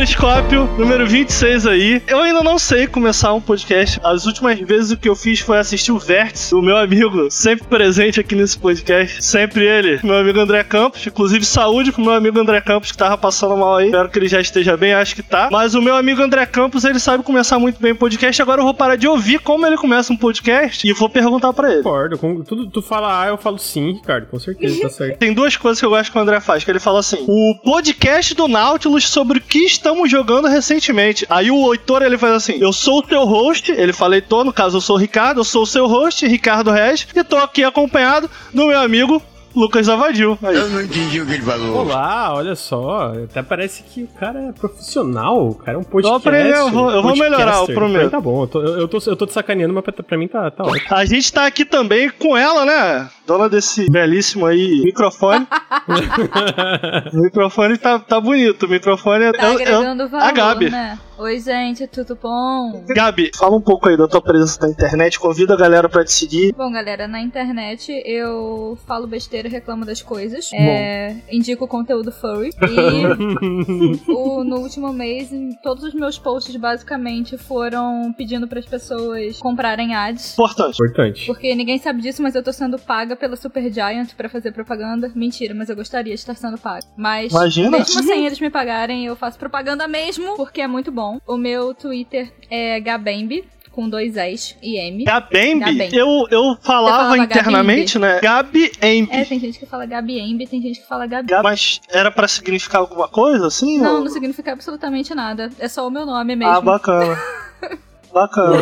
Periscópio, número 26 aí. Eu ainda não sei começar um podcast. As últimas vezes o que eu fiz foi assistir o Vértice, o meu amigo, sempre presente aqui nesse podcast. Sempre ele, meu amigo André Campos. Inclusive, saúde pro meu amigo André Campos, que tava passando mal aí. Espero que ele já esteja bem, acho que tá. Mas o meu amigo André Campos, ele sabe começar muito bem o podcast. Agora eu vou parar de ouvir como ele começa um podcast e vou perguntar pra ele. Concordo. Com, tudo, tu fala A, eu falo sim, Ricardo. Com certeza, tá certo. Tem duas coisas que eu gosto que o André faz, que ele fala assim: o podcast do Nautilus sobre o que estamos jogando recentemente. Aí o Heitor ele faz assim: eu sou o teu host, ele fala Heitor, no caso eu sou o Ricardo, eu sou o seu host, Ricardo Regis, e tô aqui acompanhado do meu amigo Lucas Zavadil. Aí. Eu não entendi o que ele falou. Olá, olha só. Até parece que o cara é profissional. O cara é um podcast. aprender, eu vou- eu vou melhorar, eu prometo. Tá bom, eu tô, eu, tô, eu tô te sacaneando, mas pra, pra mim tá, tá ótimo. A gente tá aqui também com ela, né? Dona desse belíssimo aí microfone. o microfone tá, tá bonito. O microfone é, Tá é- é agregando valor, a Gabi. né? Oi, gente, tudo bom? Gabi, fala um pouco aí da tua presença na internet, convida a galera pra te seguir. Bom, galera, na internet eu falo besteira e reclamo das coisas. É, indico conteúdo furry. E o- no último mês, em- todos os meus posts basicamente foram pedindo para as pessoas comprarem ads. Importante. Importante. Porque ninguém sabe disso, mas eu tô sendo paga pela Supergiant pra fazer propaganda. Mentira, mas eu gostaria de estar sendo paga. Mas Imagina. mesmo sem eles me pagarem, eu faço propaganda mesmo, porque é muito bom. O meu Twitter é Gabembe, com dois S e M. Gabembe, Gabembe. eu, eu falava falava internamente, né? Gabi Embe. É, tem gente que fala Gabiembe, tem gente que fala Gabi. Mas era pra significar alguma coisa, assim? Não, ou- não significa absolutamente nada. É só o meu nome mesmo. Ah, bacana. bacana.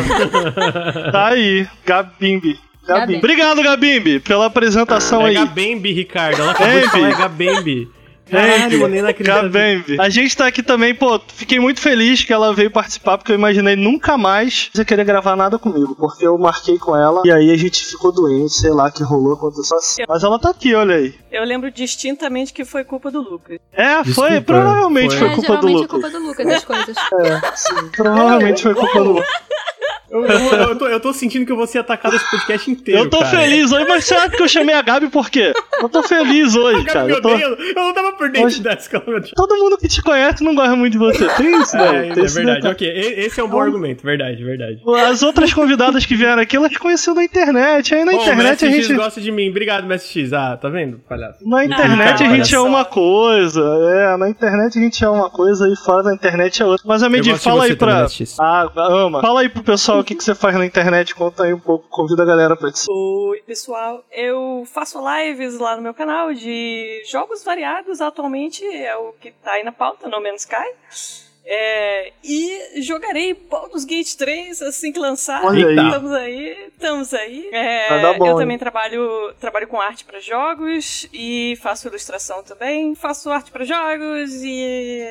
tá aí, Gabimbe. Gabimbe. Gabembe. Obrigado, Gabimbe, pela apresentação É aí. Gabembe, Ricardo. Ela acabou de falar é Gabembe. Caralho, mano, nem inacreditável. A gente tá aqui também, pô, fiquei muito feliz que ela veio participar, porque eu imaginei nunca mais você querer gravar nada comigo, porque eu marquei com ela e aí a gente ficou doente, sei lá, que rolou, aconteceu assim. Mas ela tá aqui, olha aí. Eu lembro distintamente que foi culpa do Lucas. É, foi, Desculpa, provavelmente foi. foi, É, culpa do é Lucas. culpa do Lucas as coisas. É, sim, provavelmente foi culpa do Lucas. Eu, eu- eu tô, eu tô sentindo que eu vou ser atacado esse podcast inteiro. Eu tô cara. feliz hoje, mas sabe que eu chamei a Gabi por quê? Eu tô feliz hoje, Gabi, cara. meu Eu tô... Deus, eu não tava por dentro Hoje- dessa. Todo mundo que te conhece não gosta muito de você. Tem isso, É, né? Tem é esse verdade, detalhe. ok. Esse é um bom argumento, verdade, verdade. As outras convidadas que vieram aqui, elas conheciam na internet. Aí na Bom, internet a gente. gosta de mim. Obrigado, Mestre X. Ah, tá vendo, palhaço? Na internet Ah, a gente é uma coisa, é, na internet a gente é uma coisa e fora da internet é outra. Mas a Medi, fala aí pra. Ah, ama. Fala aí pro pessoal o que, que você faz na internet, conta aí um pouco, convida a galera pra te Oi, pessoal. Eu faço lives lá no meu canal de jogos variados. Atualmente é o que tá aí na pauta, No Man's Sky. É, e jogarei Baldur's Gate 3 assim que lançar. Olha aí. Estamos aí, estamos aí. É, Vai dar bom, eu hein? também trabalho, trabalho com arte para jogos e faço ilustração também. Faço arte para jogos e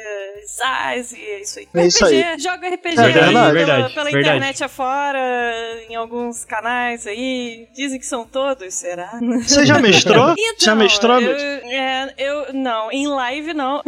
size e é isso aí. É isso aí. Jogo RPG É verdade, pela, verdade, pela verdade. internet afora, em alguns canais aí. Dizem que são todos, será? Você já mestrou? já mestrou, eu, é, eu não, em live não.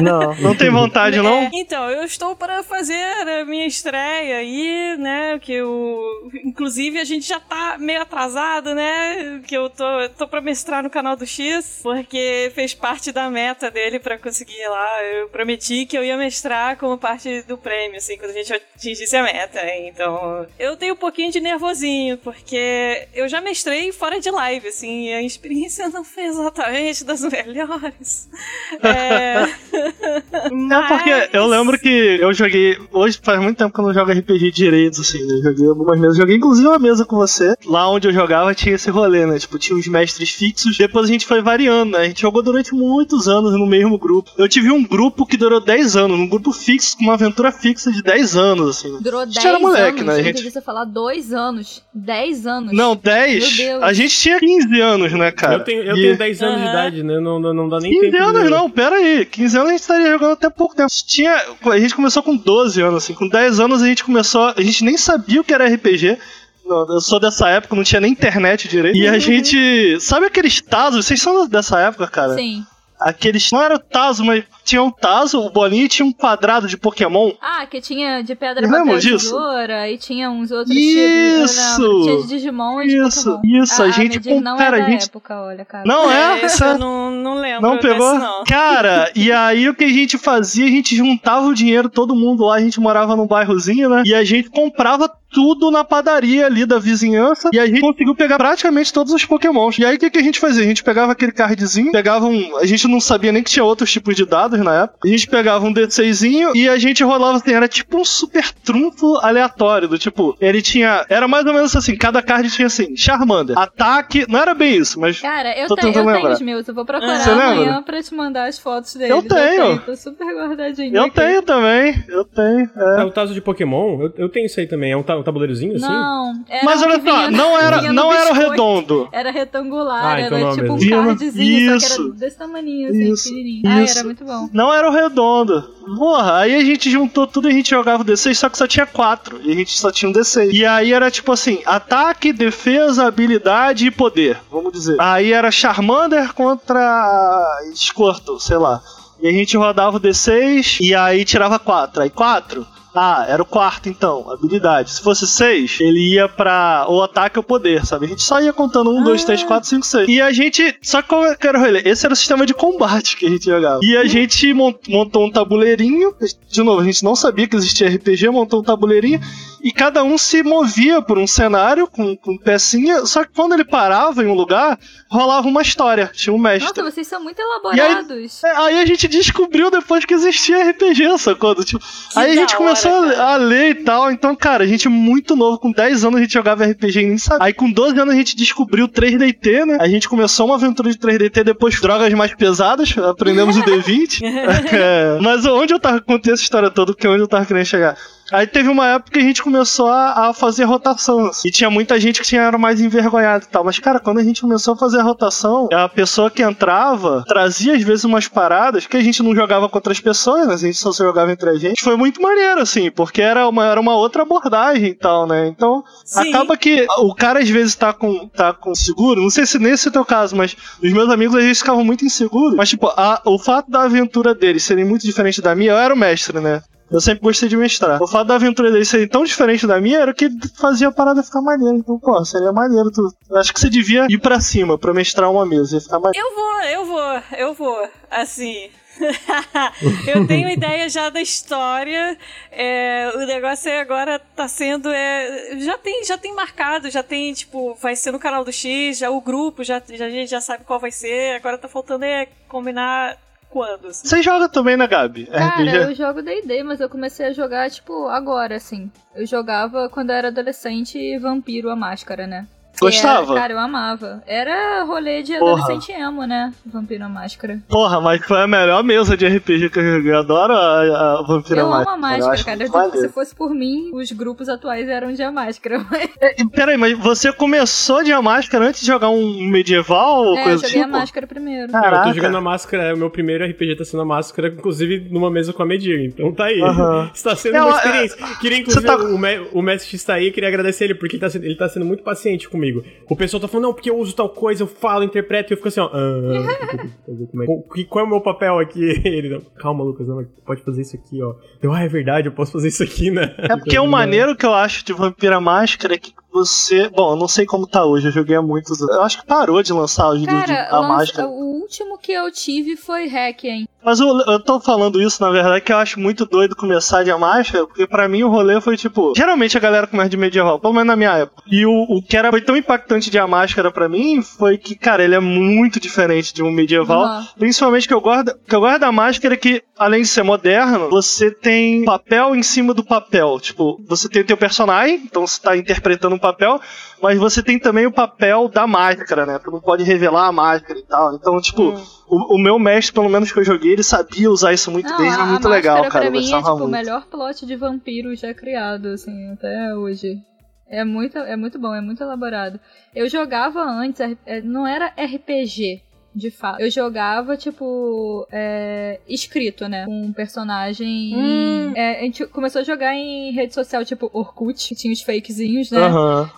Não. Não tem vontade, não? É, então, eu estou para fazer a minha estreia aí, né? Que eu. Inclusive, a gente já tá meio atrasado, né? Que eu tô, tô pra mestrar no canal do X, porque fez parte da meta dele pra conseguir lá. Eu prometi que eu ia mestrar como parte do prêmio, assim, quando a gente atingisse a meta. Então, eu tenho um pouquinho de nervosinho, porque eu já mestrei fora de live, assim, e a experiência não foi exatamente das melhores. É. É porque eu lembro que eu joguei. Hoje faz muito tempo que eu não jogo RPG direito, assim, né? Joguei algumas mesas. Joguei inclusive uma mesa com você. Lá onde eu jogava tinha esse rolê, né? Tipo, tinha os mestres fixos. Depois a gente foi variando, né? A gente jogou durante muitos anos no mesmo grupo. Eu tive um grupo que durou 10 anos, um grupo fixo, com uma aventura fixa de 10 anos, assim. né? Durou A gente 10 era moleque, anos. né? A gente- você falar 2 anos. 10 anos. Não, 10. Meu Deus. A gente tinha 15 anos, né, cara? eu tenho, eu E- tenho 10 anos de Aham. idade, né? Não, não, não dá nem 15 tempo. anos de... não, pera aí. 15 anos a gente estaria jogando até pouco tempo. Tinha, a gente começou com 12 anos, assim. Com 10 anos a gente começou. A gente nem sabia o que era RPG. Não, Eu sou dessa época, não tinha nem internet direito. E a gente. Sabe aqueles Tazos? Vocês são dessa época, cara? Sim. Aqueles. Não era o Tazo, mas tinha um Tazo, o bolinho e tinha um quadrado de Pokémon. Ah, que tinha de pedra, papel, disso? tesoura, e tinha uns outros Isso! tipos. Tinha de Digimon e de Isso, Pokémon. isso, a ah, gente Medir não compara, é da a gente- época, olha, cara. Não é? esse Essa- eu não, não lembro. Não pegou? desse, não. Cara, e aí o que a gente fazia? A gente juntava o dinheiro, todo mundo lá, a gente morava num bairrozinho, né? E a gente comprava tudo na padaria ali da vizinhança e a gente conseguiu pegar praticamente todos os pokémons. E aí o que, que a gente fazia? A gente pegava aquele cardzinho, pegava um... A gente não sabia nem que tinha outros tipos de dados na época. A gente pegava um D6zinho e a gente rolava assim, era tipo um super trunfo aleatório, do tipo, ele tinha... Era mais ou menos assim, cada card tinha assim, Charmander, ataque... Não era bem isso, mas... Cara, eu, Tô tenho, eu tenho os meus, eu vou procurar Você lembra? amanhã pra te mandar as fotos deles. Eu tenho. Tô super guardadinho. Eu aqui. tenho também, eu tenho, é. É o Tazo de Pokémon, eu, eu tenho isso aí também. É um, um tabuleirozinho assim? Não, era Mas um olha só, não era, não era biscoito. redondo. Era retangular, Ah, então era tipo um mesmo. cardzinho, só que Isso. era desse tamanho, assim, Isso, pequenininho. Ah, isso. era muito bom. Não era o redondo. Porra, aí a gente juntou tudo e a gente jogava o D6, só que só tinha quatro. E a gente só tinha um D6. E aí era tipo assim: ataque, defesa, habilidade e poder, vamos dizer. Aí era Charmander contra Squirtle, sei lá. E a gente rodava o D6 e aí tirava quatro. Aí quatro. Ah, era o quarto então, habilidade. Se fosse seis, ele ia pra o ataque ou poder, sabe? A gente só ia contando um, dois, três, quatro, cinco, seis. E a gente. Só que qual que era o rolê? Esse era o sistema de combate que a gente jogava. E a gente mon- montou um tabuleirinho. De novo, a gente não sabia que existia RPG, montou um tabuleirinho. E cada um se movia por um cenário com, com pecinha. Só que quando ele parava em um lugar, rolava uma história. Tinha um mestre. Nossa, vocês são muito elaborados. É, Aí a gente descobriu depois que existia RPG, sacou? Tipo, aí a gente começou hora, a, a ler e tal. Então, cara, a gente muito novo, com 10 anos a gente jogava RPG e nem sabia. Aí com 12 anos a gente descobriu 3DT, né? A gente começou uma aventura de 3DT, depois drogas mais pesadas, aprendemos o D20. É, mas onde eu tava, contei essa história toda, porque é onde eu tava querendo chegar. Aí teve uma época que a gente começou a, a fazer rotação. assim. E tinha muita gente que tinha, era mais envergonhada e tal. Mas, cara, quando a gente começou a fazer a rotação, a pessoa que entrava trazia às vezes umas paradas que a gente não jogava contra as pessoas, né? A gente só jogava entre a gente. Foi muito maneiro, assim, porque era uma, era uma outra abordagem e tal, né? Então, Sim. acaba que o cara às vezes tá com, tá com seguro. Não sei se nesse é o teu caso, mas os meus amigos às vezes ficavam muito inseguros. Mas, tipo, a- o fato da aventura deles serem muito diferente da minha, eu era o mestre, né? Eu sempre gostei de mestrar. O fato da aventura deles serem tão diferente da minha era que fazia a parada ficar maneira. Então, pô, seria maneiro. Tu... Acho que você devia ir pra cima pra mestrar uma mesa. Ia ficar maneiro. Eu vou, eu vou, eu vou. Assim. eu tenho ideia já da história. é, o negócio é agora tá sendo. é, já, tem, já tem marcado, já tem, tipo, vai ser no canal do X, já o grupo, já, já, a gente já sabe qual vai ser. Agora tá faltando é combinar quando. assim. Você joga também, né, Gabi? Cara, RPG? eu jogo D&D, mas eu comecei a jogar, tipo, agora, assim. Eu jogava quando eu era adolescente Vampiro a Máscara, né? Gostava? Era, cara, eu amava. Era rolê de Porra. adolescente emo, né? Vampiro a Máscara. Porra, mas foi a melhor mesa de RPG que eu joguei. Eu adoro a, a Vampira eu amo a Máscara. Eu Máscara, acho cara. muito Se- fosse por mim, os grupos atuais eram de a Máscara. Mas... E, Peraí, mas você começou de a máscara antes de jogar um medieval ou É, eu coisa joguei a tipo? Máscara primeiro. É, eu tô jogando a máscara, é, o meu primeiro RPG tá sendo a máscara, inclusive numa mesa com a Medir, então tá aí. Aham. Está sendo É, uma experiência. Queria, inclusive, tá- o, o Mestre X tá aí, queria agradecer ele, porque ele tá, sendo, ele tá sendo muito paciente comigo. O pessoal tá falando, não, porque eu uso tal coisa, eu falo, interpreto, e eu fico assim, ó. Ah, é- qual é o meu papel aqui? Ele, não, calma, Lucas, não, pode fazer isso aqui, ó. Eu, ah, é verdade, eu posso fazer isso aqui, né? É porque o maneiro que eu acho de Vampira Máscara é que você. Bom, eu não sei como tá hoje, eu joguei há muitos anos. Eu acho que parou de lançar Cara, a lança- máscara. o último que eu tive foi Hack, hein? Mas eu, eu tô falando isso, na verdade, que eu acho muito doido começar de a máscara, porque pra mim o rolê foi tipo. Geralmente a galera começa de medieval, pelo menos na minha época. E o, o que era, foi tão impactante de a máscara pra mim foi que, cara, ele é muito diferente de um medieval. Aham. Principalmente que eu gosto, que eu gosto da máscara é que, além de ser moderno, você tem papel em cima do papel. Tipo, você tem o teu personagem, então você tá interpretando um papel, mas você tem também o papel da máscara, né? Tu não pode revelar a máscara e tal. Então, tipo, Hum. o, o meu mestre, pelo menos que eu joguei, ele sabia usar isso muito Não, bem, era muito legal, cara. pra mim é tipo o muito. melhor plot de vampiro já criado, assim, até hoje. É muito, é muito bom, é muito elaborado. Eu jogava antes, não era RPG, de fato. Eu jogava, tipo, é, escrito, né? Com um personagem. Hum. É, a gente começou a jogar em rede social, tipo Orkut, que tinha os fakezinhos, né?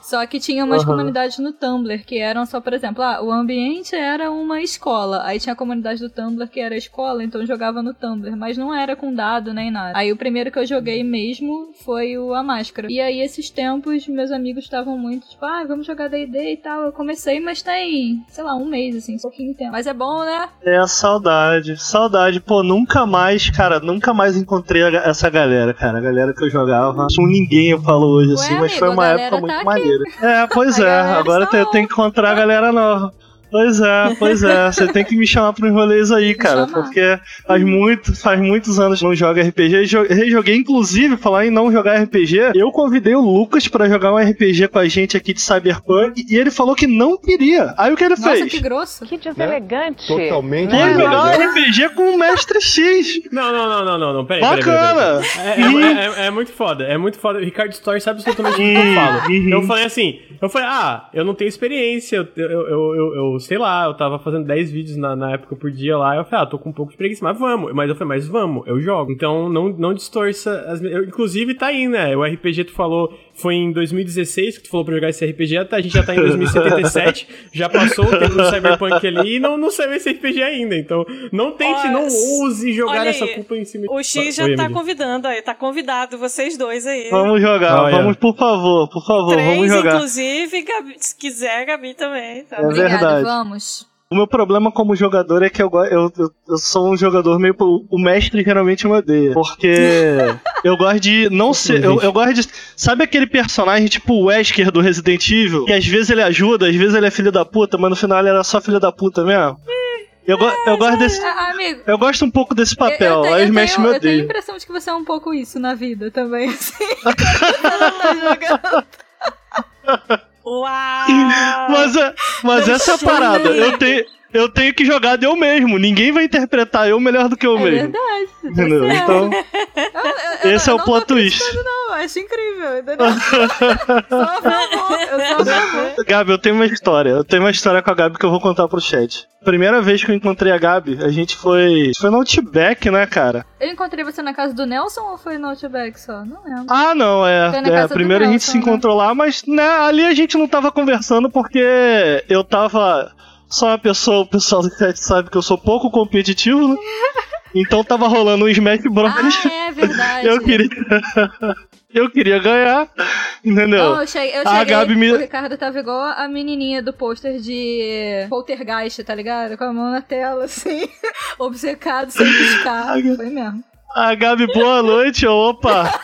Só que tinha umas comunidades no Tumblr que eram só, por exemplo, ah, o ambiente era uma escola. Aí tinha a comunidade do Tumblr que era a escola, então eu jogava no Tumblr, mas não era com dado nem nada. Aí o primeiro que eu joguei mesmo foi o A Máscara. E aí esses tempos meus amigos estavam muito tipo, ah, vamos jogar D&D e tal. Eu comecei, mas tem, sei lá, um mês assim, pouquinho de tempo. Mas é bom, né? É, saudade. Saudade. Pô, nunca mais, cara, nunca mais encontrei a- essa galera, cara. A galera que eu jogava. Com ninguém eu falo hoje, Ué, assim, mas amigo, foi uma época tá muito aqui. maneira. É, pois A é. Agora eu tenho que encontrar a galera nova. Pois é, pois é. Você tem que me chamar pros rolês aí, cara. chamar. Porque faz, muito, faz muitos anos que não jogo RPG. Jo- Rejoguei, inclusive, falar em não jogar RPG. Eu convidei o Lucas pra jogar um RPG com a gente aqui de Cyberpunk. E ele falou que não queria. Aí o que ele Nossa, fez? que grosso. Que deselegante. Totalmente Foi Né? jogar um RPG com o Mestre X. Não, não, não, não, não, não. Peraí, peraí, peraí, Bacana! peraí. É, é- é- é muito foda, é muito foda. O Ricardo Story sabe absolutamente o que eu falo. Uhum. Eu falei assim, eu falei, ah, eu não tenho experiência, eu, eu, eu, eu- eu sei lá, eu tava fazendo 10 vídeos na, na época por dia lá, eu falei, ah, tô com um pouco de preguiça, mas vamos. Mas eu falei, mas vamos, eu jogo. Então não, não distorça as eu, Inclusive tá aí, né? O RPG tu falou, foi em 2016 que tu falou pra jogar esse RPG, tá- a gente já tá em 2077, já passou o tempo do Cyberpunk ali e não, não saiu esse RPG ainda. Então não tente, Olha, não ouse jogar olha essa aí, culpa em cima O X já Oi, tá amiga. convidando aí, tá convidado vocês dois aí. Vamos jogar, Olha. vamos, por favor, por favor, Três, vamos jogar. inclusive, Gabi, se quiser, Gabi também. Tá? É Obrigada, verdade. vamos. O meu problema como jogador é que eu, eu, eu, eu sou um jogador meio. O mestre geralmente me odeia. Porque eu gosto de não ser. Eu, eu gosto de. Sabe aquele personagem tipo o Wesker do Resident Evil? Que às vezes ele ajuda, às vezes ele é filho da puta, mas no final ele era só filho da puta mesmo? Eu, go- eu gosto desse. Ah, amigo, Eu gosto um pouco desse eu- papel. eu, tenho, aí eu, os mestres me tenho, eu tenho a impressão de que você é um pouco isso na vida também, assim. Você não tá jogando. Uau! Mas, é- mas essa parada. Eu tenho, eu tenho que jogar de eu mesmo. Ninguém vai interpretar eu melhor do que eu É mesmo. verdade. tá Entendeu? Então, Eu- eu- esse é o plot twist. Não, acho incrível, entendeu? sou a favor, eu sou a favor. Gabi, eu tenho uma história. Eu tenho uma história com a Gabi que eu vou contar pro chat. Primeira vez que eu encontrei a Gabi, a gente foi. Foi no Outback, né, cara? Eu encontrei você na casa do Nelson ou foi no Outback só? Não lembro. Ah, não, é. Foi é primeiro a gente Nelson, se né? encontrou lá, mas né, ali a gente não tava conversando porque eu tava. Só uma pessoa, o pessoal do chat sabe que eu sou pouco competitivo, né? Então tava rolando um Smash Bros. Ah, é verdade. eu queria. eu queria ganhar, entendeu? Não, eu cheguei, eu A cheguei Gabi me- o Ricardo tava igual a menininha do pôster de Poltergeist, tá ligado? Com a mão na tela, assim, obcecado, sem piscar. Foi mesmo. A Gabi, boa noite, opa!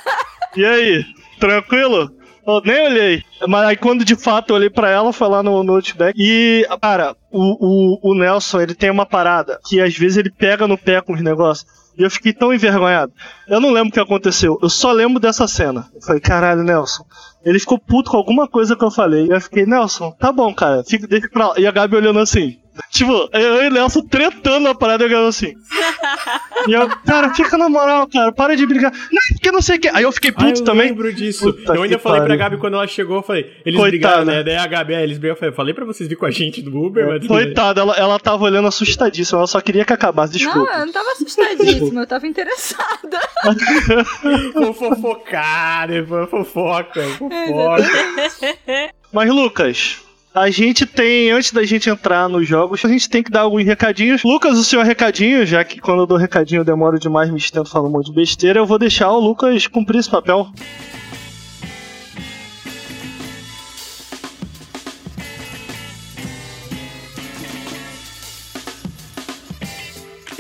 E aí, tranquilo? Eu nem olhei. Mas aí quando de fato eu olhei pra ela, foi lá no, no. E, cara, o, o, o Nelson, ele tem uma parada que às vezes ele pega no pé com os negócios. E eu fiquei tão envergonhado. Eu não lembro o que aconteceu. Eu só lembro dessa cena. Eu falei, caralho, Nelson. Ele ficou puto com alguma coisa que eu falei. E eu fiquei, Nelson, tá bom, cara. Fica, deixa pra lá. E a Gabi olhando assim. Tipo, eu e o Nelson tretando na parada e eu assim. E eu, cara, fica na moral, cara, para de brigar. Não, porque não sei o que. Aí eu fiquei Ah, puto eu também. lembro disso. Puta eu ainda falei pra pariu. Gabi quando ela chegou, eu falei, eles Coitada. brigaram, né? Daí a Gabi, é, eles brigaram, eu falei, eu falei pra vocês virem com a gente do Uber, mas. Coitada, ela, ela tava olhando assustadíssima, ela só queria que acabasse, Não, desculpa. eu não tava assustadíssima, eu tava interessada. Vou fofocar, né? Fofoca, fofoca. Mas, Lucas, a gente tem, antes da gente entrar nos jogos, a gente tem que dar alguns recadinhos. Lucas, o seu recadinho, já que quando eu dou recadinho eu demoro demais, me estendo falando um monte de besteira, eu vou deixar o Lucas cumprir esse papel.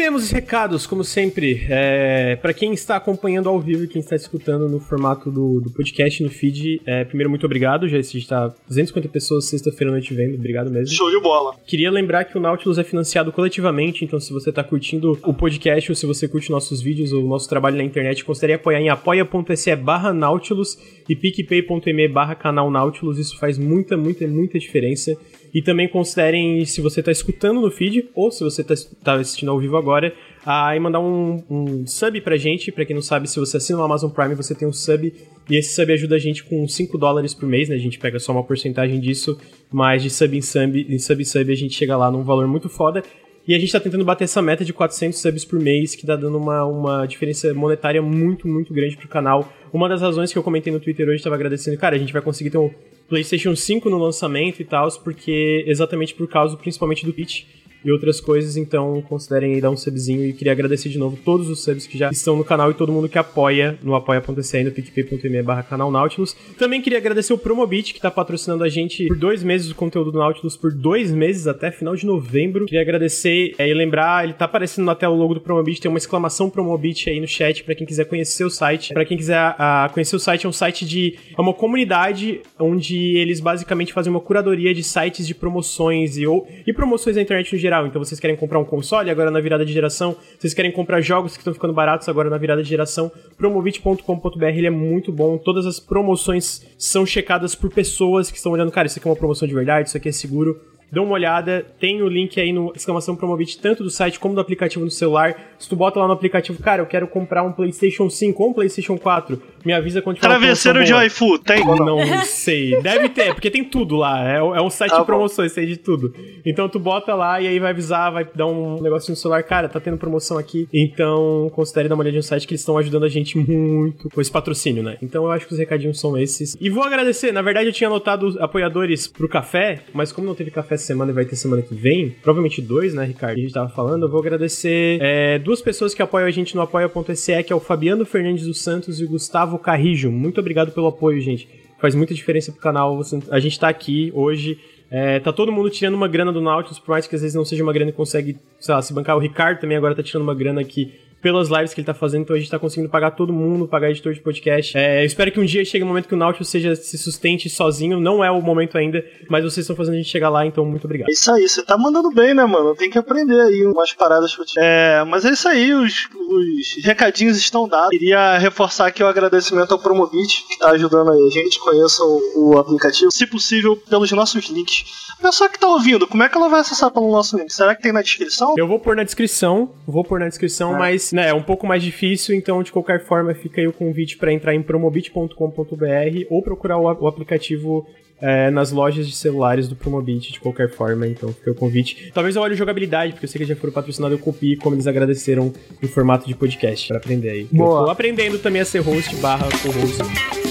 Temos recados, como sempre, é, para quem está acompanhando ao vivo e quem está escutando no formato do, do podcast, no feed, é, primeiro, muito obrigado, já está 250 pessoas sexta-feira à noite vendo, obrigado mesmo. Show de bola. Queria lembrar que o Nautilus é financiado coletivamente, então se você está curtindo o podcast ou se você curte nossos vídeos ou o nosso trabalho na internet, considere apoiar em apoia.se barra Nautilus e picpay.me barra canal Nautilus, isso faz muita, muita, muita diferença. E também considerem, se você está escutando no feed ou se você está assistindo ao vivo agora, a mandar um, um sub pra gente. Pra quem não sabe, se você assina o Amazon Prime, você tem um sub. E esse sub ajuda a gente com 5 dólares por mês, né? A gente pega só uma porcentagem disso, mas de sub em sub, em sub em sub a gente chega lá num valor muito foda. E a gente tá tentando bater essa meta de 400 subs por mês, que tá dando uma, uma diferença monetária muito, muito grande pro canal. Uma das razões que eu comentei no Twitter hoje, tava agradecendo, cara, a gente vai conseguir ter um PlayStation 5 no lançamento e tal, porque exatamente por causa, principalmente do pitch e outras coisas, então considerem aí dar um subzinho e queria agradecer de novo todos os subs que já estão no canal e todo mundo que apoia no apoia.se e no picpay.me barra canal Nautilus. Também queria agradecer o Promobit, que tá patrocinando a gente por dois meses o conteúdo do Nautilus, por dois meses até final de novembro. Queria agradecer é, e lembrar, ele tá aparecendo na tela o logo do Promobit, tem uma exclamação Promobit aí no chat para quem quiser conhecer o site. Para quem quiser a, conhecer o site, é um site de... é uma comunidade onde eles basicamente fazem uma curadoria de sites de promoções e, ou, e promoções na internet no geral geral. Então vocês querem comprar um console agora na virada de geração, vocês querem comprar jogos que estão ficando baratos agora na virada de geração, promovit.com.br ele é muito bom. Todas as promoções são checadas por pessoas que estão olhando, cara, isso aqui é uma promoção de verdade, isso aqui é seguro dá uma olhada, tem o link aí no exclamação Promovit, tanto do site como do aplicativo no celular. Se tu bota lá no aplicativo, cara, eu quero comprar um PlayStation 5 ou um PlayStation 4, me avisa quando tiver Travesseiro de iFood, tem? Não sei. Deve ter, porque tem tudo lá. É, é um site ah, de promoções, tem de tudo. Então tu bota lá e aí vai avisar, vai dar um negocinho no celular. Cara, tá tendo promoção aqui. Então considere dar uma olhadinha no site que eles estão ajudando a gente muito com esse patrocínio, né? Então eu acho que os recadinhos são esses. E vou agradecer. Na verdade, eu tinha anotado apoiadores pro café, mas como não teve café essa semana e vai ter semana que vem, provavelmente dois, né, Ricardo? A gente tava falando. Eu vou agradecer é, duas pessoas que apoiam a gente no apoia.se, que é o Fabiano Fernandes dos Santos e o Gustavo Carrijo. Muito obrigado pelo apoio, gente. Faz muita diferença pro canal. A gente tá aqui hoje. É, tá todo mundo tirando uma grana do Nautilus, por mais que às vezes não seja uma grana que consegue, sei lá, se bancar. O Ricardo também agora tá tirando uma grana aqui pelas lives que ele tá fazendo, então a gente tá conseguindo pagar todo mundo, pagar editor de podcast. É, eu espero que um dia chegue o um momento que o Nautilus seja, se sustente sozinho, não é o momento ainda, mas vocês estão fazendo a gente chegar lá, então muito obrigado. É isso aí, você tá mandando bem, né, mano? Tem que aprender aí umas paradas ti. É, mas é isso aí, os, os recadinhos estão dados. Queria reforçar aqui o agradecimento ao Promobit, que tá ajudando aí a gente, conheça o, o aplicativo, se possível, pelos nossos links. Pessoa que tá ouvindo, como é que ela vai acessar pelo nosso link? Será que tem na descrição? Eu vou pôr na descrição, vou pôr na descrição, é. mas né, é um pouco mais difícil, então de qualquer forma fica aí o convite para entrar em promobit.com.br ou procurar o, o aplicativo é, nas lojas de celulares do Promobit de qualquer forma, então fica o convite. Talvez eu olhe jogabilidade, porque eu sei que já foram patrocinados, eu copie como eles agradeceram em formato de podcast para aprender aí. Boa. Eu tô aprendendo também a ser host barra co-host.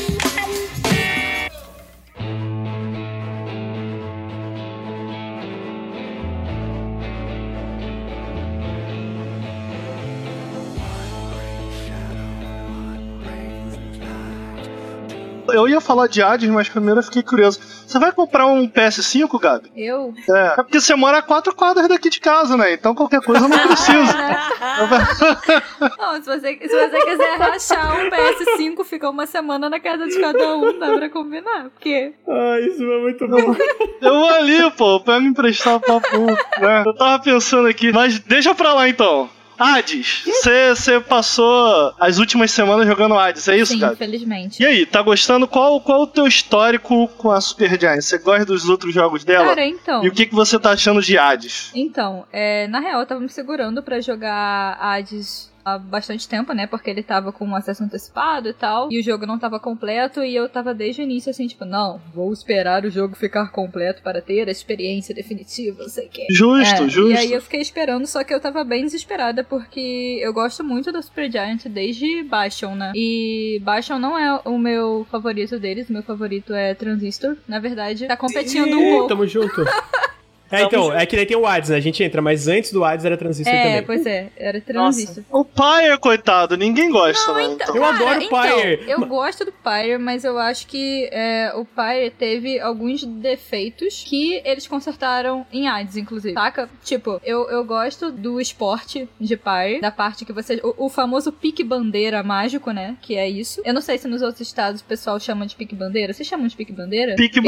Eu ia falar de Hades, mas primeiro eu fiquei curioso. Você vai comprar um PS5, Gabi? Eu? É, é porque você mora a quatro quadras daqui de casa, né? Então qualquer coisa eu não preciso. não, se você, se você quiser rachar um PS5, fica uma semana na casa de cada um, dá pra combinar. Porque. Ah, isso é muito bom. Eu vou ali, pô, pra me emprestar o papo, né? Eu tava pensando aqui, mas deixa pra lá então. Hades, você passou as últimas semanas jogando Hades, é isso, Sim, cara? infelizmente. E aí, tá gostando? Qual, qual o teu histórico com a Super Giant? Você gosta dos outros jogos dela? Cara, então. E o que, que você tá achando de Hades? Então, é, na real, eu tava me segurando para jogar Hades há bastante tempo, né? Porque ele tava com um acesso antecipado e tal. E o jogo não tava completo. E eu tava desde o início assim, tipo, não, vou esperar o jogo ficar completo para ter a experiência definitiva, não sei o quê. Justo, é, justo. E aí eu fiquei esperando, só que eu tava bem desesperada porque eu gosto muito da Supergiant desde Bastion, né? E Bastion não é o meu favorito deles, meu favorito é Transistor. Na verdade, tá competindo um pouco. Tamo junto. É, então, é que daí tem o Ads, né? A gente entra, mas antes do Ads era transistor é, também. É, pois é, era transistor. Nossa. O Pyre, coitado, ninguém gosta, não, né? Então, eu cara, adoro o Pyre. Então, eu gosto do Pyre, mas eu acho que é, o Pyre teve alguns defeitos que eles consertaram em Ads, inclusive. Saca? Tipo, eu, eu gosto do esporte de Pyre, da parte que você. O, o famoso pique bandeira mágico, né? Que é isso. Eu não sei se nos outros estados o pessoal chama de pique bandeira. Vocês chamam de pique bandeira? Pique,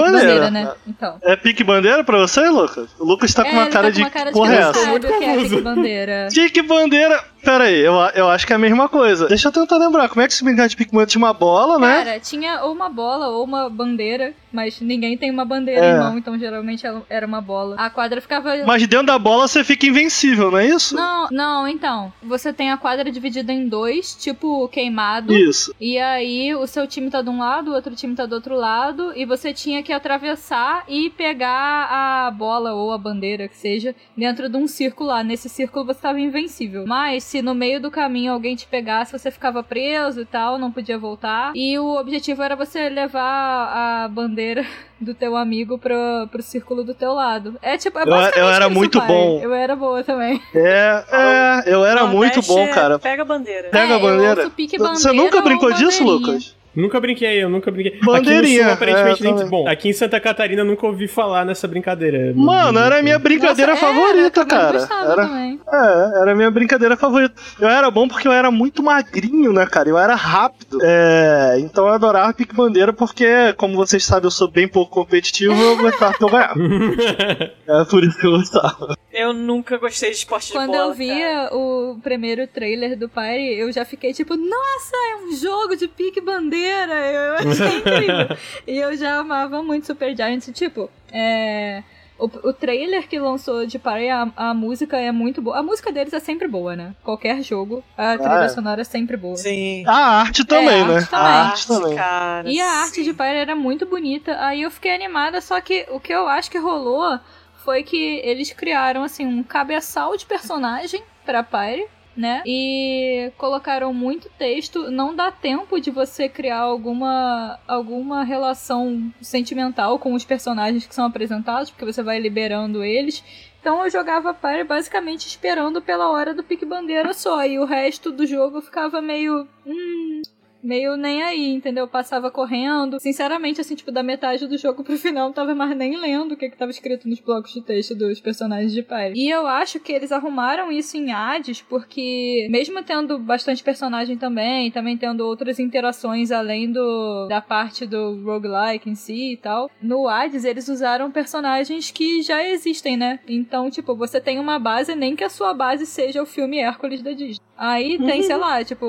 né? Então. É pique bandeira pra você, Lucas? O Lucas tá com uma é, cara tá de. Uma cara de porra é essa? Sabe o que é bandeira. Bandeira. Pera aí, eu, eu acho que é a mesma coisa. Deixa eu tentar lembrar, como é que se brincar de Pikmin tinha uma bola, né? Cara, tinha ou uma bola ou uma bandeira, mas ninguém tem uma bandeira É. em mão, então geralmente era uma bola. A quadra ficava. Mas dentro da bola você fica invencível, não é isso? Não, não, então. Você tem a quadra dividida em dois, tipo queimado. Isso. E aí o seu time tá de um lado, o outro time tá do outro lado, e você tinha que atravessar e pegar a bola ou a bandeira, que seja, dentro de um círculo lá. Nesse círculo você tava invencível. Mas se no meio do caminho alguém te pegasse, você ficava preso e tal, não podia voltar. E o objetivo era você levar a bandeira do teu amigo pro, pro círculo do teu lado. É tipo, é Eu- eu era isso, muito pai. bom. Eu era boa também. É, é, eu era muito bom, cara. Pega a bandeira. Pega É, a bandeira. eu ouço pique Você nunca ou brincou disso, bandeirinha. Lucas? Nunca brinquei, eu nunca brinquei. Bandeirinha, Aqui no sul, aparentemente, é, nem... Bom, aqui em Santa Catarina eu nunca ouvi falar nessa brincadeira. Mano, era a minha brincadeira Nossa, favorita, era, cara. Era, também. é, era a minha brincadeira favorita. Eu era bom porque eu era muito magrinho, né, cara? Eu era rápido. É, então eu adorava pique bandeira porque, como vocês sabem, eu sou bem pouco competitivo, eu gostava que eu ganhava. É por isso que eu gostava. Eu nunca gostei de esporte de Quando bola. eu via o primeiro trailer do Pyre, eu já fiquei tipo, nossa, é um jogo de pique bandeira. Eu achei incrível. e eu já amava muito Super Giants. Tipo, é. O, o trailer que lançou de Pyre, a, a música é muito boa. A música deles é sempre boa, né? Qualquer jogo, a trilha é. sonora é sempre boa. Sim. A arte também, a né? arte também. A arte também. cara. E a arte sim. de Pyre era muito bonita. Aí eu fiquei animada, só que o que eu acho que rolou foi que eles criaram assim um cabeçal de personagem pra Pyre. Né? E colocaram muito texto. Não dá tempo de você criar alguma, alguma relação sentimental com os personagens que são apresentados, porque você vai liberando eles. Então eu jogava Pyre basicamente esperando pela hora do pique bandeira só. E o resto do jogo ficava meio. Hum, meio nem aí, entendeu? Passava correndo. Sinceramente, assim, tipo, da metade do jogo pro final, não tava mais nem lendo o que, que tava escrito nos blocos de texto dos personagens de Pyre. E eu acho que eles arrumaram isso em Hades, porque mesmo tendo bastante personagem também, também tendo outras interações além do da parte do roguelike em si e tal, no Hades eles usaram personagens que já existem, né? Então, tipo, você tem uma base, nem que a sua base seja o filme Hércules da Disney. Aí tem, sei lá, tipo,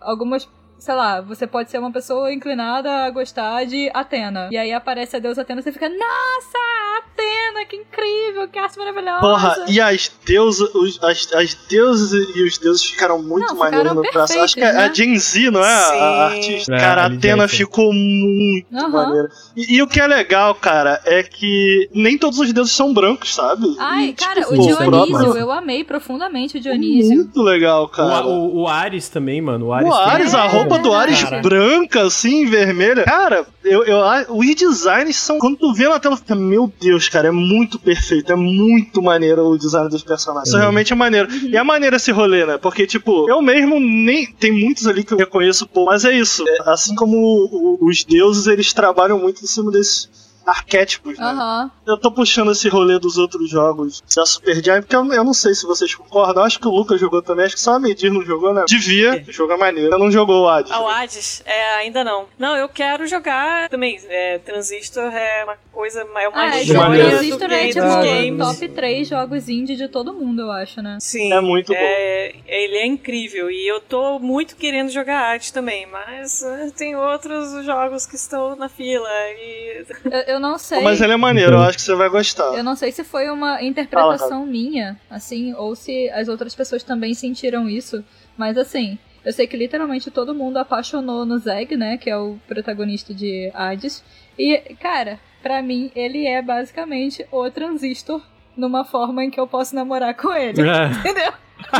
algumas sei lá, você pode ser uma pessoa inclinada a gostar de Atena. E aí aparece a deusa Atena e você fica, nossa, Atena, que incrível, que arte maravilhosa. Porra, e as deusas, os- as, as deusas e os deuses ficaram muito Não, maneiros no traço. Acho que é perfeitos, a Gen Z, não é? A- Sim. A artista. É, cara, a Atena ficou muito Aham. maneira. E, e o que é legal, cara, é que nem todos os deuses são brancos, sabe? Ai, E, cara, tipo, o Dionísio, eu amei profundamente o Dionísio. Muito legal, O, cara. o, o Ares também, mano. O Ares, O Ares, a roupa do Ares Cara. branca, assim, vermelha. Cara, eu, eu, os designs são. Quando tu vê na tela, fica, meu Deus, cara, é muito perfeito. É muito maneiro o design dos personagens. Isso Uhum. realmente é maneiro. E é maneiro esse rolê, né? Porque, tipo, eu mesmo nem. Tem muitos ali que eu reconheço pouco. Mas é isso. É, assim como os deuses, eles trabalham muito em cima desses arquétipos, né? Aham. Eu tô puxando esse rolê dos outros jogos da Super Giant, porque eu, eu não sei se vocês concordam. Eu acho que o Lucas jogou também, acho que só a Medir não jogou, né? Devia, jogar maneiro. Eu não jogou o Hades. Ao Hades? É, ainda não. Não, eu quero jogar também. É, Transistor é uma coisa, é uma Ah, De esse maneira. Transistor é game tipo Ah. games. top 3 jogos indie de todo mundo, eu acho, né? Sim. É muito é, Ele é incrível e eu tô muito querendo jogar Hades também, mas eh, tem outros jogos que estão na fila e... Eu, eu não sei. Mas ele é maneiro, eu acho que você vai gostar. Eu não sei se foi uma interpretação minha, assim, ou se as outras pessoas também sentiram isso, mas assim, eu sei que literalmente todo mundo apaixonou no Zeg, né, que é o protagonista de Hades, e, cara, pra mim, ele é basicamente o transistor numa forma em que eu posso namorar com ele, É. entendeu?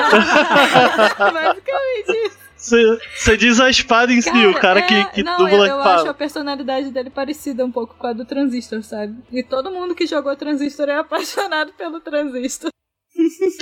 basicamente isso. Você, diz a espada em si, o cara que, é- que não, dubla eu, eu acho a personalidade dele parecida um pouco com a do Transistor, sabe? E todo mundo que jogou Transistor é apaixonado pelo Transistor.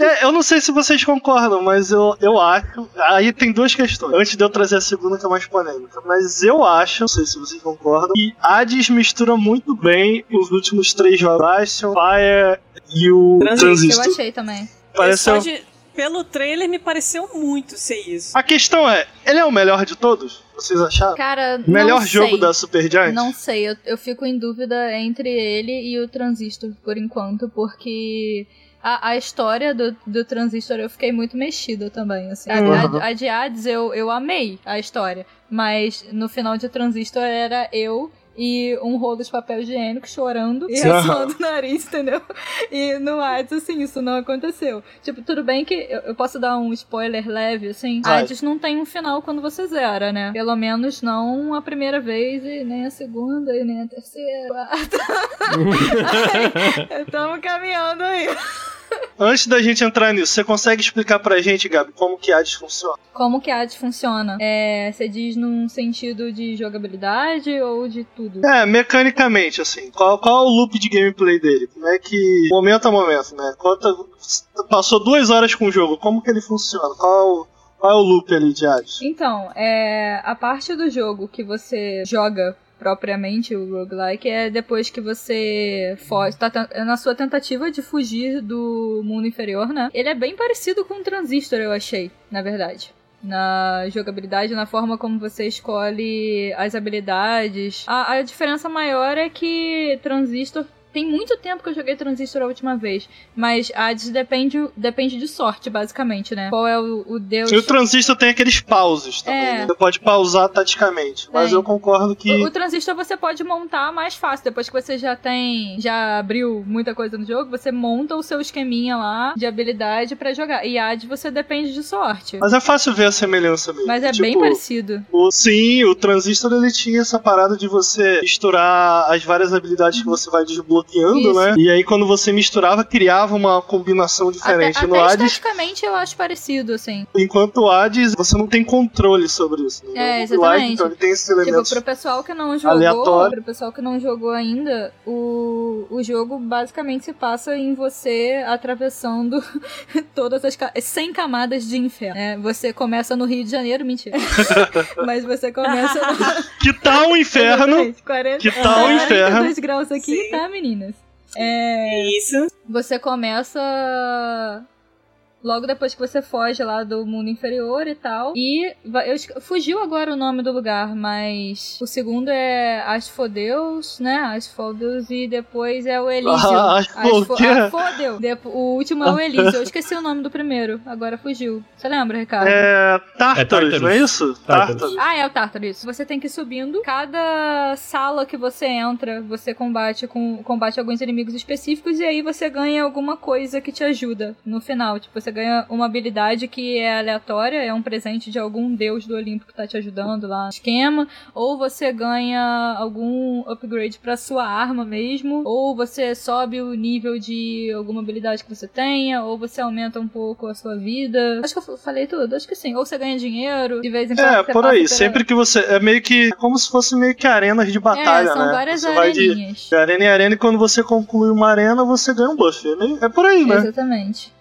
É, eu não sei se vocês concordam, mas eu, eu acho. Aí tem duas questões. Antes de eu trazer a segunda, que é mais polêmica. Mas eu acho, não sei se vocês concordam, que Hades mistura muito bem os últimos três jogos: Bastion, Fire e o Transistor. Eu Transistor. achei também. Pareceu. Só de- pelo trailer me pareceu muito ser isso. A questão é: ele é o melhor de todos? Vocês acharam? Cara, Melhor não jogo sei. da Super Giant? Não sei, eu, eu fico em dúvida entre ele e o Transistor por enquanto, porque a, a história do, do Transistor eu fiquei muito mexida também, assim. A, Uhum. a, a de Hades eu, eu amei a história, mas no final de Transistor era eu e um rolo de papel higiênico chorando e ressoando o nariz, entendeu? E no Hades, assim, isso não aconteceu. Tipo, tudo bem que eu, eu posso dar um spoiler leve, assim. Vai. Hades não tem um final quando você zera, né? Pelo menos não a primeira vez e nem a segunda e nem a terceira. Estamos caminhando aí. Antes da gente entrar nisso, você consegue explicar pra gente, Gabi, como que Hades funciona? Como que a Hades funciona? É, você diz num sentido de jogabilidade ou de tudo? É, mecanicamente, assim, qual, qual é o loop de gameplay dele? Como é que. Momento a momento, né? Quanta, passou duas horas com o jogo, como que ele funciona? Qual, qual é o loop ali de Hades? Então, é, a parte do jogo que você joga propriamente o roguelike é depois que você foge, tá é na sua tentativa de fugir do mundo inferior, né? Ele é bem parecido com o Transistor, eu achei, na verdade. Na jogabilidade, na forma como você escolhe as habilidades. A, a diferença maior é que Transistor. Tem muito tempo que eu joguei Transistor a última vez, mas Hades depende, depende de sorte, basicamente, né? Qual é o, o deus. E o transistor tem aqueles pauses também, É. né? Você pode pausar taticamente. Mas eu concordo que. O, o transistor você pode montar mais fácil. Depois que você já tem. Já abriu muita coisa no jogo, você monta o seu esqueminha lá de habilidade pra jogar. E Hades você depende de sorte. Mas é fácil ver a semelhança mesmo. Mas é Tipo, bem parecido. O, sim, o Transistor ele tinha essa parada de você misturar as várias habilidades que você vai desbloqueando, Isso. né? E aí quando você misturava, criava uma combinação diferente. Até, no até Hades, esteticamente eu acho parecido, assim. enquanto o Hades, você não tem controle sobre isso. Né? É, exatamente. então ele tem esses Tipo, elementos. pro pessoal que não jogou, aleatório. pro pessoal que não jogou ainda, o, o jogo basicamente se passa em você atravessando todas as 100 camadas de inferno. né? você começa no Rio de Janeiro, mentira. Mas você começa no, Que tal o inferno? Exatamente, 40, Que tal o inferno? 42 graus aqui, Sim. tá, É, Isso. você começa logo depois que você foge lá do mundo inferior e tal. E eu fugiu agora o nome do lugar, mas o segundo é Asfodeus, né? Asfodeus e depois é o Elísio. Ah, Asfo- o? Asfodeu. Último é o Elísio. Eu esqueci o nome do primeiro, agora fugiu. Você lembra, Ricardo? É. Tartarus, É Tartarus. não é isso? Tartarus. Ah, é o Tártaro, isso. Você tem que ir subindo. Cada sala que você entra, você combate com combate alguns inimigos específicos e aí você ganha alguma coisa que te ajuda no final. Tipo, você ganha uma habilidade que é aleatória, é um presente de algum deus do Olimpo que tá te ajudando lá no esquema. Ou você ganha algum upgrade pra sua arma mesmo. Ou você sobe o nível de alguma habilidade que você tenha. Ou você aumenta um pouco a sua vida. Acho que eu falei tudo, acho que sim. Ou você ganha dinheiro de vez em quando. É, você por aí. pela- Sempre que você. É meio que. É como se fosse meio que arenas de batalha, é, são né? várias você vai de, areninhas. de arena em arena e quando você conclui uma arena, você ganha um buff. É, meio- é por aí, né? Exatamente.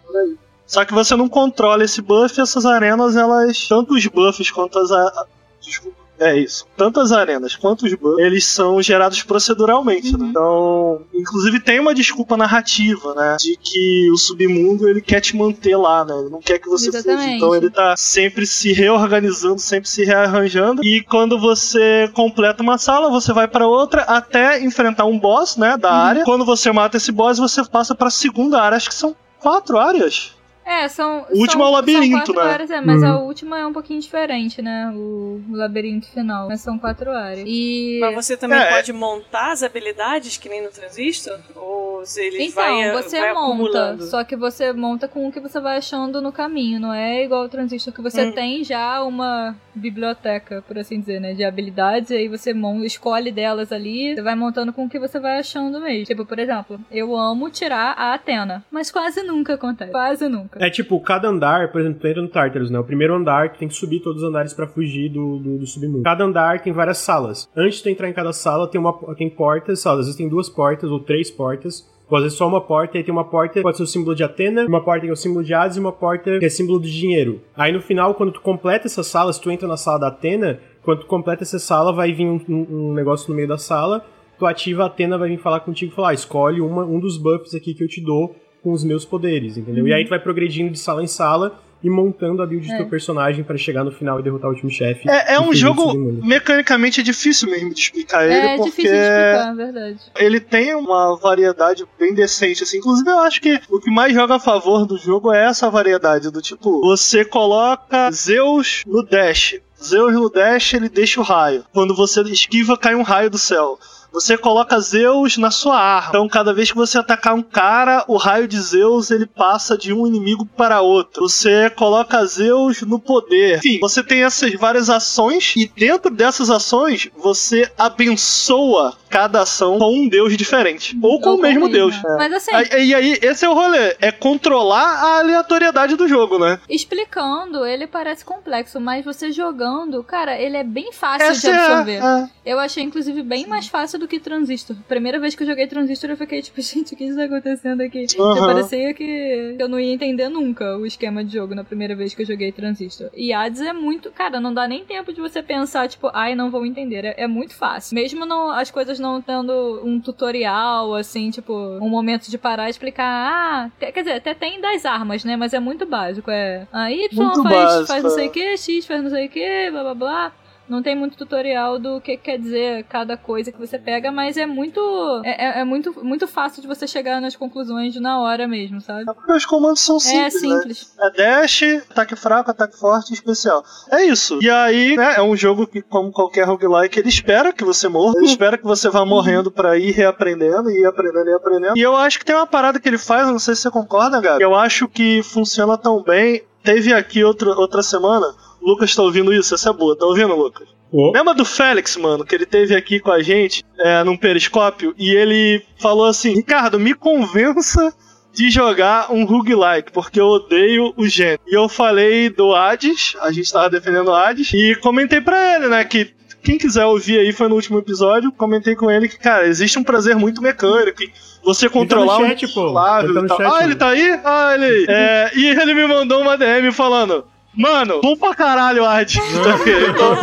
Só que você não controla esse buff, essas arenas, elas. Tanto os buffs quanto as. A... Desculpa. É isso. Tanto as arenas quanto os buffs, eles são gerados proceduralmente, né? Então, inclusive tem uma desculpa narrativa, né? De que o submundo ele quer te manter lá, né? Ele não quer que você fuja. Exatamente. Então ele tá sempre se reorganizando, sempre se rearranjando. E quando você completa uma sala, você vai pra outra até enfrentar um boss, né? Da área. Quando você mata esse boss, você passa pra segunda área. Acho que são quatro áreas. É, são. O último são, é o labirinto, são quatro né? áreas, é, mas Uhum. a última é um pouquinho diferente, né? O, o labirinto final. Mas são quatro áreas. E. Mas você também É, é- pode montar as habilidades que nem no transistor? Ou se ele Então, vai, você vai monta, acumulando? só que você monta com o que você vai achando no caminho, não é igual o transistor que você Hum. tem já uma biblioteca, por assim dizer, né, de habilidades, e aí você mon- escolhe delas ali, você vai montando com o que você vai achando mesmo. Tipo, por exemplo, eu amo tirar a Atena, mas quase nunca acontece, quase nunca. É tipo, cada andar, por exemplo, tu entra no Tartarus, né? O primeiro andar, tu tem que subir todos os andares pra fugir do, do, do submundo. Cada andar tem várias salas. Antes de tu entrar em cada sala, tem, uma, tem portas, salas. Às vezes tem duas portas ou três portas. Ou às vezes só uma porta, e tem uma porta que pode ser o símbolo de Atena, uma porta que é o símbolo de Hades e uma porta que é símbolo de dinheiro. Aí no final, quando tu completa essa sala, se tu entra na sala da Atena, quando tu completa essa sala, vai vir um, um- um negócio no meio da sala, tu ativa a Atena, vai vir falar contigo e falar, ah, escolhe uma, um dos buffs aqui que eu te dou com os meus poderes, entendeu? E aí tu vai progredindo de sala em sala, e montando a build É. do teu personagem pra chegar no final e derrotar o último chefe. É, é um jogo mecanicamente difícil mesmo de explicar ele, É porque difícil de explicar, é verdade. ele tem uma variedade bem decente, assim. Inclusive, eu acho que o que mais joga a favor do jogo é essa variedade, do tipo, você coloca Zeus no dash. Zeus no dash, ele deixa o raio. Quando você esquiva, cai um raio do céu. Você coloca Zeus na sua arma. Então, cada vez que você atacar um cara, o raio de Zeus ele passa de um inimigo para outro. Você coloca Zeus no poder. Enfim, você tem essas várias ações e dentro dessas ações você abençoa cada ação com um deus diferente ou com Ou o mesmo deus. né? Mas assim, Aí- E aí, esse é o rolê, é controlar a aleatoriedade do jogo, né? explicando, ele parece complexo, mas você jogando, cara, ele é bem fácil de Essa é, absorver. é. Eu achei, inclusive, bem mais fácil do que Transistor. Primeira vez que eu joguei Transistor, eu fiquei tipo, gente, o que está acontecendo aqui? Aham. Já parecia que eu não ia entender nunca o esquema de jogo na primeira vez que eu joguei Transistor. E Hades é muito. Cara, não dá nem tempo de você pensar, tipo, ai, não vou entender. É, é muito fácil. Mesmo não, as coisas não tendo um tutorial, assim, tipo, um momento de parar e explicar. Ah, quer dizer, até tem das armas, né? Mas é muito básico. É. A Y Muito faz, básico, faz não sei é. o que, X faz não sei o que, blá blá blá. Não tem muito tutorial do que quer dizer cada coisa que você pega, mas é muito. É, é- é muito, muito fácil de você chegar nas conclusões na hora mesmo, sabe? Porque os comandos são É simples, né? simples. É dash, ataque fraco, ataque forte e especial. É isso. E aí, né, é um jogo que, como qualquer roguelike, ele espera que você morra. Ele espera que você vá morrendo pra ir reaprendendo, e aprendendo e aprendendo. E eu acho que tem uma parada que ele faz, não sei se você concorda, Gabi. Eu acho que funciona tão bem. Teve aqui outra, outra semana. Lucas tá ouvindo isso? Essa é boa. Tá ouvindo, Lucas? Ô, Lembra do Félix, mano, que ele teve aqui com a gente é, num periscópio e ele falou assim: Ricardo, me convença de jogar um roguelike, porque eu odeio o gênero. E eu falei do Hades, a gente tava defendendo o Hades, e comentei pra ele, né, que quem quiser ouvir aí, foi no último episódio, comentei com ele que, cara, existe um prazer muito mecânico. Você controlar chat, um pô. Ele tá e no tal. chat, Ah, ele tá aí? Ah, ele aí. É, e ele me mandou uma DM falando: Mano, bom pra caralho, aqui, então-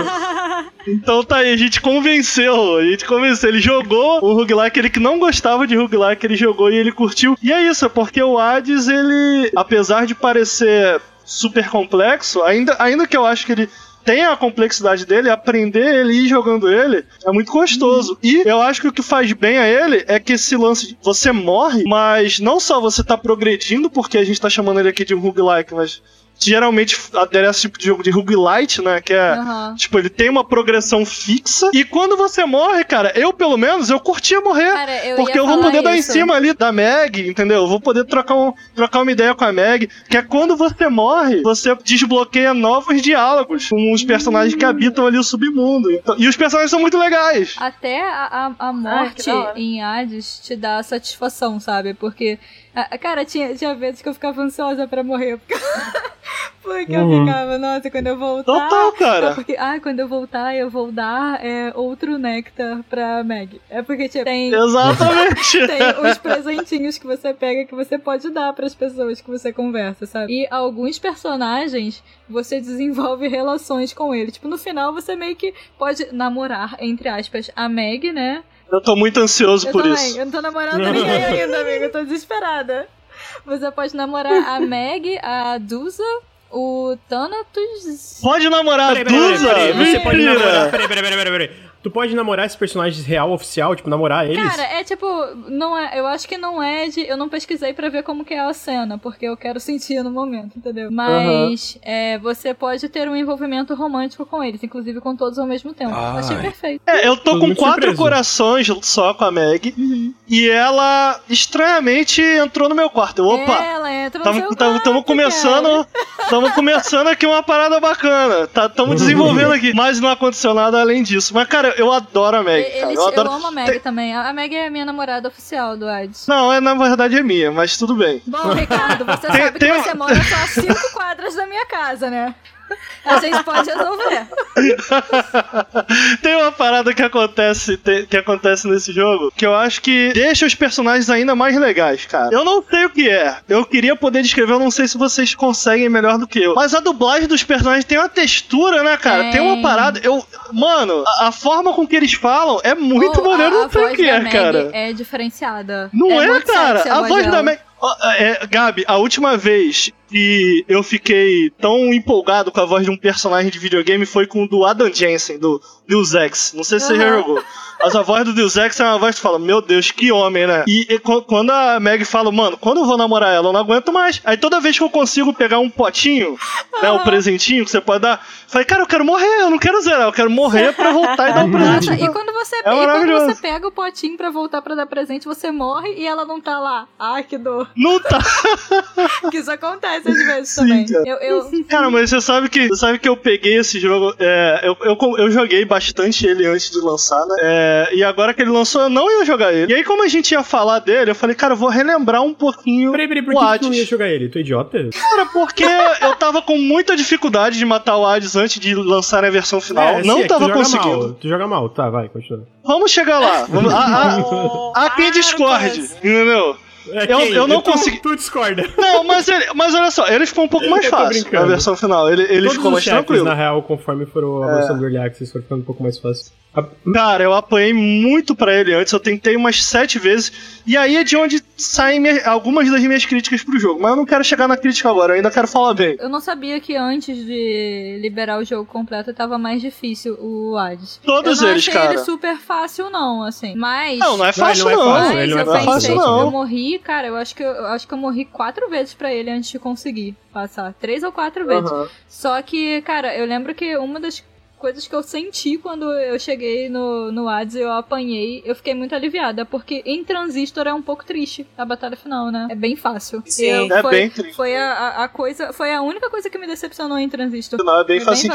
então tá aí, a gente convenceu, a gente convenceu. Ele jogou o roguelike, ele que não gostava de roguelike, ele jogou e ele curtiu. E é isso, é porque o Hades, ele, apesar de parecer super complexo, ainda, ainda que eu acho que ele tem a complexidade dele, aprender ele e ir jogando ele é muito gostoso. E eu acho que o que faz bem a ele é que esse lance de você morre, mas não só você tá progredindo, porque a gente tá chamando ele aqui de um roguelike, mas geralmente adere a esse tipo de jogo de roguelite, né? Que é. Aham. Tipo, ele tem uma progressão fixa. E quando você morre, cara, eu pelo menos, eu curtia morrer. Cara, eu porque eu vou poder dar em isso. cima ali da Meg, entendeu? Eu vou poder trocar, um, trocar uma ideia com a Meg. Que é quando você morre, você desbloqueia novos diálogos com os personagens que habitam ali o submundo. Então- e os personagens são muito legais. Até a, a, a que morte hora. em Hades te dá satisfação, sabe? Porque, cara, tinha, tinha vezes que eu ficava ansiosa pra morrer. Porque eu Uhum. ficava, nossa, quando eu voltar. Total, cara. É porque, ah, quando eu voltar, eu vou dar é, outro néctar pra Meg. É porque, tipo, tem. Exatamente. Tem os presentinhos que você pega que você pode dar pras pessoas que você conversa, sabe? E alguns personagens você desenvolve relações com eles. Tipo, no final você meio que pode namorar, entre aspas, a Meg, né? Eu tô muito ansioso Eu por também. isso. Eu não tô namorando ninguém ainda, amigo. Eu tô desesperada. Você pode namorar a Meg, a Dusa, o Thanatos. Pode namorar a Peraí, peraí, Dusa? peraí, peraí. Você pode namorar. Peraí, peraí, peraí, peraí, peraí. Tu pode namorar esses personagens real, oficial, tipo, namorar eles? Cara, é tipo, não é, eu acho que não é de, eu não pesquisei pra ver como que é a cena, porque eu quero sentir no momento, entendeu? Mas é, você pode ter um envolvimento romântico com eles, inclusive com todos ao mesmo tempo. Ai. Achei perfeito. É, eu tô Tô com quatro surpreso. corações só com a Meg. E ela, estranhamente, entrou no meu quarto. Eu, Opa! Ela entra no Tamo, seu tamo, quarto, tamo começando. Tamo começando aqui uma parada bacana. Tá, tamo desenvolvendo aqui. Mas não aconteceu nada além disso. Mas, cara, eu adoro a. Meg. Eles, Eu eu, adoro. amo a Meg também. A Meg é a minha namorada oficial do Hades. Não, é, na verdade é minha, mas tudo bem. Bom, Ricardo, você Tem- sabe tem que você mora só a cinco quadras da minha casa, né? A gente pode resolver. Tem uma parada que acontece, te- que acontece nesse jogo que eu acho que deixa os personagens ainda mais legais, cara. Eu não sei o que é. Eu queria poder descrever, eu não sei se vocês conseguem melhor do que eu. Mas a dublagem dos personagens tem uma textura, né, cara? Tem, Tem. uma parada. Eu, mano, a, a forma com que eles falam é muito Oh, maneiro, a, a não sei o voz que da é, Meg cara. é diferenciada. Não é, muito cara. A voz da dela. Meg. Ó, é, Gabi, a última vez que eu fiquei tão empolgado com a voz de um personagem de videogame foi com o do Adam Jensen, do Deus Ex. Não sei se você já jogou. Mas a voz do Deus Ex é uma voz que fala, meu Deus, que homem, né? E, e qu- quando a Meg fala, mano, quando eu vou namorar ela, eu não aguento mais. Aí toda vez que eu consigo pegar um potinho, né, um presentinho que você pode dar, eu falei, cara, eu quero morrer, eu não quero zerar, eu quero morrer pra voltar e dar um presente. Nossa, e quando você, e quando É você pega o potinho pra voltar pra dar presente, você morre e ela não tá lá. Ai, que dor. Não tá. Que isso acontece às vezes Sim, também. cara. Eu, eu, Cara, mas você sabe que você sabe que eu peguei esse jogo. é, eu, eu, eu joguei bastante ele antes de lançar, né? É, e agora que ele lançou, eu não ia jogar ele. E aí, como a gente ia falar dele, eu falei, cara, eu vou relembrar um pouquinho Peraí, peraí, por o que, que tu não ia jogar ele? Tu é idiota? Cara, porque eu tava com muita dificuldade de matar o Hades antes de lançar a versão final. É, sim, não é que tava tu joga conseguindo. Mal. Tu joga mal, tá, vai, continua. Vamos chegar lá. Vamos, a, a, Oh, a quem discorde, entendeu? É, Eu- eu não tu, consegui- Tu discorda. Não, mas, ele, mas olha só, ele ficou um pouco mais fácil na versão final. Ele, ele Todos ficou mais chefes, tranquilo. na real, conforme foram avançando no Early Access, foram ficando um pouco mais fácil. A- Cara, eu apanhei muito pra ele antes, eu tentei umas sete vezes, e aí é de onde saem minha- algumas das minhas críticas pro jogo. Mas eu não quero chegar na crítica agora, eu ainda quero falar bem. eu não sabia que antes de liberar o jogo completo tava mais difícil o Hades. Todos eu não eles, achei cara. ele super fácil, não, assim. Mas. Não, não é Não, fácil ele não. não é fácil, Mas ele não é eu não é fácil, pensei, fácil eu não. Morri, cara, eu acho que eu, eu acho que eu morri quatro vezes pra ele antes de conseguir passar. Três ou quatro vezes. Aham. Só que, cara, eu lembro que uma das coisas que eu senti quando eu cheguei no, no Hades e eu apanhei, eu fiquei muito aliviada, porque em Transistor é um pouco triste a batalha final, né? É bem fácil. Sim. Eu- É foi, bem triste. Foi a, a- coisa, foi a única coisa que me decepcionou em Transistor. Não, é bem É fácil.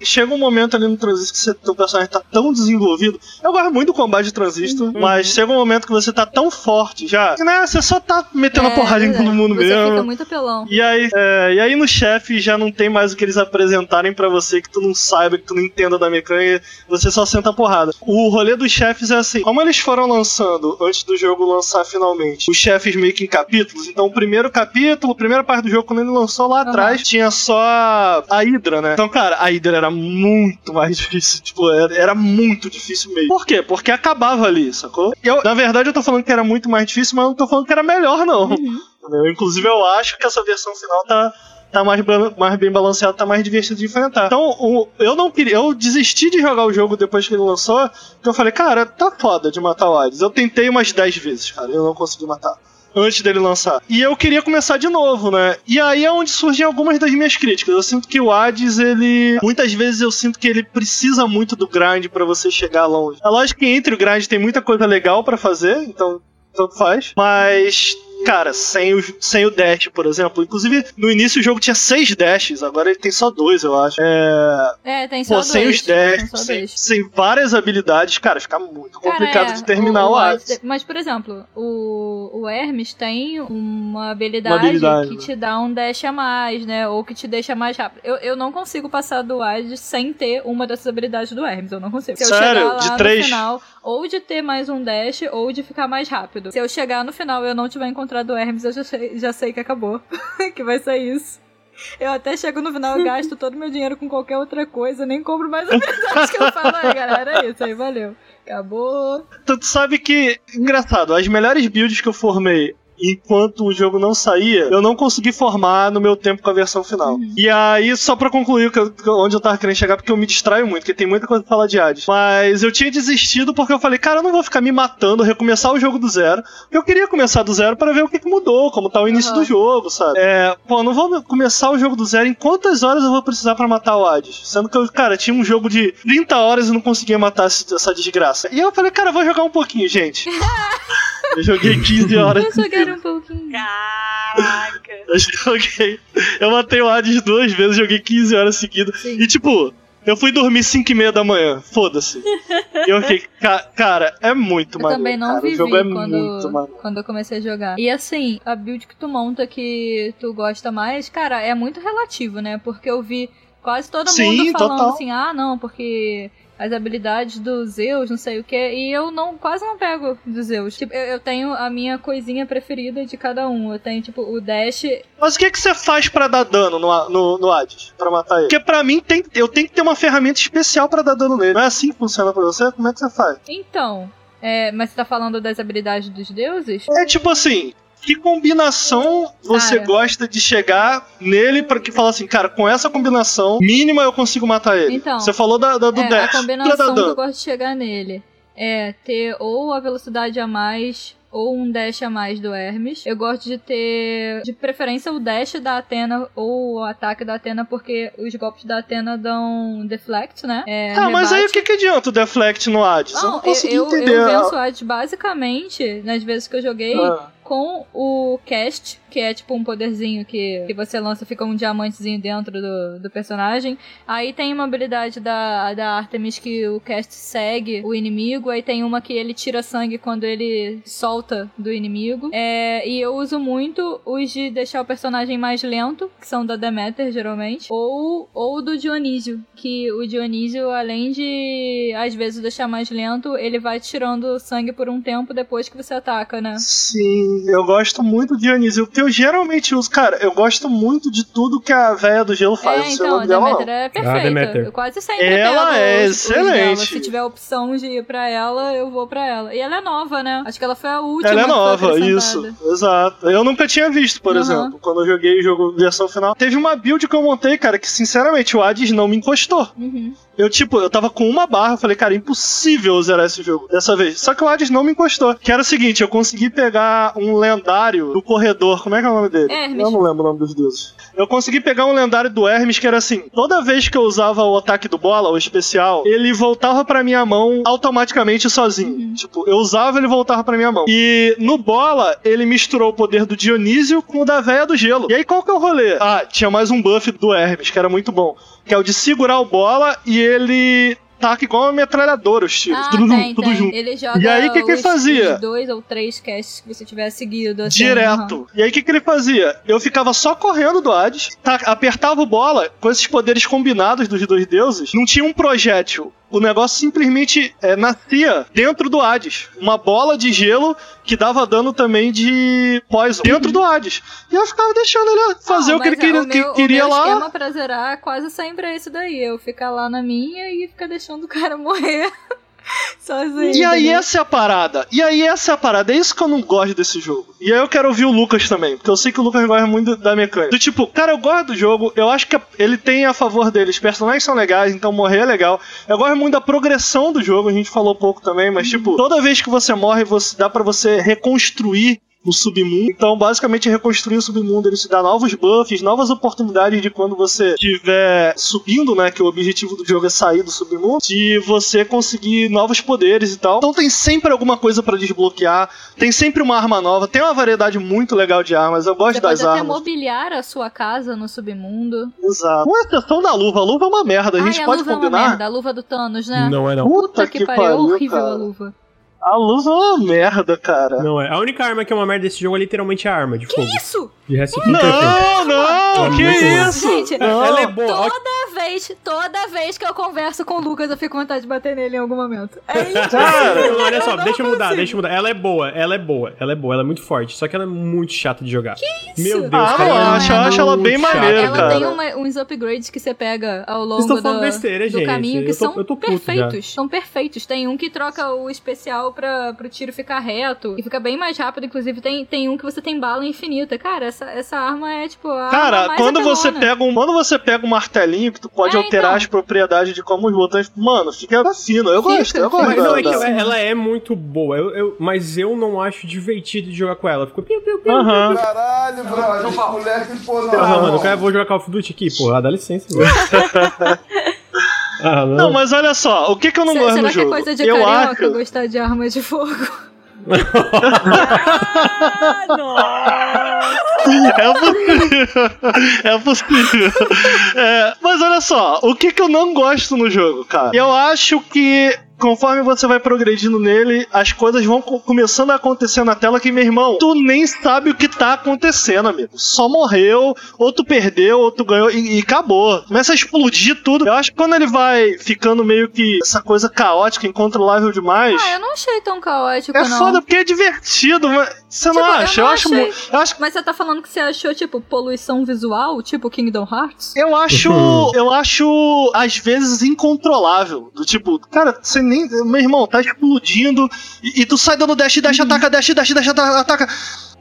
Chega um momento ali no Transistor que você, teu personagem tá tão desenvolvido. Eu gosto muito do combate de Transistor, Uhum. mas chega um momento que você tá tão forte já, que né, você só tá metendo a porrada em todo mundo Você mesmo. fica muito apelão. E aí, é, e aí no chefe já não tem mais o que eles apresentarem pra você que tu não saiba, que tu não entenda da mecânica, você só senta a porrada. O rolê dos chefes é assim, como eles foram lançando antes do jogo lançar finalmente, os chefes meio que em capítulos, então o primeiro capítulo, a primeira parte do jogo quando ele lançou lá atrás, tinha só a Hydra, né? Então, cara, a Hydra era muito mais difícil, tipo, era, era muito difícil mesmo. Por quê? Porque acabava ali, sacou? Eu, na verdade, eu tô falando que era muito mais difícil, mas eu não tô falando que era melhor, não. Entendeu? Inclusive, eu acho que essa versão final tá, tá mais, mais bem balanceada, tá mais divertido de enfrentar. Então, o- eu não queria. Eu desisti de jogar o jogo depois que ele lançou, porque eu falei, cara, tá foda de matar o Hades. Eu tentei umas 10 vezes, cara, eu não consegui matar. Antes dele lançar. E eu queria começar de novo, né? E aí é onde surgem algumas das minhas críticas. Eu sinto que o Hades, ele. Muitas vezes eu sinto que ele precisa muito do grind pra você chegar longe. É lógico que entre o grind tem muita coisa legal pra fazer, então tanto faz. Mas, cara, sem o, sem o dash, por exemplo. Inclusive, no início o jogo tinha seis dashes, agora ele tem só dois, eu acho. É. É, tem só Pô, dois. sem os dash, sem, dois. sem várias habilidades, cara, fica muito Cara, complicado é, de terminar o, Hades- Hades. Mas, por exemplo, o, o Hermes tem uma habilidade, Uma habilidade, que né? te dá um dash a mais, né? Ou que te deixa mais rápido. Eu, eu não consigo passar do Hades sem ter uma dessas habilidades do Hermes. Eu não consigo. Se Sério? De no três? final, ou de ter mais um dash, ou de ficar mais rápido. Se eu chegar no final e eu não tiver encontrado o Hermes, eu já sei, já sei que acabou. que vai ser isso. Eu até chego no final e gasto todo meu dinheiro com qualquer outra coisa, nem compro mais habilidades que eu falo, aí, galera, é isso aí, valeu. Acabou. Tu sabe que, engraçado, as melhores builds que eu formei enquanto o jogo não saía, eu não consegui formar no meu tempo com a versão final. E aí, só pra concluir eu- onde eu tava querendo chegar, porque eu me distraio muito, porque tem muita coisa pra falar de Hades. Mas eu tinha desistido porque eu falei, cara, eu não vou ficar me matando, recomeçar o jogo do zero. Eu queria começar do zero para ver o que, que mudou, como tá o início Aham. do jogo, sabe? É, pô, eu não vou começar o jogo do zero em quantas horas eu vou precisar pra matar o Hades? Sendo que eu, cara, tinha um jogo de 30 horas e não conseguia matar essa desgraça. E eu falei, cara, eu vou jogar um pouquinho, gente. eu joguei 15 horas. Eu jogar um pouquinho. Caraca. Eu joguei. Eu matei o Hades duas vezes, joguei 15 horas seguidas. Sim. E tipo, eu fui dormir 5 e meia da manhã. Foda-se. E eu fiquei, ca- cara, é muito Eu maneiro. também não cara. vivi O jogo é muito quando, quando eu comecei a jogar. E assim, a build que tu monta que tu gosta mais, cara, é muito relativo, né? Porque eu vi quase todo Sim, mundo falando total. assim, ah, não, porque as habilidades do Zeus, não sei o que, e eu não quase não pego do Zeus. Tipo, eu, eu tenho a minha coisinha preferida de cada um. Eu tenho, tipo, o Dash. Mas o que, que você faz pra dar dano no, no, no Hades? Pra matar ele? Porque pra mim tem, eu tenho que ter uma ferramenta especial pra dar dano nele. Não é assim que funciona pra você? Como é que você faz? Então, é, mas você tá falando das habilidades dos deuses? É tipo assim. Que combinação você Cara. gosta de chegar nele pra que fala assim, cara, com essa combinação mínima eu consigo matar ele? Então, você falou da, da- do é, dash. a combinação que eu gosto de chegar nele é ter ou a velocidade a mais ou um dash a mais do Hermes. Eu gosto de ter, de preferência, o dash da Atena ou o ataque da Atena, porque os golpes da Atena dão deflect, né? É, Tá, mas aí o que, que adianta o deflect no Hades? eu Não, não eu, consegui eu, entender. eu venço o Hades basicamente, nas vezes que eu joguei, Ah. Com o cast, que é tipo um poderzinho que, que você lança, fica um diamantezinho dentro do, do personagem. Aí tem uma habilidade da, da Artemis que o cast segue o inimigo, aí tem uma que ele tira sangue quando ele solta do inimigo. É, e eu uso muito os de deixar o personagem mais lento, que são da Demeter, geralmente, ou, ou do Dionísio, que o Dionísio, além de às vezes deixar mais lento, ele vai tirando sangue por um tempo depois que você ataca, né? Sim, eu gosto muito de Dionísio. O que eu geralmente uso, cara, eu gosto muito de tudo que a véia do gelo faz. É, o então, nome a dela. Demeter é perfeita. Demeter. Eu quase sempre Ela é os- os excelente. dela. Se tiver a opção de ir pra ela, eu vou pra ela. E ela é nova, né? Acho que ela foi a última Ela é que foi nova, isso. Exato. Eu nunca tinha visto, por Aham. exemplo, quando eu joguei o jogo versão final. Teve uma build que eu montei, cara, que sinceramente o Hades não me encostou. Uhum. Eu, tipo, eu tava com uma barra, eu falei, cara, impossível eu zerar esse jogo dessa vez. Só que o Hades não me encostou. Que era o seguinte, eu consegui pegar um lendário do corredor. Como é que é o nome dele? Hermes. Eu não lembro o nome dos deuses. Eu consegui pegar um lendário do Hermes que era assim: toda vez que eu usava o ataque do bola, o especial, ele voltava pra minha mão automaticamente sozinho. Tipo, eu usava ele voltava pra minha mão. E no bola, ele misturou o poder do Dionísio com o da véia do gelo. E aí qual que é o rolê? Ah, tinha mais um buff do Hermes, que era muito bom. Que é o de segurar o bola e ele taca igual uma metralhadora os tiros. Ah, tudo, tem, junto, tudo tem. junto. Ele joga E aí, que que ele fazia? dois ou três casts que você tiver seguido. Assim, Direto. aham. E aí o que, que ele fazia? Eu ficava só correndo do Hades, tá- apertava o bola com esses poderes combinados dos dois deuses. Não tinha um projétil. O negócio simplesmente é, nascia dentro do Hades. Uma bola de gelo que dava dano também de poison dentro do Hades. E eu ficava deixando ele fazer Não, o que ele é, queria, o que meu, queria o meu lá. esquema pra zerar quase sempre é isso daí. Eu ficar lá na minha e ficar deixando o cara morrer. Sozinho. E aí entendeu? essa é a parada. E aí essa é a parada. É isso que eu não gosto desse jogo. E aí eu quero ouvir o Lucas também, porque eu sei que o Lucas gosta muito da mecânica. Do tipo, cara, eu gosto do jogo, eu acho que ele tem a favor dele. Os personagens são legais, então morrer é legal. Eu gosto muito da progressão do jogo, a gente falou pouco também, mas tipo, toda vez que você morre, você dá pra você reconstruir o submundo. Então, basicamente, reconstruir o submundo, ele te dá novos buffs, novas oportunidades de quando você estiver subindo, né? Que o objetivo do jogo é sair do submundo, de você conseguir novos poderes e tal. Então tem sempre alguma coisa pra desbloquear, tem sempre uma arma nova, tem uma variedade muito legal de armas. Eu gosto Você das pode até armas. mobiliar a sua casa no submundo. Exato. Com exceção da luva, a luva é uma merda, a Ai, gente a pode luva é uma combinar. merda. A luva do Thanos, né? Não é não. Puta, que, pariu, é horrível cara. a luva. A luva é uma merda, cara. Não é. A única arma que é uma merda desse jogo é literalmente a arma de fogo. Isso! De resto, perfeito. Não, não, É que isso? Gente, Não. Ela é boa. Toda vez, toda vez que eu converso com o Lucas, eu fico com vontade de bater nele em algum momento. É isso. Cara, Não, olha só, não deixa eu mudar, consigo. deixa eu mudar. Ela é boa, ela é boa, ela é boa, ela é muito forte. Só que ela é muito chata de jogar. Que isso? Meu Deus, Ah, cara. eu ela é acho, eu acho ela bem maneira, Ela cara. tem uma- uns upgrades que você pega ao longo do, besteira, do caminho que Eu tô- são eu tô puto perfeitos. São perfeitos. Tem um que troca o especial pra, pro tiro ficar reto e fica bem mais rápido. Inclusive, tem, tem um que você tem bala infinita. Cara, essa, essa arma é tipo a arma Cara, mais quando você pega um, quando você pega um martelinho que tu pode É, alterar então. as propriedades de como os botões, mano, fica fino. Eu Fica, gosto, eu gosto. Mas não, é que ela, ela é muito boa, eu, eu- mas eu não acho divertido de jogar com ela. Fico piu, piu, piu. Aham. Caralho, brother, moleque, pô, não. Ah, mano, eu quero- vou jogar Call of Duty aqui, porra, dá licença. mano. ah, não. Não, mas olha só, o que que eu não Será no que é jogo? coisa de eu carioca acho. gostar de arma de fogo? Ah, nossa! É possível. É possível. É, mas olha só, o que que eu não gosto no jogo, cara? Eu acho que conforme você vai progredindo nele, as coisas vão co- começando a acontecer na tela que, meu irmão, tu nem sabe o que tá acontecendo, amigo. Só morreu, ou tu perdeu, ou tu ganhou e, e acabou. Começa a explodir tudo. Eu acho que quando ele vai ficando meio que essa coisa caótica, incontrolável demais. Ah, eu não achei tão caótico, É não. foda porque é divertido, mas você não Tipo, eu acha? Eu, não acho, achei. mu- eu acho Mas você tá falando que você achou, tipo, poluição visual, tipo Kingdom Hearts? Eu acho, eu acho às vezes incontrolável. Do tipo, cara, você nem. Meu irmão, tá explodindo. E, e tu sai dando dash, dash, Uhum. ataca, dash, dash, dash, ataca.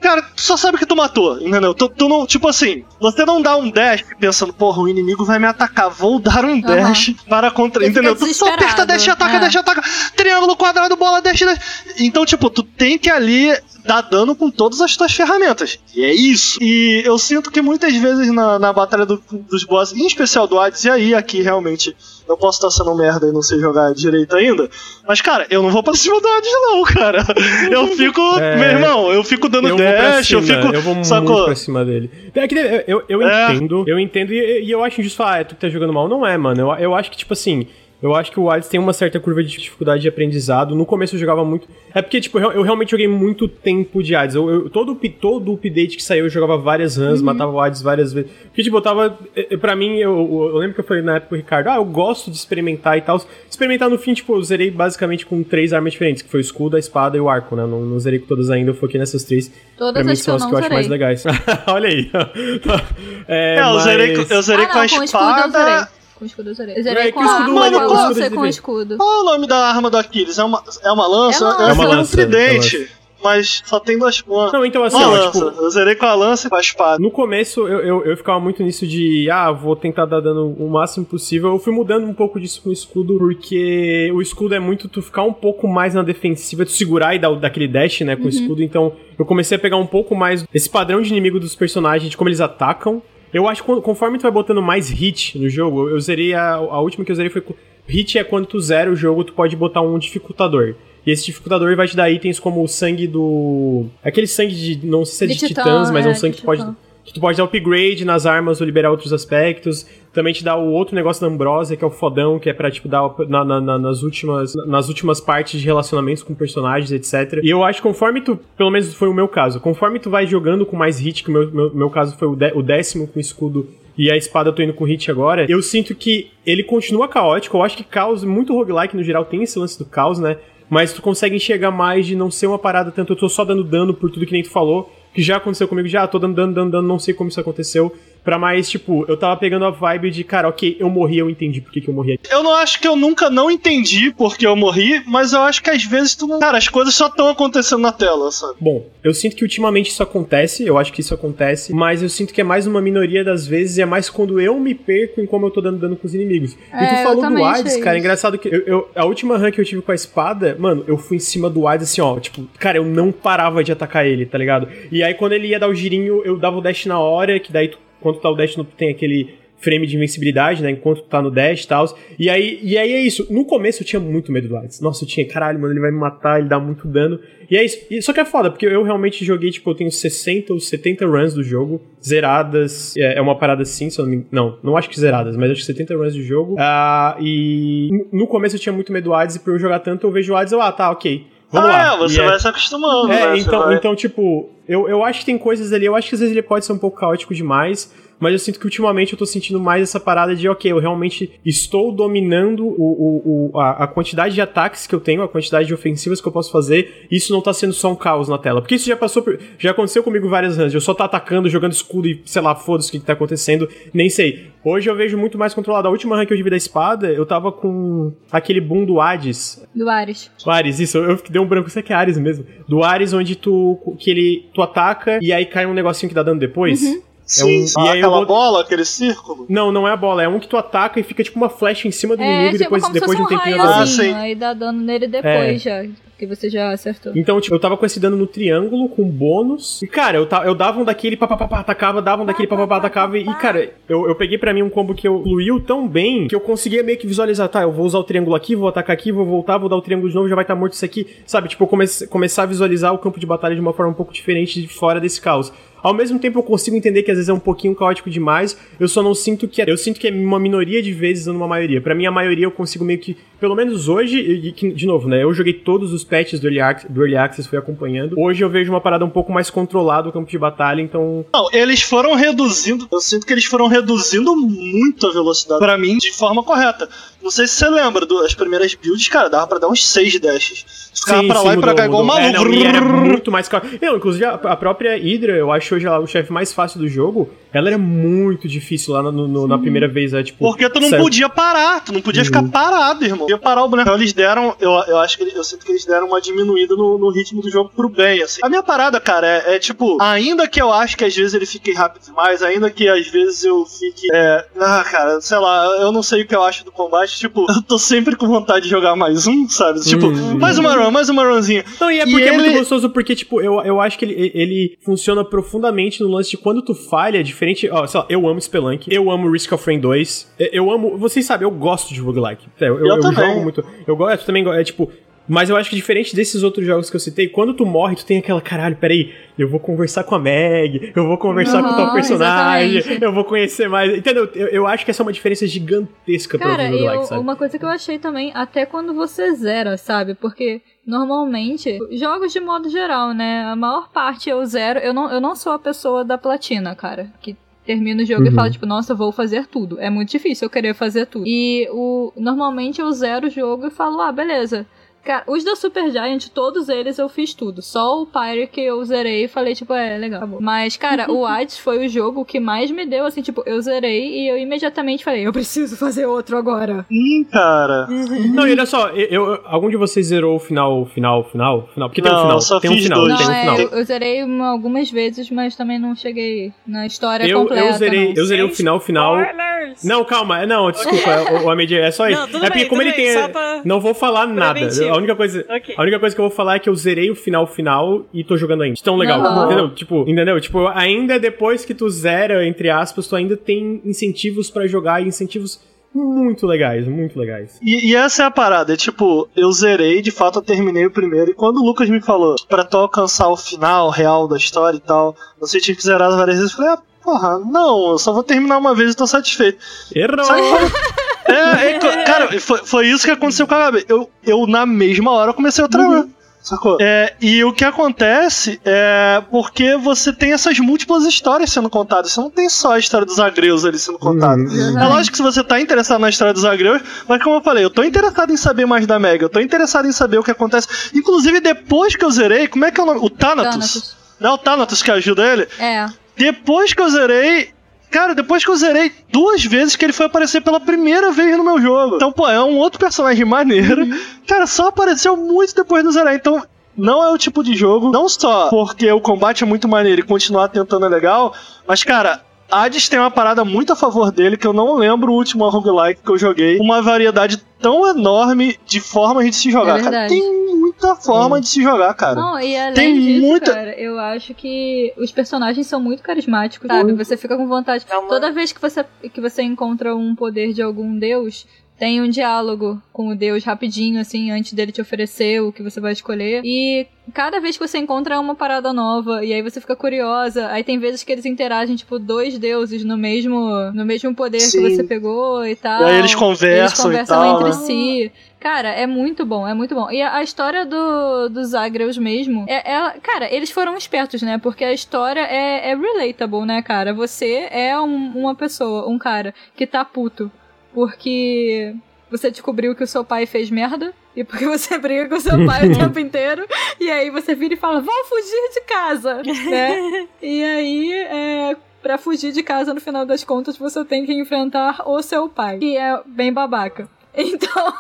Cara, tu só sabe que tu matou, entendeu? Tu, tu não, tipo assim, você não dá um dash pensando, porra, o inimigo vai me atacar, vou dar um dash para contra. Entendeu? Tu só aperta dash, ataca, é. dash, ataca. Triângulo, quadrado, bola, dash, dash. Então, tipo, tu tem que ali dar dano com todas as tuas ferramentas. E é isso. E eu sinto que muitas vezes na, na batalha do- dos bosses, em especial do Hades, e aí aqui realmente eu posso estar sendo merda e não sei jogar direito ainda. Mas, cara, eu não vou pra cima do Hades, não, cara. Eu fico. É. meu irmão, eu fico dando eu dash, cima, eu fico. eu vou muito sacou? pra cima dele. É que eu, eu, eu É. entendo, eu entendo e, e eu acho injusto falar, ah, é tu que tá jogando mal. Não é, mano. Eu, eu acho que, tipo assim, eu acho que o Wilds tem uma certa curva de dificuldade de aprendizado. No começo eu jogava muito. É porque, tipo, eu, eu realmente joguei muito tempo de Hades. Eu, eu- todo, o todo o update que saiu eu jogava várias runs, matava o Hades várias vezes. Porque, tipo, eu tava. Pra mim, eu, eu- lembro que eu falei na época pro Ricardo, ah, eu gosto de experimentar e tal. Experimentar no fim, tipo, eu zerei basicamente com três armas diferentes, que foi o escudo, a espada e o arco, né? Não, não zerei com todas ainda, eu foquei nessas três. Todas pra mim as são as que eu acho mais legais. Olha aí. é, É, eu zerei, mas- com- eu zerei ah, com não, a com o escudo eu zerei. espada. Com o escudo eu zerei. Eu zerei É, com que o a escudo arma, mano, com qual- lança com escudo. Qual é o nome da arma do Aquiles? É uma, é uma lança? É uma Essa lança. um É uma tridente. Mas só tem duas pontas. Não, então assim, Uma ó, lança. tipo, Eu zerei com a lança e com a espada. No começo eu, eu, eu ficava muito nisso de, ah, vou tentar dar dano o máximo possível. Eu fui mudando um pouco disso com o escudo, porque o escudo é muito tu ficar um pouco mais na defensiva, tu segurar e dar daquele dash, né, com o escudo. Então eu comecei a pegar um pouco mais esse padrão de inimigo dos personagens, de como eles atacam. Eu acho que conforme tu vai botando mais hit no jogo, eu zerei a, a última que eu zerei foi. Hit é quando tu zera o jogo, tu pode botar um dificultador. E esse dificultador vai te dar itens como o sangue do. Aquele sangue de. Não sei se é de, De titã, titãs, mas é um é, sangue que tu pode. titã. Que tu pode dar upgrade nas armas ou liberar outros aspectos. Também te dá o outro negócio da Ambrosia, que é o fodão, que é pra, tipo, dar na- na- na- nas, últimas, nas últimas partes de relacionamentos com personagens, etc. E eu acho que conforme tu, pelo menos foi o meu caso, conforme tu vai jogando com mais hit, que meu, meu, meu caso foi o, dé- o décimo com escudo e a espada eu tô indo com hit agora, eu sinto que ele continua caótico. Eu acho que caos, muito roguelike no geral, tem esse lance do caos, né? Mas tu consegue enxergar mais de não ser uma parada tanto, eu tô só dando dano por tudo que nem tu falou, que já aconteceu comigo, já tô dando dano, dano, dano, não sei como isso aconteceu. Pra mais, tipo, eu tava pegando a vibe de, cara, ok, eu morri, eu entendi por que, que eu morri. Eu não acho que eu nunca não entendi porque eu morri, mas eu acho que às vezes tu não. Cara, as coisas só estão acontecendo na tela, sabe? Bom, eu sinto que ultimamente isso acontece, eu acho que isso acontece, mas eu sinto que é mais uma minoria das vezes e é mais quando eu me perco em como eu tô dando dano com os inimigos. e É, tu eu falou do Hades, cara, é engraçado que eu, eu- a última run que eu tive com a espada, mano, eu fui em cima do Hades assim, ó, tipo, cara, eu não parava de atacar ele, tá ligado? E aí quando ele ia dar o girinho, eu dava o dash na hora, que daí tu, quando tá o dash tu tem aquele frame de invencibilidade, né, enquanto tá no dash e tal. E aí, e aí é isso. No começo eu tinha muito medo do Hades. Nossa, eu tinha, caralho, mano, ele vai me matar, ele dá muito dano. E é isso. E, só que é foda, porque eu realmente joguei, tipo, eu tenho 60 ou 70 runs do jogo, zeradas. É, é uma parada assim, se eu não me... Não, não acho que zeradas, mas acho que 70 runs do jogo. Ah, e no- no começo eu tinha muito medo do Hades, e por eu jogar tanto, eu vejo o Hades e eu, ah, tá, ok. Vamos ah, lá. é, você E vai se acostumando, né? é, Você então, vai- então, tipo, eu, eu acho que tem coisas ali, eu acho que às vezes ele pode ser um pouco caótico demais, mas eu sinto que ultimamente eu tô sentindo mais essa parada de, ok, eu realmente estou dominando o, o, o- a, a quantidade de ataques que eu tenho, a quantidade de ofensivas que eu posso fazer, e isso não tá sendo só um caos na tela. Porque isso já passou por, já aconteceu comigo várias vezes, eu só tá atacando, jogando escudo e, sei lá, foda-se o que, que tá acontecendo, nem sei. Hoje eu vejo muito mais controlado. A última run que eu tive da espada, eu tava com aquele boom do Hades, Do Ares. o Ares, isso, eu dei um branco, isso aqui é Ares mesmo. Do Ares, onde tu. que ele. tu ataca e aí cai um negocinho que dá dano depois. Sim, um- e aí eu aquela vou- bola, aquele círculo. Não, não é a bola, é um que tu ataca e fica tipo uma flecha em cima do É, inimigo e tipo, depois, como depois se de um um tempinho dá dano. Ah, sim. aí dá dano nele depois já. Que você já acertou. Então, tipo, eu tava com esse dano no triângulo, com bônus. E, cara, eu, ta- eu dava um daquele papapá, atacava, dava um daquele papapá, atacava. E, cara, eu, eu peguei pra mim um combo que eu fluiu tão bem que eu conseguia meio que visualizar, tá, eu vou usar o triângulo aqui, vou atacar aqui, vou voltar, vou dar o triângulo de novo, já vai estar morto isso aqui. Sabe, tipo, eu comece, começar a visualizar o campo de batalha de uma forma um pouco diferente de fora desse caos. Ao mesmo tempo, eu consigo entender que às vezes é um pouquinho caótico demais. Eu só não sinto que é. Eu sinto que é uma minoria de vezes dando uma maioria. Pra mim, a maioria eu consigo meio que. Pelo menos hoje, e, e de novo, né? Eu joguei todos os patches do Early, Access, do Early Access, fui acompanhando. Hoje eu vejo uma parada um pouco mais controlada o campo de batalha, então. Não, eles foram reduzindo. Eu sinto que eles foram reduzindo muito a velocidade. Pra mim, de forma correta. Não sei se você lembra das primeiras builds, cara, dava pra dar uns 6 dashes. Ficava Sim, pra sim, lá e pra mudou, cá igual um mudou. É, maluco. não, e era muito mais caro. Não, inclusive a, a própria Hydra, eu acho hoje ela o chefe mais fácil do jogo. Ela era muito difícil lá no- no- na primeira vez, é tipo. Porque tu não saiu- podia parar, tu não podia ficar parado, irmão. Podia parar o boneco. Então eles deram, eu, eu acho que eles- eu sinto que eles deram uma diminuída no, no ritmo do jogo pro bem, assim. A minha parada, cara, é, é tipo, ainda que eu acho que às vezes ele fique rápido demais, ainda que às vezes eu fique, é, ah, cara, sei lá, eu não sei o que eu acho do combate, tipo, eu tô sempre com vontade de jogar mais um, sabe? Tipo, Hum. mais uma run, mais uma runzinha. Não, e é E porque é muito ele- gostoso, porque, tipo, eu, eu acho que ele, ele funciona profundamente no lance de quando tu falha, diferente. Ó, sei lá, eu amo Spelunk, eu amo Risk of Rain 2, eu, eu amo. Vocês sabem, eu gosto de roguelike. É, Eu, eu, Eu eu também. Jogo muito. Eu gosto, também gosta. É tipo. Mas eu acho que diferente desses outros jogos que eu citei, quando tu morre, tu tem aquela, caralho, peraí, eu vou conversar com a Meg, eu vou conversar com o tal personagem, exatamente. eu vou conhecer mais. Entendeu? Eu, eu acho que essa é uma diferença gigantesca pra Cara, roguelikes, eu- sabe? uma coisa que eu achei também, até quando você zera, sabe? Porque normalmente, jogos de modo geral, né? A maior parte eu zero. Eu não, eu não sou a pessoa da platina, cara. Que termina o jogo Uhum. e fala, tipo, nossa, vou fazer tudo. É muito difícil eu querer fazer tudo. E o, normalmente eu zero o jogo e falo, ah, beleza. Cara, os da Super Giant, todos eles eu fiz tudo. Só o Pyre que eu zerei e falei, tipo, é, legal. acabou. Mas, cara, o Hades foi o jogo que mais me deu, assim, tipo, eu zerei e eu imediatamente falei, eu preciso fazer outro agora. Sim, cara. Não, e olha só, eu, eu- algum de vocês zerou o final, final, final, final? Porque tem um Não, final, só tem um final, dois. tem um Não, é, final. eu, eu zerei uma- algumas vezes, mas também não cheguei na história Eu, completa. eu zerei, não. eu zerei o final, final. Spoilers! Não, calma, não, desculpa, o, o Amedi, é só isso. Não, é porque bem, como ele bem, tem. só pra- Não vou falar nada. Preventivo. A única coisa. Ok. A única coisa que eu vou falar é que eu zerei o final final e tô jogando ainda. Tão legal. Aham. Entendeu? Tipo, entendeu? Tipo, ainda depois que tu zera, entre aspas, tu ainda tem incentivos pra jogar e incentivos muito legais, muito legais. E, e essa é a parada, é tipo, eu zerei, de fato eu terminei o primeiro, e quando o Lucas me falou, pra tu alcançar o final real da história e tal, você tinha que zerar várias vezes, eu falei, ah, porra, não, eu só vou terminar uma vez e tô satisfeito. Errou! É, é, cara, foi, foi isso que aconteceu com a Gabi. Eu, eu, na mesma hora, comecei outra vez. Sacou? É, e o que acontece é porque você tem essas múltiplas histórias sendo contadas. Você não tem só a história dos agreus ali sendo contada. Uhum. É lógico que se você tá interessado na história dos agreus, mas como eu falei, eu tô interessado em saber mais da Mega, eu tô interessado em saber o que acontece. Inclusive, depois que eu zerei, como é que é o nome? O Thanatos. Thanatos. Não é o Thanatos que ajuda ele? É. Depois que eu zerei. Cara, depois que eu zerei duas vezes que ele foi aparecer pela primeira vez no meu jogo. Então, pô, é um outro personagem maneiro. Cara, só apareceu muito depois do zerar. Então, não é o tipo de jogo. Não só porque o combate é muito maneiro e continuar tentando é legal. Mas, cara. Hades tem uma parada muito a favor dele que eu não lembro o último roguelike que eu joguei. Uma variedade tão enorme de formas de se jogar. É cara, tem muita forma de se jogar, cara. Não, e além Tem disso, muita- cara, eu acho que os personagens são muito carismáticos, sabe? Você fica com vontade. É Toda vez que você, que você encontra um poder de algum deus, tem um diálogo com o deus rapidinho, assim, antes dele te oferecer o que você vai escolher. E cada vez que você encontra uma parada nova, e aí você fica curiosa. Aí tem vezes que eles interagem, tipo, dois deuses no mesmo, no mesmo poder Sim. que você pegou e tal. E aí eles Eles conversam, conversam e tal. entre né? si. Cara, é muito bom, é muito bom. E a, a história do, dos Agreus mesmo, é, é- cara, eles foram espertos, né? Porque a história é, é relatable, né, cara? Você é um- uma pessoa, um cara que tá puto porque você descobriu que o seu pai fez merda. E porque você briga com o seu pai o tempo inteiro. E aí você vira e fala, vou fugir de casa, né? E aí, é, pra fugir de casa, no final das contas, você tem que enfrentar o seu pai, que é bem babaca. Então,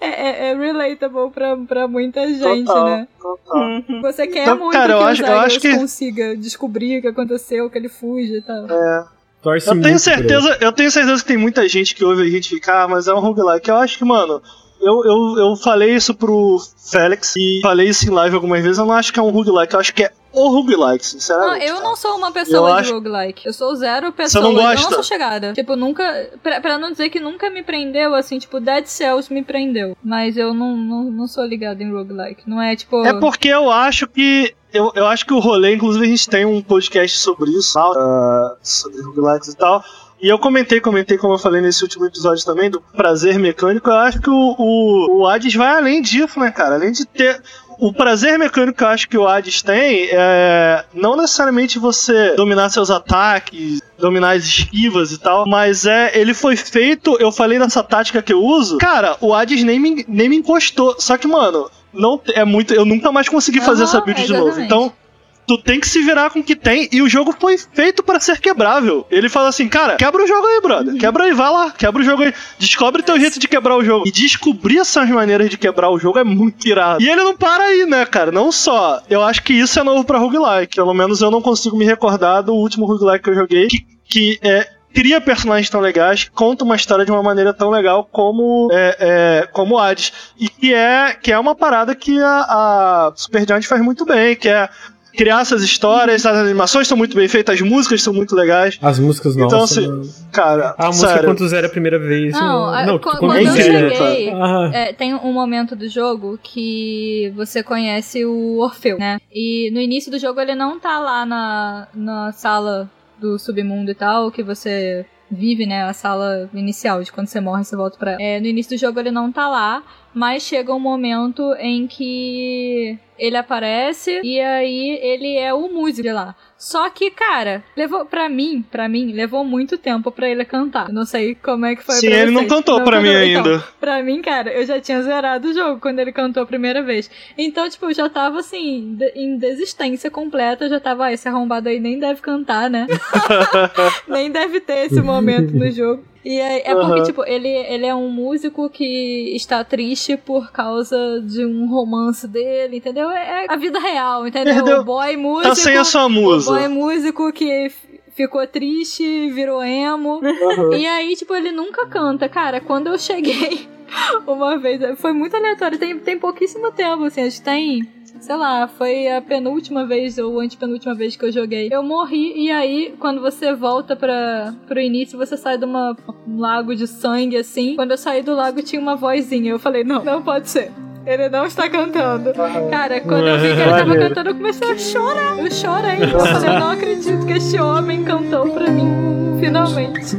é, é, é relatable pra, pra muita gente, Total, né? total. Uhum. Você quer Então, muito cara, eu que acho- eu acho que- consiga descobrir o que aconteceu, que ele fuja e tal. Torce Eu tenho certeza, eu tenho certeza que tem muita gente que ouve a gente ficar, ah, mas é um roguelike. Eu acho que, mano, eu, eu, eu falei isso pro Félix e falei isso em live algumas vezes. Eu não acho que é um roguelike, eu acho que é o roguelike, Não, sinceramente. eu não sou uma pessoa Eu de acho- roguelike. Eu sou zero pessoa. não Eu gosta? não sou chegada. Tipo, nunca. Pra, pra não dizer que nunca me prendeu, assim, tipo, Dead Cells me prendeu. Mas eu não, não, não sou ligada em roguelike. Não é tipo. É porque eu acho que. Eu, eu acho que o rolê, inclusive a gente tem um podcast sobre isso, ah, sobre roguelikes e tal. E eu comentei, comentei, como eu falei nesse último episódio também, do prazer mecânico. Eu acho que o, o, o Hades vai além disso, né, cara? Além de ter. O prazer mecânico que eu acho que o Hades tem é não necessariamente você dominar seus ataques, dominar as esquivas e tal, mas é ele foi feito, eu falei nessa tática que eu uso, cara, o Hades nem me, nem me encostou. Só que, mano, não é muito, eu nunca mais consegui fazer Aham, essa build de novo. exatamente. Então, Tu tem que se virar com o que tem e o jogo foi feito pra ser quebrável. Ele fala assim, cara, quebra o jogo aí, brother. Quebra aí, vai lá, quebra o jogo aí. Descobre teu jeito de quebrar o jogo. E descobrir essas maneiras de quebrar o jogo é muito irado. E ele não para aí, né, cara? Não só. Eu acho que isso é novo pra roguelike. Pelo menos eu não consigo me recordar do último roguelike que eu joguei. Que, que é cria personagens tão legais, conta uma história de uma maneira tão legal como é, é, como Hades. E que é, que é uma parada que a, a Supergiant faz muito bem, que é criar essas histórias, as animações estão muito bem feitas, as músicas são muito legais. As músicas Então, nossas. assim, mano. cara, a música sério. quando zero a primeira vez. Não, a- não qu- quando quando eu zero, cheguei, Ah. é, tem um momento do jogo que você conhece o Orfeu, né? E no início do jogo ele não tá lá na, na sala do submundo e tal, que você vive, né? A sala inicial, de quando você morre, você volta pra. É, no início do jogo ele não tá lá, mas chega um momento em que ele aparece e aí ele é o músico de lá. Só que, cara, levou pra mim, pra mim, levou muito tempo pra ele cantar. Eu não sei como é que foi Sim, pra ele não vocês. cantou pra mim Então, ainda. Pra mim, cara, eu já tinha zerado o jogo quando ele cantou a primeira vez. Então, tipo, eu já tava assim, de- em desistência completa. Eu já tava, ah, esse arrombado aí nem deve cantar, né? nem deve ter esse momento no jogo. E é, é porque, Aham. tipo, ele, ele é um músico que está triste por causa de um romance dele, entendeu? É a vida real, entendeu? Perdeu- O boy músico. Tá sem a sua o musa. boy músico que ficou triste, virou emo. E aí, tipo, ele nunca canta. Cara, quando eu cheguei uma vez, foi muito aleatório, tem, tem pouquíssimo tempo, assim, acho que tem. Sei lá, foi a penúltima vez ou antepenúltima vez que eu joguei. Eu morri e aí, quando você volta pra, pro início, você sai de uma, um lago de sangue, assim. Quando eu saí do lago, tinha uma vozinha. Eu falei, não, não pode ser. Ele não está cantando. Cara, quando eu vi que ele tava Maneiro. cantando, eu comecei a chorar. Eu chorei. Eu falei, eu não acredito que este homem cantou pra mim. Finalmente.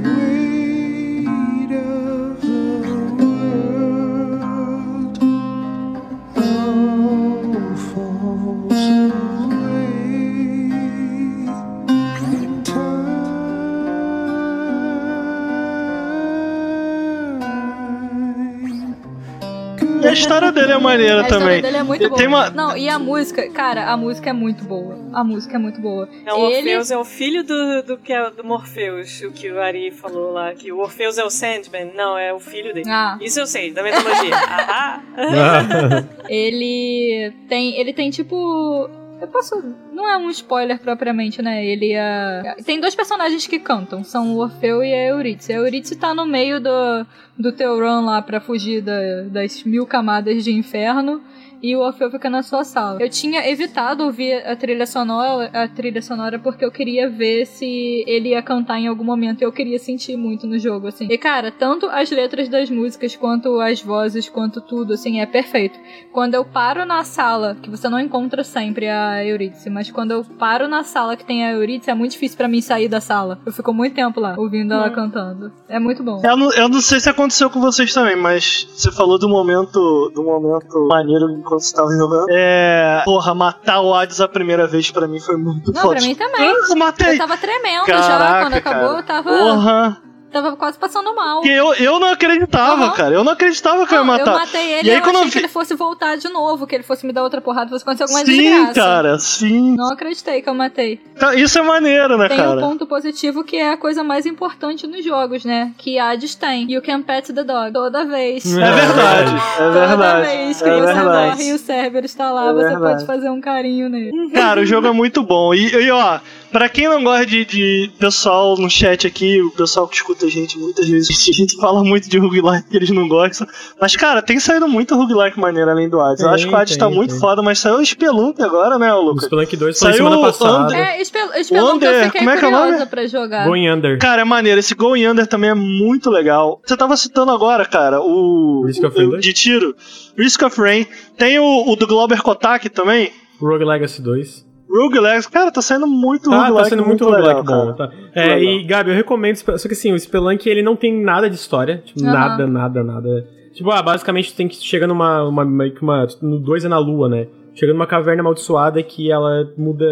E a história dele é maneira A história também. dele é muito boa. Tem uma- Não, e a música, cara, a música é muito boa. A música é muito boa. Não, o ele Orfeus é o filho do, do, que é, do Morpheus, o que o Ari falou lá, que o Orfeus é o Sandman. Não, é o filho dele. Ah, Isso eu sei, da mitologia. Ahá. ele tem, ele tem tipo eu posso. Não é um spoiler propriamente, né? Ele é. Tem dois personagens que cantam, são o Orfeu e a Eurídice. A Eurídice tá no meio do, do teu run lá pra fugir da- das mil camadas de inferno. E o Orfeu fica na sua sala. Eu tinha evitado ouvir a trilha sonora, a trilha sonora porque eu queria ver se ele ia cantar em algum momento. Eu queria sentir muito no jogo, assim. E cara, tanto as letras das músicas, quanto as vozes, quanto tudo, assim, é perfeito. Quando eu paro na sala, que você não encontra sempre a Eurídice, mas quando eu paro na sala que tem a Eurídice, é muito difícil pra mim sair da sala. Eu fico muito tempo lá, ouvindo ela cantando. É muito bom. Eu não, eu não sei se aconteceu com vocês também, mas você falou do momento, do momento maneiro enquanto você tava jogando. É. Porra, matar o Hades a primeira vez pra mim foi muito Não, foda. pra mim também. Eu Eu matei! tava tremendo já Caraca, quando acabou, cara. eu tava, Porra! Tava quase passando mal. Porque eu, eu não acreditava, Aham. cara. Eu não acreditava que eu ia Não, eu matar. matei ele E e aí, eu quando eu achei que vi- ele fosse voltar de novo, que ele fosse me dar outra porrada, fosse acontecer alguma Sim, desgraça. cara, sim. Não acreditei que eu matei. Tá, Isso é maneiro, né, Tem cara? um ponto positivo que é a coisa mais importante nos jogos, né? Que Hades tem. You can pet the dog. Toda vez. É verdade, é Toda verdade. vez que é você verdade. morre e o Cerberus está lá, É você verdade. pode fazer um carinho nele. Cara, o jogo é muito bom. E, e, ó, pra quem não gosta de, de pessoal no chat aqui, o pessoal que escuta a gente muitas vezes, a gente fala muito de roguelike que eles não gostam. Mas, cara, tem saído muito roguelike maneiro além do Hades. Eu acho que o Hades tá muito tem. foda, mas saiu o Spelunk agora, né, O Lucas? Spelunk 2 foi Saiu semana o passada. Under. É, Spel Spelunk eu Wonder, fiquei como é que é o nome? pra jogar. Going Under. Cara, é maneiro. Esse Going Under também é muito legal. Você tava citando agora, cara, o. Risk of o- Rain de tiro. Risk of Rain. Tem o, o do Glauber Kotak também. Rogue Legacy 2. Rogue Legacy. Cara, tá saindo muito Tá, roguelike. tá sendo muito legal, roguelike bom. cara. Tá. É, legal. e Gabi, eu recomendo. Só que assim, o Spelunk ele não tem nada de história. Tipo, Aham. nada, nada, nada. Tipo, ah, basicamente tu tem que chega numa. Uma, meio que uma. No 2 é na lua, né? Chega numa caverna amaldiçoada que ela muda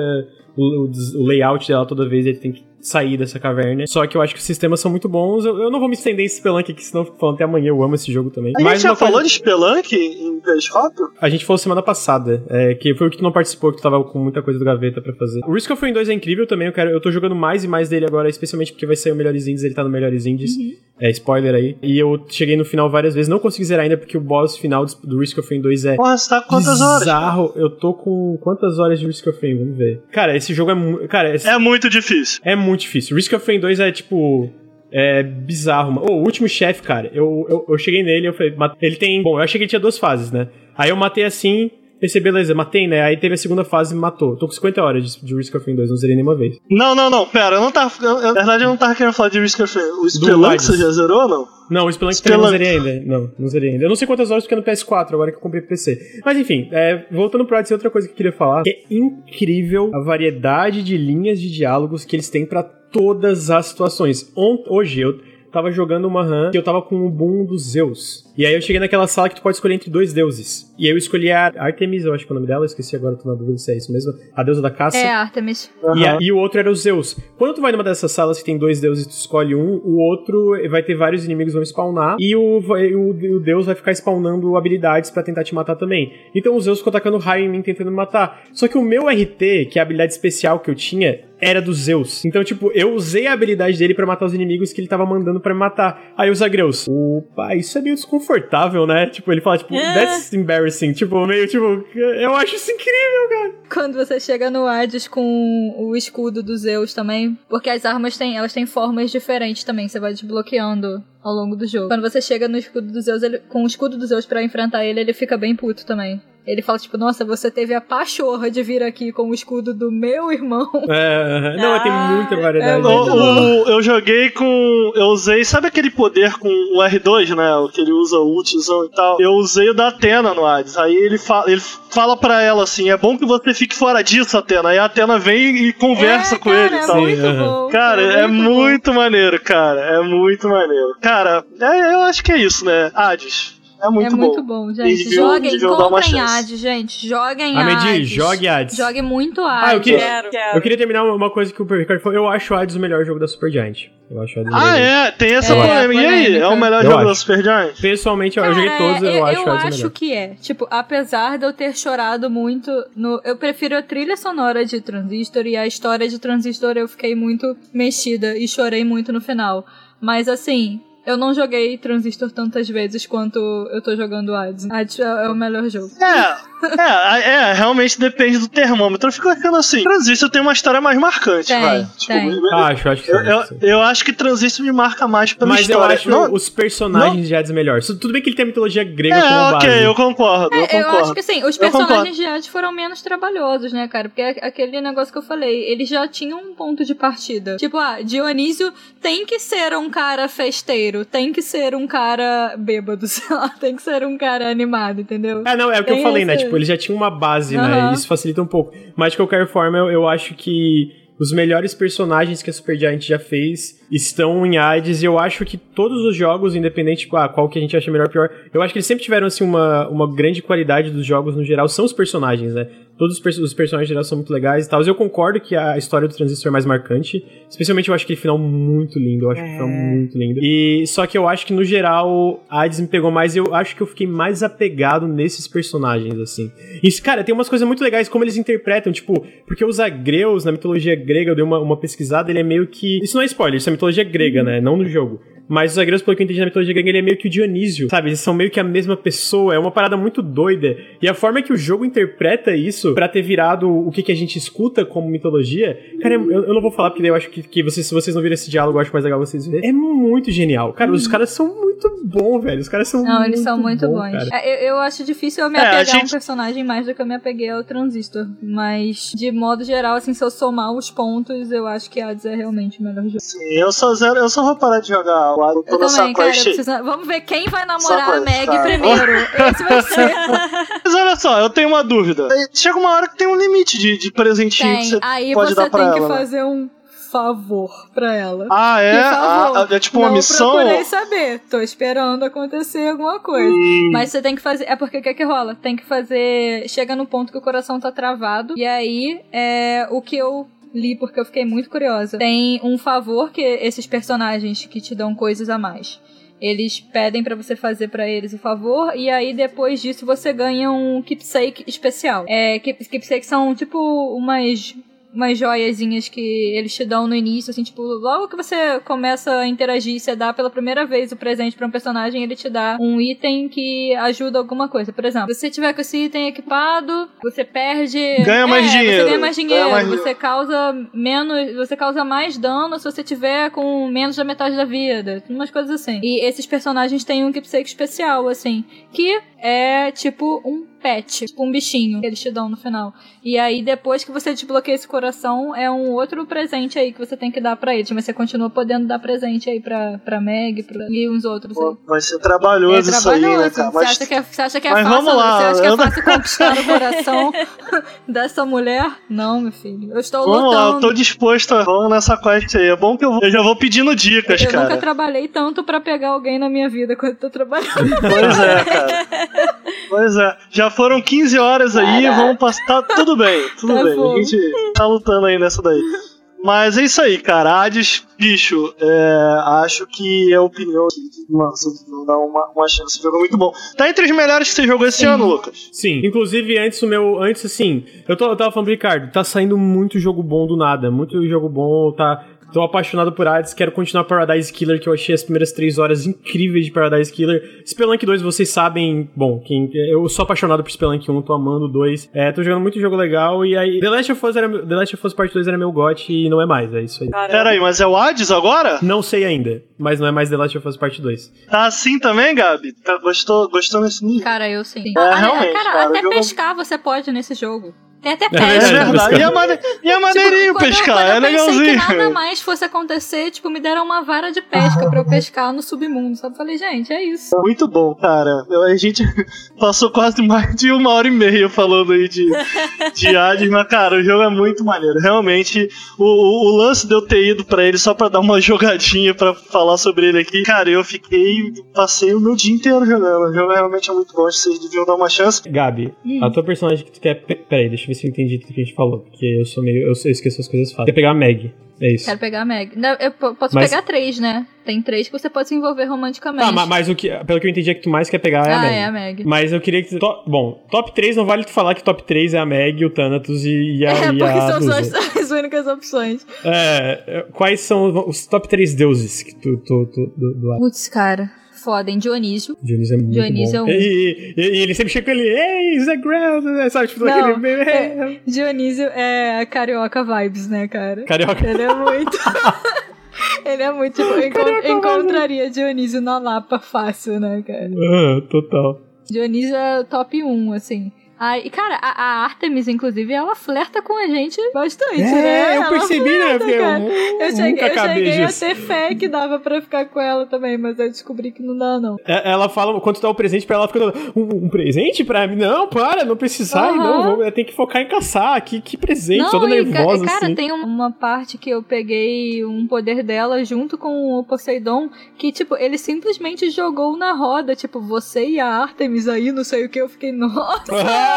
o, o o layout dela toda vez, ele tem que sair dessa caverna. Só que eu acho que os sistemas são muito bons. Eu, eu não vou me estender em Spelunk aqui, senão eu fico falando até amanhã. Eu amo esse jogo também. A Mas gente já uma coisa- falou de Spelunk em Periscópio? A gente falou semana passada, é, que foi o que tu não participou, que tu tava com muita coisa do gaveta pra fazer. O Risk of Rain 2 é incrível também, eu, quero, eu tô jogando mais e mais dele agora, especialmente porque vai sair o Melhores Indies, ele tá no Melhores Indies. É, spoiler aí. E eu cheguei no final várias vezes, não consegui zerar ainda, porque o boss final do- Risk of Rain 2 é Porra, você tá com quantas horas? bizarro. Eu tô com quantas horas de Risk of Rain? Vamos ver. Cara, esse jogo é muito. Cara, esse- É muito difícil. é muito difícil. Risk of Rain 2 é tipo. É bizarro. Ô, o último chefe, cara, eu, eu, eu cheguei nele, eu falei, ele tem. Bom, eu achei que ele tinha duas fases, né? Aí eu matei assim, pensei, beleza, matei, né? Aí teve a segunda fase e me matou. Tô com 50 horas de, de Risk of Rain 2, não zerei nenhuma vez. Não, não, não, pera, eu não tava. eu- na verdade, eu não tava querendo falar de Risk of Rain. O. Spelunk você já zerou ou não? Não, o Spelunk também não Spelunk. zerei ainda. Não, não zerei ainda. Eu não sei quantas horas porque no PS4, agora que eu comprei pro PC. Mas enfim, é, voltando pro Odyssey, outra coisa que eu queria falar, que é incrível a variedade de linhas de diálogos que eles têm pra todas as situações. Ont- hoje eu tava jogando uma run que eu tava com o boom dos Zeus. E aí eu cheguei naquela sala que tu pode escolher entre dois deuses. E aí eu escolhi a Artemis, eu acho que é o nome dela, eu esqueci agora, tô na dúvida se é isso mesmo. A deusa da caça. É, Artemis. E, a- e o outro era o Zeus. Quando tu vai numa dessas salas que tem dois deuses e tu escolhe um, o outro vai ter vários inimigos que vão spawnar e o, vai- o, o deus vai ficar spawnando habilidades pra tentar te matar também. Então o Zeus ficou tacando raio em mim tentando me matar. Só que o meu RT, que é a habilidade especial que eu tinha, era do Zeus. Então, tipo, eu usei a habilidade dele pra matar os inimigos que ele tava mandando pra me matar. Aí os Agreus, opa, isso é meio desconfortável, né? Tipo, ele fala, tipo, É. that's embarrassing. Tipo, meio, tipo, eu acho isso incrível, cara. Quando você chega no Hades com o escudo dos Zeus também, porque as armas têm, elas têm formas diferentes também, você vai desbloqueando ao longo do jogo. Quando você chega no escudo dos Zeus, ele- com o escudo dos Zeus pra enfrentar ele, ele fica bem puto também. Ele fala tipo, nossa, você teve a pachorra de vir aqui com o escudo do meu irmão. É, não, tem Ah, muita é variedade. muito O- o- eu joguei com. Eu usei. Sabe aquele poder com o R2, né? O que ele usa o ultzão e tal? Eu usei o da Atena no Hades. Aí ele fala, ele fala pra ela assim: é bom que você fique fora disso, Atena. Aí a Atena vem e conversa é, com cara, ele e é tal. Sim, muito bom. Cara, é muito maneiro, cara. É muito maneiro. Cara, é, eu acho que é isso, né? Hades. É muito é bom. muito bom, gente. Eles joguem, comprem gente. Joguem A Medi, Hades. jogue Hades. Jogue muito Hades. Ah, eu queria- Quero, quero. Eu queria terminar uma- coisa que o Ricardo falou. Eu acho o Hades o melhor jogo da Supergiant. Eu acho Ah, jogo. é? Tem essa É, polêmica. E aí? É o melhor Eu jogo da acho. Supergiant? Pessoalmente, eu, eu joguei Cara, todos, eu, é, acho o eu acho que é. Tipo, apesar de eu ter chorado muito no. Eu prefiro a trilha sonora de Transistor e a história de Transistor eu fiquei muito mexida e chorei muito no final. Mas assim. Eu não joguei Transistor tantas vezes quanto eu tô jogando Hades. Hades é, é o melhor jogo. É, é, é, realmente depende do termômetro. Eu fico ficando assim. Transistor tem uma história mais marcante, Tem, vai. tem. Acho, acho que sim. eu, eu, acho que sim. eu acho que Transistor me marca mais pela Mas eu história. acho Não- os personagens de Hades melhor. Su- Tudo bem que ele tem a mitologia grega É, como ok, base. eu concordo, eu É, eu concordo. acho que assim, os Eu concordo. personagens de Hades foram menos trabalhosos, né, cara? Porque é aquele negócio que eu falei, eles já tinham um ponto de partida. Tipo, ah, Dionísio tem que ser um cara festeiro, tem que ser um cara bêbado, sei lá, tem que ser um cara animado, entendeu? É, não, é o que eu Tem falei, né? esse- Tipo, ele já tinha uma base, né? Isso facilita um pouco. Mas de qualquer forma, eu, eu acho que os melhores personagens que a Supergiant já fez estão em Hades. E eu acho que todos os jogos, independente de ah, qual que a gente acha melhor ou pior, eu acho que eles sempre tiveram, assim, uma, uma grande qualidade dos jogos no geral. São os personagens, né? Todos os, os personagens geral são muito legais e tal. Eu concordo que a história do Transistor é mais marcante. Especialmente eu acho aquele final muito lindo. Eu acho que o final muito lindo. E só que eu acho que no geral Hades me pegou mais eu acho que eu fiquei mais apegado nesses personagens, assim. E, cara, tem umas coisas muito legais como eles interpretam, tipo, porque os agreus na mitologia grega, eu dei uma, uma pesquisada, ele é meio que. Isso não é spoiler, isso é mitologia grega, né? Não no jogo. Mas os agreus, pelo que eu entendi na mitologia grega, ele é meio que o Dionísio, sabe? Eles são meio que a mesma pessoa, é uma parada muito doida. E a forma que o jogo interpreta isso, pra ter virado o que, que a gente escuta como mitologia, cara, eu, eu não vou falar, porque daí eu acho que, que vocês, se vocês não viram esse diálogo, eu acho mais legal vocês verem. É muito genial. Cara, os caras são muito bons, velho. Os caras são Não, muito eles são muito bons, bons. cara. É, Eu, eu acho difícil eu me É, apegar a gente- um personagem mais do que eu me apeguei ao Transistor. Mas, de modo geral, assim, se eu somar os pontos, eu acho que Hades é realmente o melhor jogo. Sim, eu só zero, eu só vou parar de jogar Eu também, cara. Vamos ver quem vai namorar a Meg tá. primeiro. Esse vai ser. Mas olha só, eu tenho uma dúvida. Chega uma hora que tem um limite de, de presentinho que Tem. você Aí pode você dar pra tem que ela. né? fazer um favor pra ela. Ah, é? Favor, Ah, é tipo uma não missão? procurei saber. Tô esperando acontecer alguma coisa. Hum, Mas você tem que fazer. É porque o que que rola? Tem que fazer. Chega no ponto que o coração tá travado. E aí, é, o que eu li porque eu fiquei muito curiosa. Tem um favor que esses personagens que te dão coisas a mais. Eles pedem pra você fazer pra eles o favor e aí depois disso você ganha um keepsake especial. É, keep- keepsake são tipo umas umas joiazinhas que eles te dão no início, assim, tipo, logo que você começa a interagir, você dá pela primeira vez o presente pra um personagem, ele te dá um item que ajuda alguma coisa. Por exemplo, se você tiver com esse item equipado, você perde. Ganha mais É, dinheiro. Você ganha mais dinheiro, Ganha mais você causa menos. Você causa mais dano se você tiver com menos da metade da vida. Umas coisas assim. E esses personagens têm um keepsake especial, assim, que é tipo um pet, tipo um bichinho que eles te dão no final. E aí, depois que você desbloqueia esse coração, é um outro presente aí que você tem que dar pra eles. Mas você continua podendo dar presente aí pra, pra Meg pra, e uns outros. Pô, vai ser trabalhoso É isso aí, né, trabalhoso. cara? Você Mas acha que é, você acha que é mas fácil? vamos lá, você acha que é fácil conquistar o coração dessa mulher? Não, meu filho. Eu estou Vamos lá, eu lutando. tô disposto a. Vamos nessa quest aí. É bom que eu, vou- eu já vou pedindo dicas, eu cara. nunca trabalhei tanto pra pegar alguém na minha vida quanto tô trabalhando. Pois é, cara. Pois é. Já foram 15 horas aí, vamos passar. Tá tudo bem, tudo Tá bem. bom. A gente tá lutando aí nessa daí. Mas é isso aí, cara. Hades, bicho, é, acho que é a opinião de não dá uma, uma chance. Esse jogo é muito bom. Tá entre os melhores que você jogou esse Sim. ano, Lucas. Sim, inclusive antes o meu. Antes, assim, eu, tô, eu tava falando Ricardo, tá saindo muito jogo bom do nada. Muito jogo bom, tá. Tô apaixonado por Hades, quero continuar Paradise Killer, que eu achei as primeiras três horas incríveis de Paradise Killer. Spelunk 2, vocês sabem, bom, quem, eu sou apaixonado por Spelunk 1, tô amando o 2. É, tô jogando muito jogo legal, e aí. The Last of Us, era, The Last of Us Part 2 era meu gote e não é mais, é isso aí. Pera aí, mas é o Hades agora? Não sei ainda, mas não é mais The Last of Us Part 2. Tá assim também, Gabi? Tá, gostou, gostou nesse nível? Cara, eu sim. É, Ah, realmente, cara, cara, até jogo- pescar você pode nesse jogo. Tem até É É pesca. verdade. verdade. E mane... e a maneirinho Tipo, quando eu- pescar, quando eu é pensei legalzinho. que nada mais fosse acontecer, tipo, me deram uma vara de pesca pra eu pescar no submundo, sabe? Falei, gente, é isso. Muito bom, cara. A gente passou quase mais de uma hora e meia falando aí de, de Hades, mas, cara, o jogo é muito maneiro. Realmente, o, o- o lance de eu ter ido pra ele só pra dar uma jogadinha pra falar sobre ele aqui, cara, eu fiquei. Passei o meu dia inteiro jogando. O jogo realmente é muito bom, vocês deviam dar uma chance. Gabi, Hum. a tua personagem que tu quer. pe- Peraí, deixa eu ver se eu entendi tudo que a gente falou. Porque eu sou meio. Eu, eu esqueço as coisas fácil. Quer pegar a Meg. É isso. Quero pegar a Meg. Não, eu po- posso Mas- pegar três, né? Tem três que você pode se envolver romanticamente. Tá, ma- mas o que, pelo que eu entendi é que tu mais quer pegar é a ah, Meg. é a Meg. Mas eu queria que. tu- to- bom, top 3 não vale tu falar que top 3 é a Meg, o Thanatos e, e a, É, e porque a são as, as únicas opções. É, é, quais são os top 3 deuses que tu. tu, tu do, do Putz, cara. Foda, hein? Dionísio. Dionísio é muito Dionísio bom. é um- E, e- e ele sempre chega com ele, ei, Zé Grell, sabe? Tipo, Não, aquele é- Dionísio é a carioca vibes, né, cara? Carioca. Ele é muito. Ele é muito, tipo, encon- encontraria Dionísio na Lapa fácil, né, cara? Ah, total. Dionísio é top 1, assim. Ai, e, cara, a, a Artemis, inclusive, ela flerta com a gente bastante, né? É, eu Ela percebi, né? flerta, eu, cara. nu- Eu cheguei, nunca eu cheguei a ter fé que dava pra ficar com ela também, mas eu descobri que não dá, não. É, Ela fala, quando tu dá o presente pra ela, ela fica toda, um, um presente pra mim? Não, para, não precisar, Aham. não, vou, eu tenho que focar em caçar, que, que presente, toda e, ca- nervosa, cara, assim. tem um- uma parte que eu peguei um poder dela junto com o Poseidon, que, tipo, ele simplesmente jogou na roda, tipo, você e a Artemis aí, não sei o que, eu fiquei, nossa!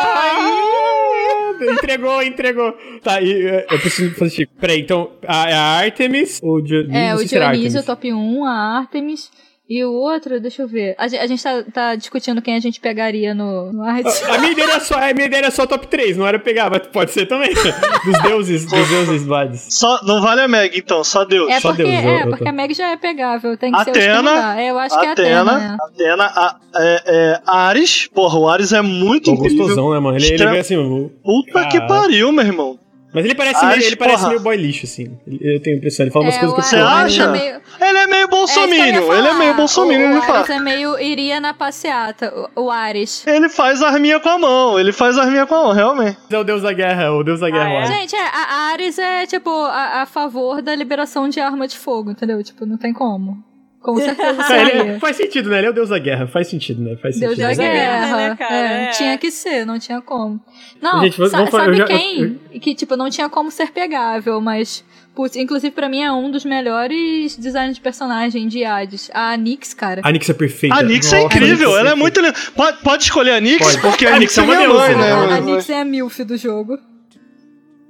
Entregou, entregou. Tá, e eh, eu preciso fazer tipo. Peraí, então, a, a Artemis, o Dionísio, É, o Dionísio, Artemis. top 1, a Artemis. E o outro, deixa eu ver. A, a gente tá, tá discutindo quem a gente pegaria no, no Hades. A minha ideia era só, a minha ideia era só top 3, não era pegar, mas pode ser também. Dos deuses, dos deuses Hades. Só, não vale a Meg, então, só Deus. É só porque, Deus, eu- é, eu porque tô- a Meg já é pegável, tem que ser que Atena, dá. É, eu acho que é Atena, Atena, Atena, a- é, é, Ares, porra, o Ares é muito Pô, incrível. gostosão, né, mano? Ele, ele Extra- veio assim, o- Puta que Cara. pariu, meu irmão. Mas ele parece, Ares, meio, ele parece meio boy lixo, assim. Eu tenho a impressão, ele fala umas É, coisas que Você Ares acha? é meio- Ele é meio É bolsominion, ele é meio bolsominion fato. Ares é meio iria na passeata, o, o Ares. Ele faz arminha com a mão, ele faz arminha com a mão, realmente. É o deus da guerra, o deus da guerra. Ah, é? o Ares. Gente, é, a a Ares é, tipo, a, a favor da liberação de arma de fogo, entendeu? Tipo, não tem como. Com certeza ele- seria. faz sentido, né? Ele é o deus da guerra, faz sentido, né? Faz Deus sentido. da da guerra, guerra, né, cara? É, É. Tinha que ser, não tinha como. Não, Gente, vamos- sa- sabe eu já- quem? Que, tipo, não tinha como ser pegável, mas... Putz, inclusive, pra mim, é um dos melhores designs de personagem de Hades. A Nyx, cara. A Nix é perfeita. A Nix é Nossa, incrível, Nix ela é muito linda. Pode, pode escolher a Nix, Pode. porque a, A Nix Nix é é uma minha mãe, né? né? a, a Nyx é a MILF do jogo.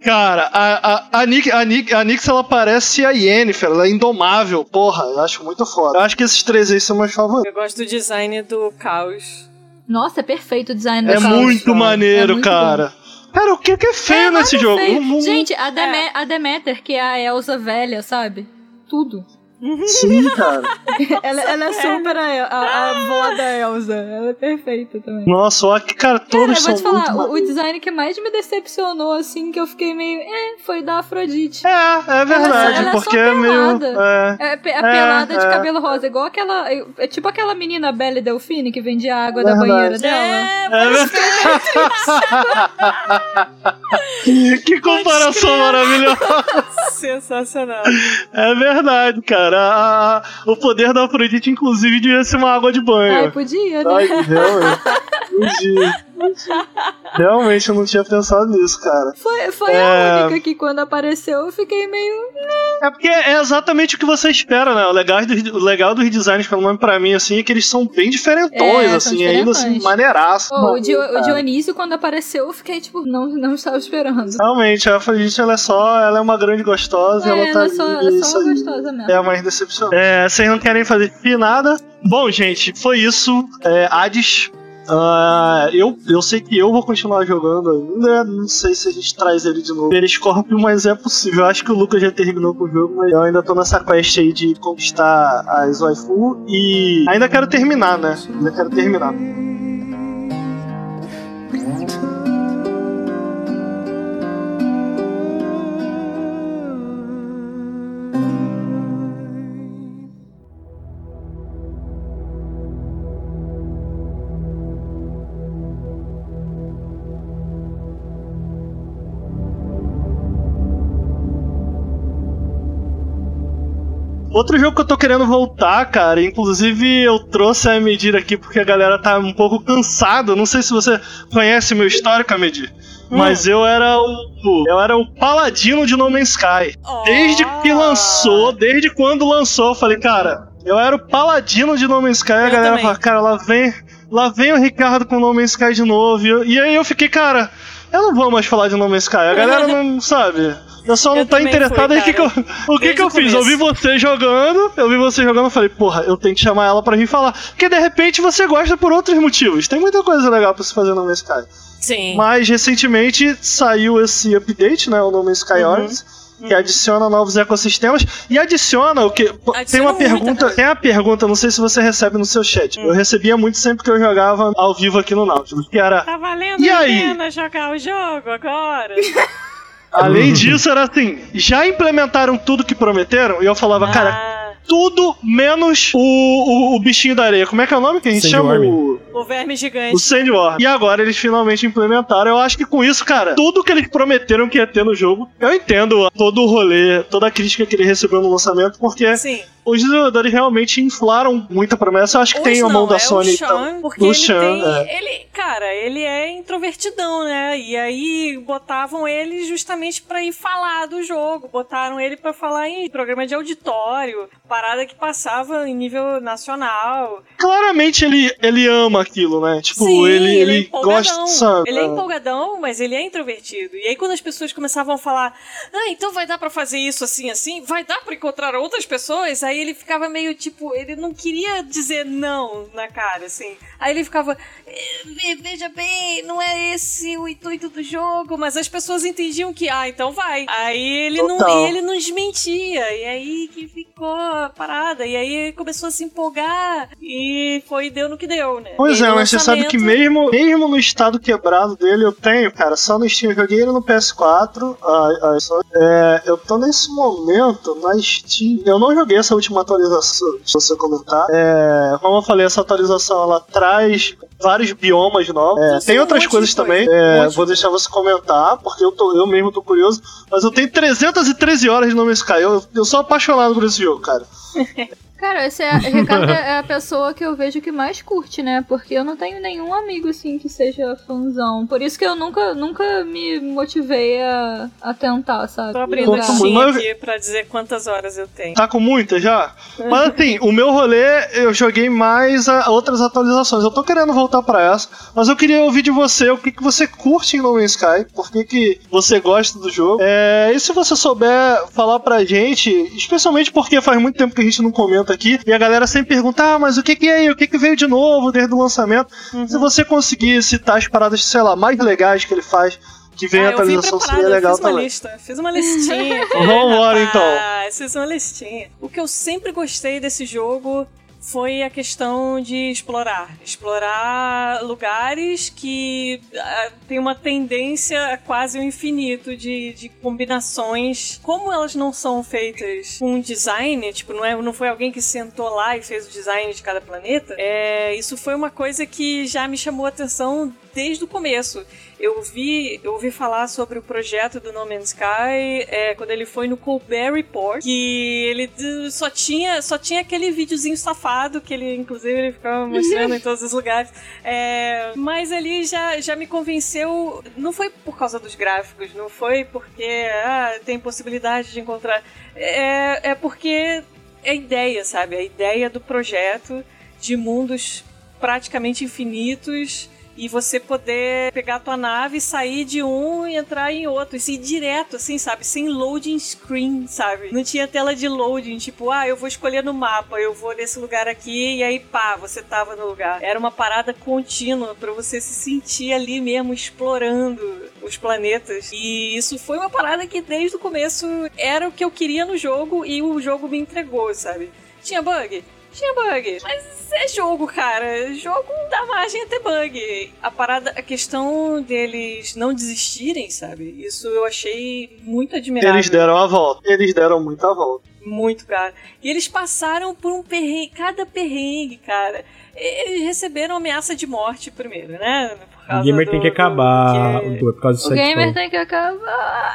Cara, a, a, a, Nick, a, Nick, a Nix, ela parece a Yennefer, ela é indomável, porra, eu acho muito foda. Eu acho que esses três aí são meus favoritos. Eu gosto do design do Caos. Nossa, é perfeito o design É do Caos. muito maneiro, É muito cara. Cara, o que que é feio É, nesse jogo? feio. Gente, a, Deme- a Demeter, que é a Elsa velha, sabe? Tudo. Sim, cara. ela, ela é super a, a, a avó da Elsa. Ela é perfeita também. Nossa, olha que, cara, Cara, todos eu vou te são muito falar, o, o design que mais me decepcionou, assim, que eu fiquei meio. É, foi da Afrodite. É, é verdade, ela é porque só é meio. pelada. É. É, pe- a pelada de é. cabelo rosa, igual aquela. É tipo aquela menina Belle Delfine que vendia água da Verdade. banheira dela. É, É verdade. que comparação maravilhosa. sensacional. É verdade, cara. A- a- o poder da Afrodite, inclusive, devia ser uma água de Ai, banho. podia, né? Ai, realmente. Podia. Realmente eu não tinha pensado nisso, cara. Foi, foi É. a única que quando apareceu eu fiquei meio. É porque é exatamente o que você espera, né? O legal, do, o legal dos designs, pelo menos pra mim, assim, é que eles são bem diferentões, É, assim, ainda assim, maneiraço. Pô, o, cara. o Dionísio, quando apareceu, eu fiquei tipo, não, não estava esperando. Realmente, a Afrodite, ela é só, ela é uma grande gostosa É, ela tá ela só, ali, ela isso só aí. gostosa mesmo. É a mais decepcionante. É, vocês não querem fazer nada? Bom, gente, foi isso. É, Hades. Ah, eu, eu sei que eu vou continuar jogando ainda. Não sei se a gente traz ele de novo. Periscorpio, mas é possível. Eu acho que o Lucas já terminou com o jogo, mas eu ainda tô nessa quest aí de conquistar as waifu. E ainda quero terminar, né? Ainda quero terminar. Outro jogo que eu tô querendo voltar, cara, inclusive eu trouxe a Medir aqui porque a galera tá um pouco cansada. Não sei se você conhece meu histórico, Medir. Mas eu era o. Eu era o paladino de No Man's Sky. Desde que lançou, desde quando lançou, eu falei, cara, eu era o paladino de No Man's Sky. a Eu galera também. fala, cara, lá vem, lá vem o Ricardo com No Man's Sky de novo. E, eu- e aí eu fiquei, cara, eu não vou mais falar de No Man's Sky. A galera não sabe. Eu só não Eu tô também interessado fui, em que, que eu, o que, que eu fiz. Eu vi você jogando, eu vi você jogando, eu falei, porra, eu tenho que chamar ela pra vir falar. Porque de repente você gosta por outros motivos. Tem muita coisa legal pra se fazer no Man's Sky. Sim. Mas recentemente saiu esse update, né? O No Man's Sky Uhum. Origins. Que adiciona novos ecossistemas e adiciona o que. tem Adiciona uma muita pergunta. coisa. Tem a pergunta, não sei se você recebe no seu chat. Hum. Eu recebia muito sempre que eu jogava ao vivo aqui no Nautilus. Que era. Tá valendo E a aí? pena jogar o jogo agora? Além disso, era assim: já implementaram tudo que prometeram? E eu falava, cara, Ah, tudo menos o, o, o bichinho da areia. Como é que é o nome que a gente chama? O, o verme o gigante. Sandworm. E agora eles finalmente implementaram. Eu acho que com isso, cara, tudo que eles prometeram que ia ter no jogo, eu entendo todo o rolê, toda a crítica que ele recebeu no lançamento, porque Sim. os desenvolvedores realmente inflaram muita promessa. Eu acho que Os tem a mão não, da é Sony. o então. Sean, porque Do ele Sean, tem. é. Ele, cara, ele é introvertidão, né? E aí botavam ele justamente pra ir falar do jogo. Botaram ele pra falar em programa de auditório, parada que passava em nível nacional. Claramente ele, ele ama aquilo, né? Tipo, Sim, ele, é ele empolgadão. gosta, sabe? Ele é empolgadão, mas ele é introvertido. E aí quando as pessoas começavam a falar, ah, então vai dar pra fazer isso assim, assim? Vai dar pra encontrar outras pessoas? Aí ele ficava meio tipo, ele não queria dizer não na cara, assim. Aí ele ficava, "Eh, ve- veja bem, não é esse o intuito do jogo, mas as pessoas entendiam que, ah, então vai. Aí ele não, Total. ele não desmentia. E aí que ficou a parada. E aí começou a se empolgar e foi deu no que deu, né? Pois E é, mas você sabe que mesmo, mesmo no estado quebrado dele, eu tenho, cara, só no Steam. Eu joguei ele no PS4. ah, ah, só- é, eu tô nesse momento na Steam. Eu não joguei essa última atualização, se você comentar. É, como eu falei, essa atualização ela traz vários biomas novos. É, tem um outras de coisas coisa, também. um é, vou deixar você comentar, porque eu, tô, eu mesmo tô curioso. Mas eu tenho 313 horas de No Man's Sky. Eu, eu sou apaixonado por esse jogo, cara. 嘿 嘿 Cara, esse é, Ricardo é a pessoa que eu vejo que mais curte, né? Porque eu não tenho nenhum amigo, assim, que seja fãzão. Por isso que eu nunca, nunca me motivei a, a tentar, sabe? Tô abrindo a listinha aqui pra dizer quantas horas eu tenho. Tá com muita já? Mas assim, o meu rolê, eu joguei mais a outras atualizações. Eu tô querendo voltar pra essa, mas eu queria ouvir de você o que, que você curte em No Man's Sky, por que, que você gosta do jogo. É, e se você souber falar pra gente, especialmente porque faz muito tempo que a gente não comenta aqui, e a galera sempre pergunta, ah, mas o que que é aí? O que que veio de novo desde o lançamento? Se você conseguir citar as paradas, sei lá, mais legais que ele faz, que vem Ah, a atualização, seria legal eu fiz uma também. lista, fiz uma listinha. aqui, Vambora, então. Fiz uma listinha. O que eu sempre gostei desse jogo foi a questão de explorar. Explorar lugares que ah, tem uma tendência quase o infinito de, de combinações. Como elas não são feitas com design, tipo, não, é, não foi alguém que sentou lá e fez o design de cada planeta, é, isso foi uma coisa que já me chamou a atenção desde o começo. Eu vi, eu ouvi falar sobre o projeto do No Man's Sky é, quando ele foi no Colbert Report, que ele só tinha, só tinha aquele videozinho safado que ele, inclusive, ele ficava mostrando em todos os lugares. É, mas ali já, já me convenceu. Não foi por causa dos gráficos, não foi porque ah, tem possibilidade de encontrar. É, é porque é a ideia, sabe? A ideia do projeto de mundos praticamente infinitos e você poder pegar a tua nave, sair de um e entrar em outro. E ir direto, assim, sabe? Sem loading screen, sabe? Não tinha tela de loading, tipo, ah, eu vou escolher no mapa, eu vou nesse lugar aqui, e aí pá, você tava no lugar. Era uma parada contínua pra você se sentir ali mesmo explorando os planetas. E isso foi uma parada que desde o começo era o que eu queria no jogo e o jogo me entregou, sabe? Tinha bug? Tinha bug. Mas é jogo, cara. Jogo dá margem a ter bug. A parada, a questão deles não desistirem, sabe? Isso eu achei muito admirável. Eles deram a volta. Eles deram muita volta. Muito, cara. E eles passaram por um perrengue, cada perrengue, cara. Eles receberam ameaça de morte primeiro, né? O gamer do- tem que do acabar. que- Por causa disso O que gamer tem que acabar.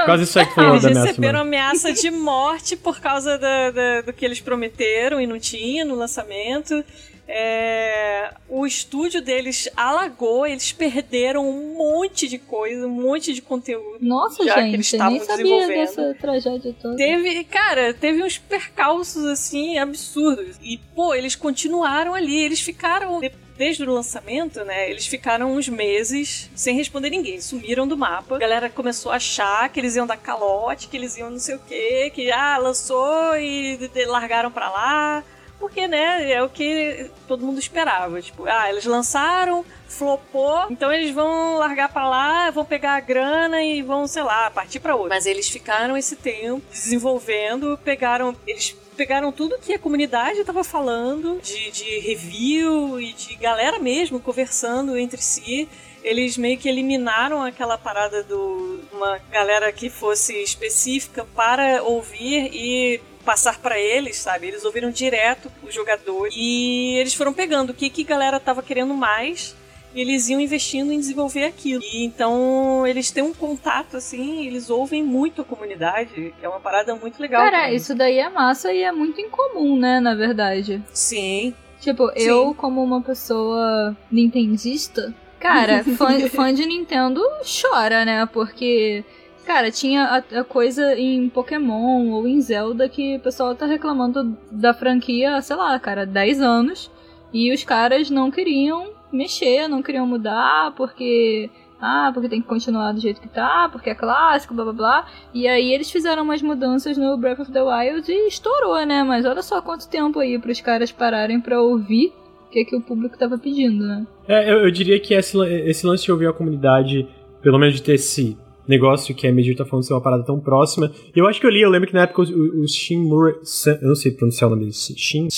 Por causa disso aí que falou Eles da receberam ameaça de morte por causa da- da- do que eles prometeram e não tinha no lançamento. É, o estúdio deles alagou, eles perderam um monte de coisa, um monte de conteúdo. Nossa, Já que eles gente, estavam sabia desenvolvendo. dessa tragédia toda. Teve, cara, teve uns percalços assim absurdos. E, pô, eles continuaram ali, eles ficaram. De- Desde o lançamento, né? Eles ficaram uns meses sem responder ninguém. Sumiram do mapa. A galera começou a achar que eles iam dar calote, que eles iam não sei o quê, que ah, lançou e largaram pra lá. Porque, né, é o que todo mundo esperava. Tipo, ah, eles lançaram, flopou, então eles vão largar pra lá, vão pegar a grana e vão, sei lá, partir pra outro. Mas eles ficaram esse tempo desenvolvendo, pegaram. Eles pegaram tudo que a comunidade tava falando, de, de review e de galera mesmo conversando entre si. Eles meio que eliminaram aquela parada do uma galera que fosse específica para ouvir e passar pra eles, sabe? Eles ouviram direto o jogador e eles foram pegando o que que a galera tava querendo mais e eles iam investindo em desenvolver aquilo. E então eles têm um contato assim, eles ouvem muito a comunidade, que é uma parada muito legal. Cara, também. isso daí é massa e é muito incomum, né, na verdade. Sim. Tipo, eu, como uma pessoa nintendista, cara, fã, fã de Nintendo chora, né? Porque, cara, tinha a, a coisa em Pokémon ou em Zelda que o pessoal tá reclamando da franquia, sei lá, cara, 10 anos. E os caras não queriam mexer, não queriam mudar, porque. Ah, porque tem que continuar do jeito que tá, porque é clássico, blá blá blá. E aí eles fizeram umas mudanças no Breath of the Wild e estourou, né? Mas olha só quanto tempo aí pros caras pararem pra ouvir o que, que o público tava pedindo, né? É, eu, eu diria que esse, esse lance de ouvir a comunidade, pelo menos de ter esse negócio que a Medir tá falando ser uma parada tão próxima. E eu acho que eu li, eu lembro que na época o, o Shin Murray, eu não sei pronunciar o nome dele, Shin,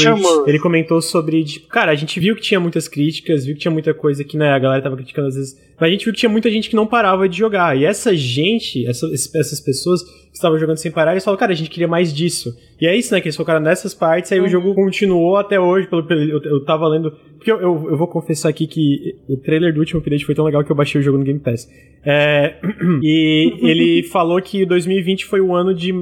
Sean Murray, ele comentou sobre, tipo, cara, a gente viu que tinha muitas críticas, viu que tinha muita coisa que, né, a galera tava criticando às vezes, mas a gente viu que tinha muita gente que não parava de jogar. E essa gente, essa- essas pessoas estavam jogando sem parar, eles falaram, cara, a gente queria mais disso. E é isso, né, que eles focaram nessas partes, aí o jogo continuou até hoje, pelo, pelo eu, eu tava lendo, porque eu, eu, eu vou confessar aqui que o trailer do último update foi tão legal que eu baixei o jogo no Game Pass. É, e ele falou que 2020 foi o ano de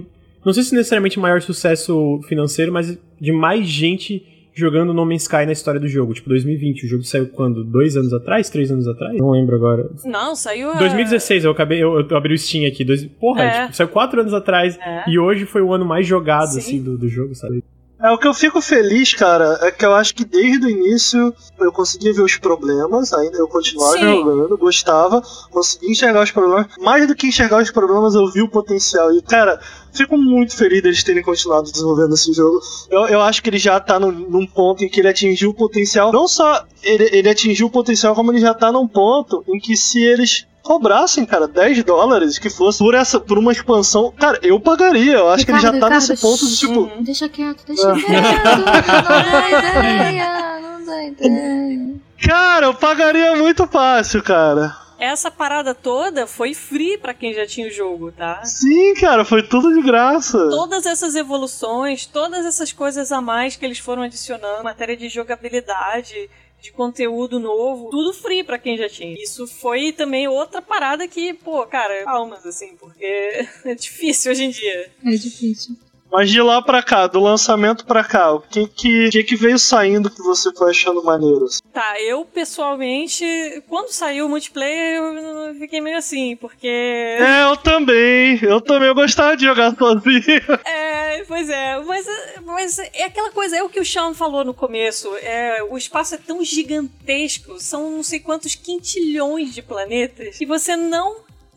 não sei se necessariamente maior sucesso financeiro, mas de mais gente jogando No Man's Sky na história do jogo. Tipo, 2020. O jogo saiu quando? Dois anos atrás? Três anos atrás? Não lembro agora. Não, saiu. a- 2016, eu acabei, eu, eu abri o Steam aqui. Dois, porra, É. tipo, saiu quatro anos atrás. É. E hoje foi o ano mais jogado, Sim. assim, do, do jogo, sabe? É, o que eu fico feliz, cara, é que eu acho que desde o início eu conseguia ver os problemas, ainda eu continuava Sim. jogando, gostava, conseguia enxergar os problemas. Mais do que enxergar os problemas, eu vi o potencial. E, cara, fico muito feliz deles terem continuado desenvolvendo esse jogo. Eu, eu acho que ele já tá num, num ponto em que ele atingiu o potencial. Não só ele, ele atingiu o potencial, como ele já tá num ponto em que se eles cobrassem, cara, 10 dólares que fosse por essa por uma expansão, cara, eu pagaria. Eu acho que ele já tá Ricardo, nesse Ricardo, ponto de tipo. Deixa quieto, deixa quieto. Não dá ideia, não dá ideia. Cara, eu pagaria muito fácil, cara. Essa parada toda foi free pra quem já tinha o jogo, tá? Sim, cara, foi tudo de graça. Todas essas evoluções, todas essas coisas a mais que eles foram adicionando, matéria de jogabilidade, de conteúdo novo, tudo free pra quem já tinha. Isso foi também outra parada que, pô, cara, palmas, assim, porque é difícil hoje em dia. É difícil. Mas de lá pra cá, do lançamento pra cá, o que que, que, que veio saindo que você foi achando maneiro? Tá, eu pessoalmente, quando saiu o multiplayer, eu fiquei meio assim, porque. É, eu também. Eu também eu gostava de jogar sozinho. É, pois é, mas, mas é aquela coisa, é o que o Sean falou no começo, é, o espaço é tão gigantesco, são não sei quantos quintilhões de planetas, que você não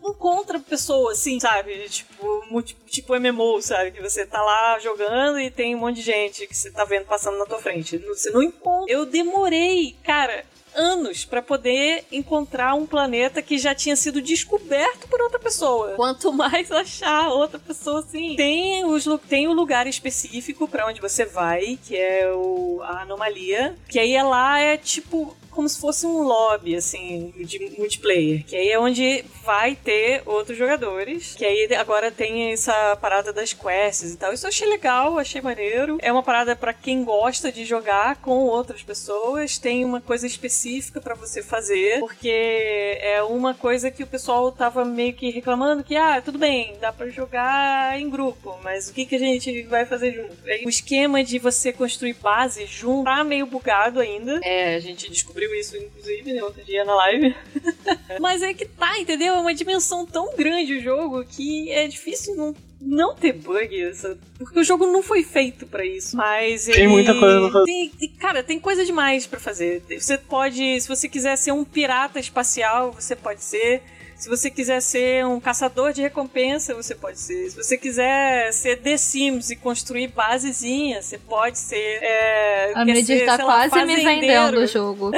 encontra pessoa assim, sabe? Tipo, tipo MMO, sabe? Que você tá lá jogando e tem um monte de gente que você tá vendo passando na tua frente. Você não encontra. Eu demorei, cara, anos pra poder encontrar um planeta que já tinha sido descoberto por outra pessoa. Quanto mais achar outra pessoa assim. Tem, os, tem o lugar específico pra onde você vai, que é o, a anomalia. Que aí é lá, é tipo como se fosse um lobby, assim, de multiplayer. Que aí é onde vai ter outros jogadores. Que aí agora tem essa parada das quests e tal. Isso eu achei legal, achei maneiro. É uma parada pra quem gosta de jogar com outras pessoas. Tem uma coisa específica pra você fazer. Porque é uma coisa que o pessoal tava meio que reclamando que, ah, tudo bem, dá pra jogar em grupo, mas o que, que a gente vai fazer junto? Aí, o esquema de você construir base junto tá meio bugado ainda. É, a gente descobriu isso, inclusive, né, outro dia na live. Mas é que tá, entendeu? É uma dimensão tão grande o jogo que é difícil não, não ter bug, porque o jogo não foi feito pra isso. Mas Tem ele- muita coisa pra fazer. tem- cara, tem coisa demais pra fazer. Você pode, se você quiser ser um pirata espacial, você pode ser. Se você quiser ser um caçador de recompensa, você pode ser. Se você quiser ser The Sims e construir basezinha, você pode ser. É, A quer Medir ser, tá sei lá, quase me vendendo o jogo.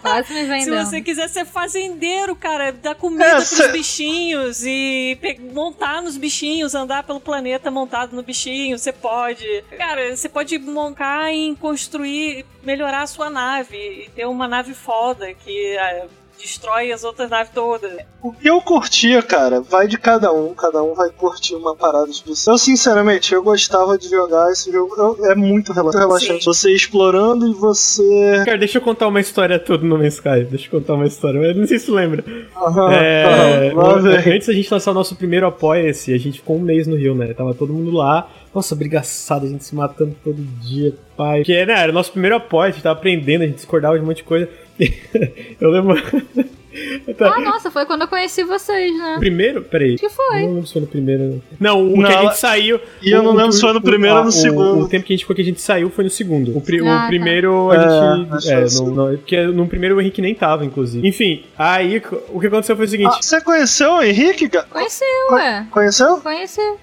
Quase me Se vendendo. você quiser ser fazendeiro, cara, dar comida É, pros cê- bichinhos e montar nos bichinhos, andar pelo planeta montado no bichinho, você pode. Cara, você pode montar em construir, melhorar a sua nave e ter uma nave foda que ah, destrói as outras naves todas. O que eu curtia, cara, vai de cada um, cada um vai curtir uma parada específica. Eu, sinceramente, eu gostava de jogar esse jogo. eu- é muito rela- relaxante. Sim. Você explorando e você. Cara, deixa eu contar uma história toda no Man's Sky. Deixa eu contar uma história. Eu não sei se tu lembra. Aham, É, aham, antes da gente lançar o nosso primeiro Apoia-se, a gente ficou um mês no Rio, né? Tava todo mundo lá. Nossa, brigaçada, a gente se matando todo dia, pai. Que né, era o nosso primeiro apoio, a gente tava aprendendo, a gente discordava de um monte de coisa. eu lembro. Tá. Ah, nossa, foi quando eu conheci vocês, né? O primeiro? Peraí. Acho que foi. Não lembro se foi no primeiro. Não, o Não, que a gente saiu. E eu o- não o lembro se foi no o- primeiro ou no o- segundo. O tempo que a gente ficou que a gente saiu foi no segundo. O, pri- o Ah, tá. primeiro a É, gente. É, foi não, não, porque no primeiro o Henrique nem tava, inclusive. Enfim, aí o que aconteceu foi o seguinte. Ah, você conheceu o Henrique? Conheceu, ué. Conheceu? Conheceu.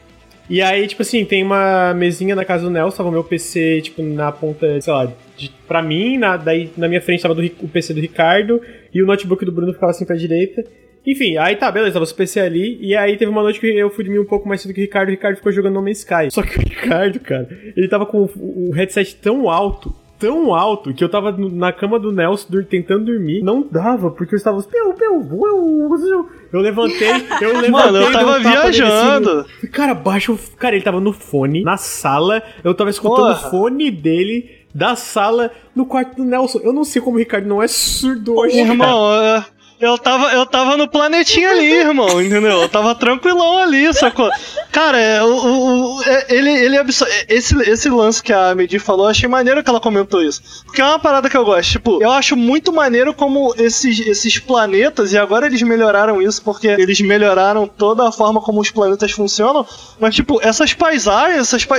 E aí, tipo assim, tem uma mesinha na casa do Nelson, tava o meu PC, tipo, na ponta, sei lá, de, pra mim, na, daí na minha frente tava do o PC do Ricardo, e o notebook do Bruno ficava assim pra direita. Enfim, aí tá, beleza, tava o PC ali, e aí teve uma noite que eu fui dormir um pouco mais cedo que o Ricardo, o Ricardo ficou jogando No Man's Sky. Só que o Ricardo, cara, ele tava com o headset tão alto, tão alto, que eu tava na cama do Nelson tentando dormir, não dava, porque eu estava... Uau. Eu levantei, eu levantei... Mano, eu um tava assim, viajando. Cara, baixa o. Cara, ele tava no fone, na sala. Eu tava escutando Porra. o fone dele da sala no quarto do Nelson. Eu não sei como o Ricardo não é surdo hoje. cara. Irmão, eu tava, eu tava no planetinha ali, irmão, entendeu? Eu tava tranquilão ali, sacou? Cara, é, o, o- é, ele, ele absor- esse, esse lance que a Medi falou, eu achei maneiro que ela comentou isso. Porque é uma parada que eu gosto. Tipo, eu acho muito maneiro como esses, esses planetas, e agora eles melhoraram isso porque eles melhoraram toda a forma como os planetas funcionam. Mas, tipo, essas paisagens, essas pa...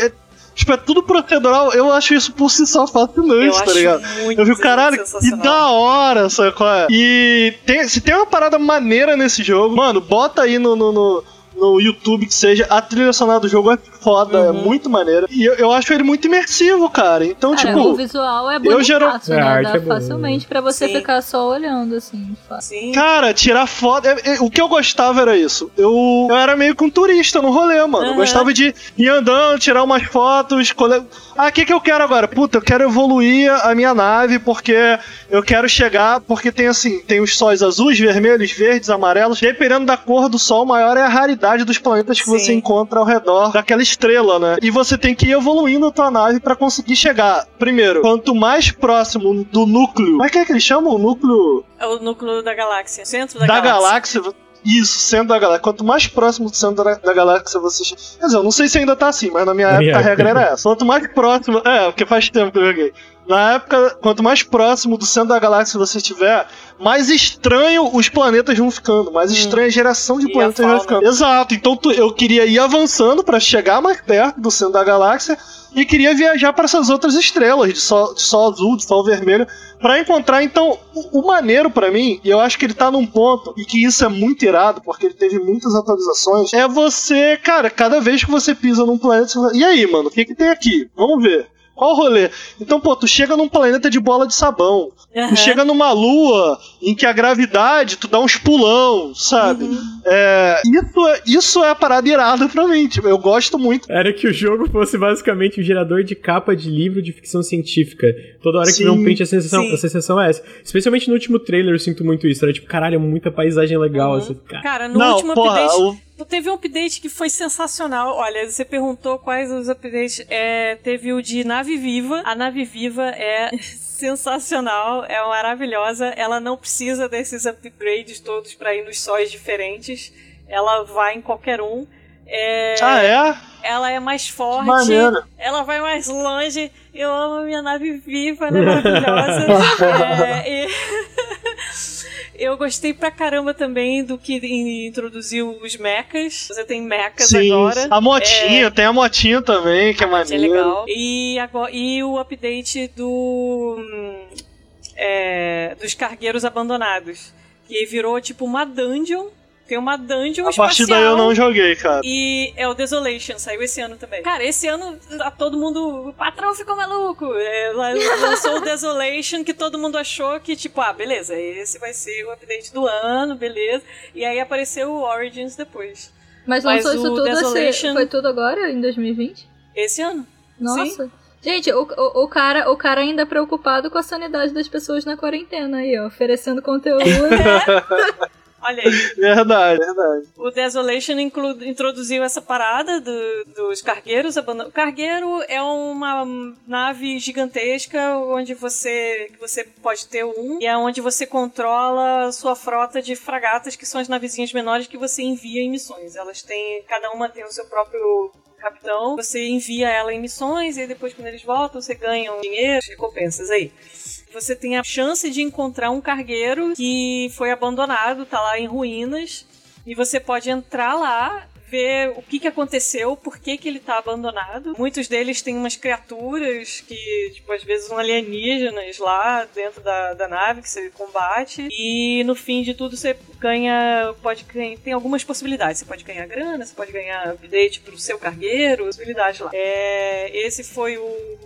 Tipo, é tudo procedural. Eu acho isso por si só fascinante, Eu tá ligado? Eu fico, caralho, que da hora, sabe qual é? E tem- se tem uma parada maneira nesse jogo, mano, bota aí no, no, no, no YouTube que seja. A trilha sonora do jogo é foda, é Uhum. muito maneira. E eu, eu acho ele muito imersivo, cara. Então, Cara, o tipo. visual é eu bonito, geral- É, a né? arte Dá é facilmente pra você Sim. ficar só olhando, assim. Sim. Cara, tirar foto. é- é- o que eu gostava era isso. Eu, eu era meio que um turista no rolê, mano. Eu Aham. gostava de ir andando, tirar umas fotos. Cole... Ah, o que, que eu quero agora? Puta, eu quero evoluir a minha nave porque eu quero chegar. Porque tem assim: tem os sóis azuis, vermelhos, verdes, amarelos. Dependendo da cor do sol, maior é a raridade dos planetas que Sim. você encontra ao redor daquela estrela, né? E você tem que ir evoluindo a tua nave pra conseguir chegar. Primeiro, quanto mais próximo do núcleo. Como é que é que eles chamam? O núcleo É o núcleo da galáxia, centro da, da galáxia. galáxia. Isso, centro da galáxia. Quanto mais próximo do centro da, da galáxia você chega. Quer dizer, eu não sei se ainda tá assim, mas na minha Na época minha a regra época. era essa. Quanto mais próximo. É, porque faz tempo que eu joguei. Na época, quanto mais próximo do centro da galáxia você estiver, mais estranho os planetas vão ficando. Mais estranha a geração de Hum. E planetas vai ficando. Exato. Então tu- eu queria ir avançando pra chegar mais perto do centro da galáxia e queria viajar para essas outras estrelas de sol, de sol azul, de sol vermelho, Pra encontrar, então, o, o maneiro pra mim, e eu acho que ele tá num ponto, e que isso é muito irado, porque ele teve muitas atualizações, é você, cara, cada vez que você pisa num planeta, você fala, e aí, mano, o que que tem aqui? Vamos ver. Qual o rolê? Então, pô, tu chega num planeta de bola de sabão. Aham. Tu chega numa lua em que a gravidade, tu dá uns pulão, sabe? É, isso, é, isso é a parada irada pra mim. Tipo, eu gosto muito. Era que o jogo fosse basicamente um gerador de capa de livro de ficção científica. Toda hora que Sim, vê um print, a sensação, sim. a sensação é essa. Especialmente no último trailer, eu sinto muito isso. Era tipo, caralho, é muita paisagem legal. Uhum. Assim, cara. Cara, no Não, último porra, update. o- Teve um update que foi sensacional. Olha, você perguntou quais os updates. É, teve o de Nave Viva. A Nave Viva é sensacional, é maravilhosa. Ela não precisa desses upgrades todos pra ir nos sóis diferentes. Ela vai em qualquer um. É, Ah, é? Ela é mais forte. Maneiro. Ela vai mais longe. Eu amo a minha nave viva, ela é maravilhosa. É, e- Eu gostei pra caramba também do que in- introduziu os mechas. Você tem mechas Sim. agora. A motinha, tem a motinha também, que é Que é maneiro. legal. E, agora, e o update do. hum, é, dos cargueiros abandonados. Que virou tipo uma dungeon. Tem uma dungeon A partir espacial. daí eu não joguei, cara. E é o Desolation, saiu esse ano também. Cara, esse ano tá todo mundo. O patrão ficou maluco. É, lançou o Desolation, que todo mundo achou que, tipo, ah, beleza, esse vai ser o update do ano, beleza. E aí apareceu o Origins depois. Mas Mas lançou isso o tudo esse, Desolation- foi tudo agora, em 2020? Esse ano. Nossa. Gente, o, o, o cara, o cara ainda preocupado com a sanidade das pessoas na quarentena aí, ó, oferecendo conteúdo. Olha aí. Verdade, verdade. O Desolation introduziu essa parada do- dos cargueiros abandonados. O cargueiro é uma nave gigantesca onde você, que você pode ter um, e é onde você controla a sua frota de fragatas, que são as navezinhas menores que você envia em missões. Elas têm, cada uma tem o seu próprio capitão, você envia ela em missões e depois quando eles voltam você ganha um dinheiro, recompensas aí. Você tem a chance de encontrar um cargueiro que foi abandonado, tá lá em ruínas, e você pode entrar lá, ver o que, que aconteceu, por que, que ele tá abandonado. Muitos deles têm umas criaturas que, tipo, às vezes são alienígenas lá dentro da, da nave que você combate. E no fim de tudo você ganha. Pode ganhar. Tem algumas possibilidades. Você pode ganhar grana, você pode ganhar update pro seu cargueiro, possibilidades lá. É, esse foi o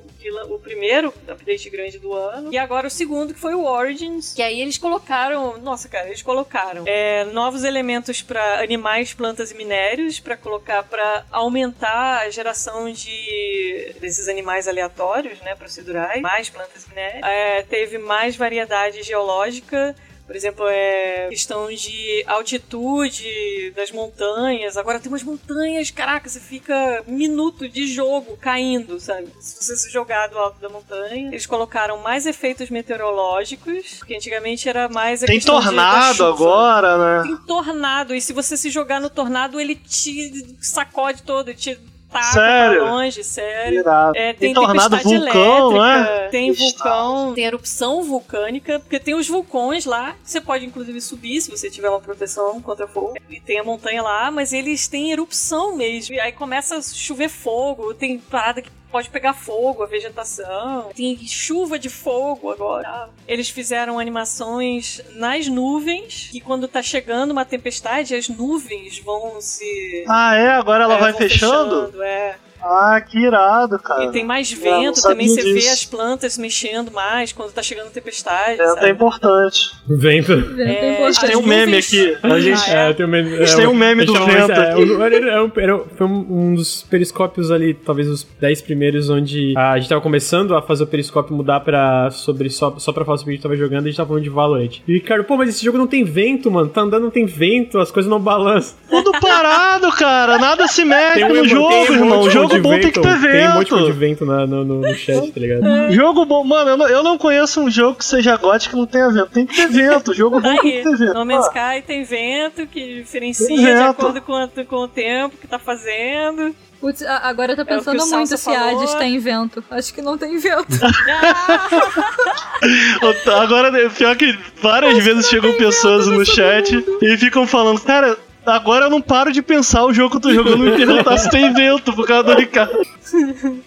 o primeiro update grande do ano. E agora o segundo, que foi o Origins. Que aí eles colocaram. Nossa, cara, eles colocaram é, novos elementos para animais, plantas e minérios. para colocar. para aumentar a geração de. desses animais aleatórios, né? Procedurais. Mais plantas e minérios. É, teve mais variedade geológica Por exemplo, é questão de altitude das montanhas. Agora tem umas montanhas, caraca, você fica um minuto de jogo caindo, sabe? Se você se jogar do alto da montanha. Eles colocaram mais efeitos meteorológicos, porque antigamente era mais Tem tornado agora, né? Tem tornado, e se você se jogar no tornado, ele te sacode todo, te taca Sério? pra longe, sério. Irado. É, Tem tem, tornado tempestade vulcão, é? elétrica, tem vulcão, tem erupção vulcânica, porque tem os vulcões lá, você pode inclusive subir se você tiver uma proteção contra fogo. E tem a montanha lá, mas eles têm erupção mesmo. E aí começa a chover fogo, tem parada que pode pegar fogo, a vegetação. Tem chuva de fogo agora. Eles fizeram animações nas nuvens, que quando tá chegando uma tempestade, as nuvens vão se... Ah, é? Agora ela é, vai vão fechando? É. Ah, que irado, cara. E tem mais É, vento, também você vê as plantas mexendo mais quando tá chegando tempestade. É, sabe? é importante. Vento. Vento é É, importante. Tem um meme aqui. A gente, Ah, É, tem um meme, têm um meme do vento é, o- um- foi um dos periscópios ali, talvez os 10 primeiros, onde a gente tava começando a fazer o periscópio mudar pra, sobre, só, só pra falar sobre o que a gente tava jogando, a gente tava falando de Valorant. E, cara, pô, mas esse jogo não tem vento, mano. Tá andando, não tem vento, as coisas não balançam. Tudo parado, cara. Nada se mexe um no jogo, tem irmão. emoticon Jogo de bom tem que vento, ter Tem um monte de vento. vento na- no, no, no chat, tá ligado? Jogo bom, mano, eu não, eu não conheço um jogo que seja gótico que não tenha vento. Tem que ter vento. Jogo bom Tá tem aí, que ter vento. No Man's Ah, Sky tem vento que diferencia de vento. acordo com, o- com o tempo que tá fazendo. Putz, a- agora eu tô É pensando o muito se falou. Hades tem vento. Acho que não tem vento. Agora, pior que várias vezes chegam pessoas no chat e ficam falando, cara, agora eu não paro de pensar o jogo que eu tô jogando e me perguntar se tem vento por causa do Ricardo.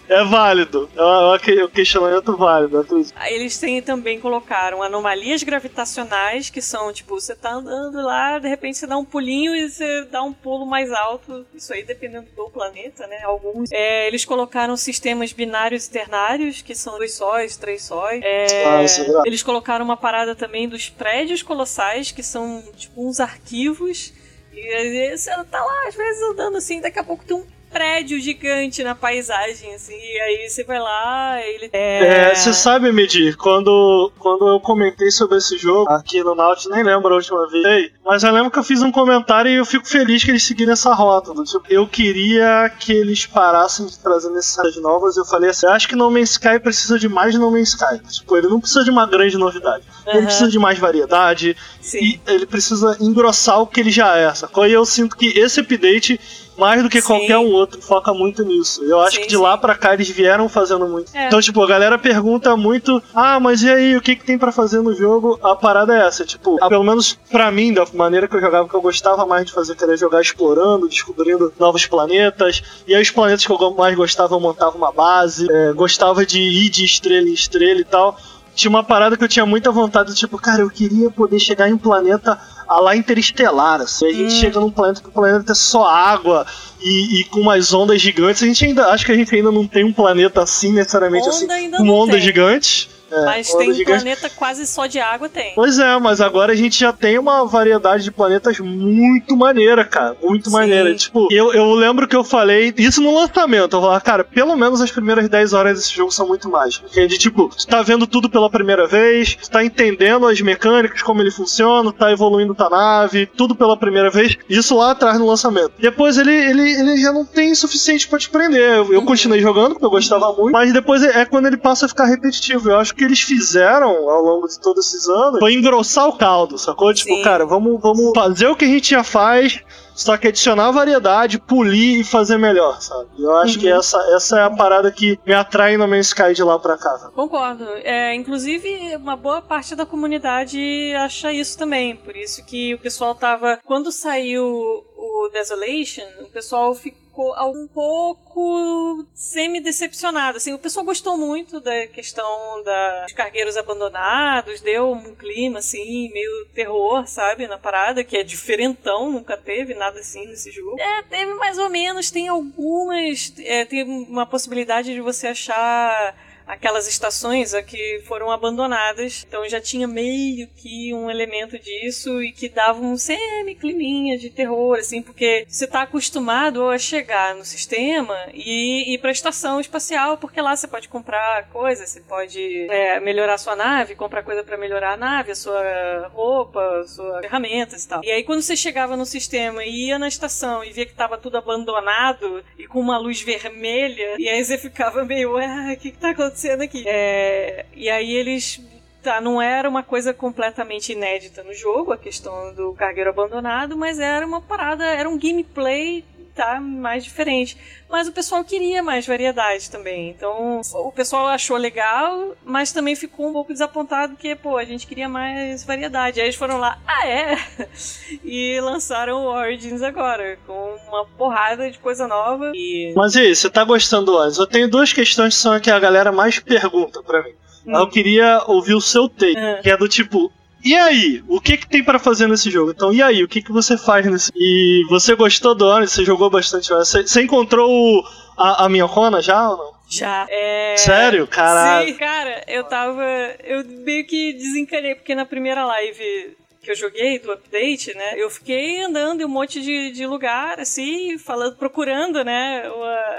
É válido. É um é questionamento válido. Aí Eles têm, também colocaram anomalias gravitacionais, que são, tipo, você tá andando lá, de repente você dá um pulinho e você dá um pulo mais alto. Isso aí dependendo do planeta, né? Alguns. É, eles colocaram sistemas binários e ternários, que são dois sóis, três sóis. É, Ah, é eles colocaram uma parada também dos prédios colossais, que são, tipo, uns arquivos. E você tá lá, às vezes, andando assim, daqui a pouco tem um prédio gigante na paisagem, assim, e aí você vai lá, ele... É, você sabe, Medir, quando, quando eu comentei sobre esse jogo aqui no Nautilus, nem lembro a última vez, mas eu lembro que eu fiz um comentário e eu fico feliz que eles seguiram essa rota. do tipo, eu queria que eles parassem de trazer necessidades novas. Eu falei assim: acho que No Man's Sky precisa de mais No Man's Sky. Tipo, ele não precisa de uma grande novidade. Ele Aham. precisa de mais variedade Sim. e ele precisa engrossar o que ele já é, sacou? E eu sinto que esse update, mais do que Sim. qualquer um outro, foca muito nisso. Eu acho Sim, que de lá pra cá eles vieram fazendo muito. É. Então, tipo, a galera pergunta muito: ah, mas e aí, o que, que tem pra fazer no jogo? A parada é essa, tipo, pelo menos pra mim, da maneira que eu jogava, que eu gostava mais de fazer, que era jogar explorando, descobrindo novos planetas. E aí, os planetas que eu mais gostava, eu montava uma base, é, gostava de ir de estrela em estrela e tal tinha uma parada que eu tinha muita vontade, tipo, cara, eu queria poder chegar em um planeta a lá interestelar, assim. A gente Hum. chega num planeta que o planeta é só água e, e com umas ondas gigantes. A gente ainda, acho que a gente ainda não tem um planeta assim, necessariamente, Onda assim, com ondas gigantes. É, Mas tem um gigantes. planeta quase só de água, tem. Pois é, mas agora a gente já tem uma variedade de planetas muito maneira, cara. Muito Sim. maneira. Tipo, eu, eu lembro que eu falei isso no lançamento. Eu falei, cara, pelo menos as primeiras 10 horas desse jogo são muito mágicas. Porque de tipo, você tá vendo tudo pela primeira vez, você tá entendendo as mecânicas, como ele funciona, tá evoluindo tua nave, tudo pela primeira vez. Isso lá atrás no lançamento. Depois ele, ele, ele já não tem o suficiente pra te prender. Eu, eu continuei jogando, porque eu gostava muito, mas depois é, é quando ele passa a ficar repetitivo. Eu acho que eles fizeram ao longo de todos esses anos foi engrossar o caldo, sacou? Tipo, Sim. cara, vamos, vamos fazer o que a gente já faz, só que adicionar variedade, polir e fazer melhor, sabe? Eu acho que essa, essa é a parada que me atrai no Man's Sky de lá pra cá. Concordo. É, inclusive, uma boa parte da comunidade acha isso também. Por isso que o pessoal tava. Quando saiu o Desolation, o pessoal ficou um pouco semi-decepcionado. Assim, o pessoal gostou muito da questão da- dos cargueiros abandonados, deu um clima assim, meio terror, sabe, na parada, que é diferentão, nunca teve nada assim nesse jogo. É, teve mais ou menos, tem algumas. é, tem uma possibilidade de você achar aquelas estações que foram abandonadas. Então já tinha meio que um elemento disso e que dava um semi-climinha de terror, assim, porque você tá acostumado a chegar no sistema e ir pra estação espacial, porque lá você pode comprar coisas, você pode é, melhorar sua nave, comprar coisa para melhorar a nave, a sua roupa, suas ferramentas e tal. E aí quando você chegava no sistema e ia na estação e via que tava tudo abandonado e com uma luz vermelha, e aí você ficava meio, ué, o que, que tá acontecendo aqui? É, e aí eles tá, não era uma coisa completamente inédita no jogo, a questão do cargueiro abandonado, mas era uma parada, era um gameplay tá mais diferente. Mas o pessoal queria mais variedade também. Então, o pessoal achou legal, mas também ficou um pouco desapontado porque, pô, a gente queria mais variedade. Aí eles foram lá, ah, é? E lançaram o Origins agora, com uma porrada de coisa nova. E... Mas e aí, você tá gostando antes? Eu tenho duas questões que são que a galera mais pergunta pra mim. Hum. Eu queria ouvir o seu take, Ah. que é do tipo, e aí? O que que tem pra fazer nesse jogo? Então, e aí? O que que você faz nesse... E você gostou do Odyssey? Você jogou bastante Odyssey? Você, você encontrou o- a, a Minhocona já ou não? Já. É... Sério? Caralho. Sim, cara, eu tava. Eu meio que desencanei, porque na primeira live que eu joguei do update, né? Eu fiquei andando em um monte de, de lugar, assim, falando, procurando, né?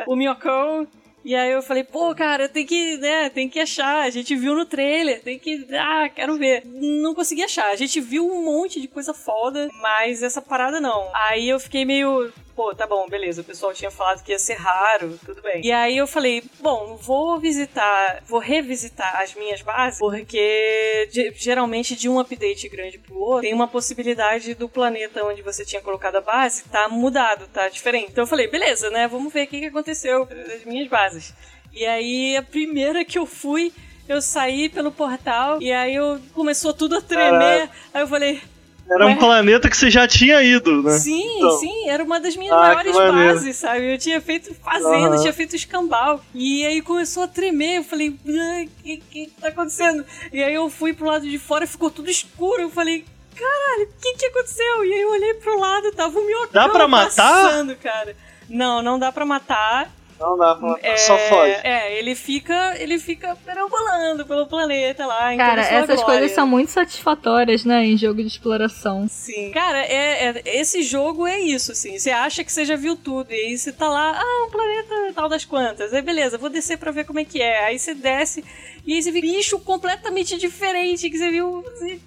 O, o Minhocão. E aí eu falei, pô, cara, tem que, né, tem que achar. A gente viu no trailer, tem que. Ah, quero ver. Não consegui achar. A gente viu um monte de coisa foda, mas essa parada não. Aí eu fiquei meio. Pô, tá bom, beleza. O pessoal tinha falado que ia ser raro, tudo bem. E aí eu falei, bom, vou visitar, vou revisitar as minhas bases, porque ge- geralmente de um update grande pro outro, tem uma possibilidade do planeta onde você tinha colocado a base tá mudado, tá diferente. Então eu falei, beleza, né? Vamos ver o que, que aconteceu das minhas bases. E aí a primeira que eu fui, eu saí pelo portal e aí eu começou tudo a tremer. Aí eu falei, Era um planeta que você já tinha ido, né? Sim, Então. sim, era uma das minhas Ah, maiores bases, sabe? Eu tinha feito fazenda, Aham. tinha feito escambau. E aí começou a tremer, eu falei, o que, que tá acontecendo? E aí eu fui pro lado de fora, ficou tudo escuro, eu falei, caralho, o que que aconteceu? E aí eu olhei pro lado, tava o minhocão Dá pra matar? passando, cara. Não, não dá pra matar. Não dá pra É, só foge. É, ele fica, ele fica perambulando pelo planeta lá. em Cara, sua essas glória. coisas são muito satisfatórias, né, em jogo de exploração. Sim. Cara, é, é- esse jogo é isso, assim. Você acha que você já viu tudo. E aí você tá lá, ah, um planeta tal das quantas. Aí beleza, vou descer pra ver como é que é. Aí você desce e aí você vê bicho completamente diferente que você viu. você-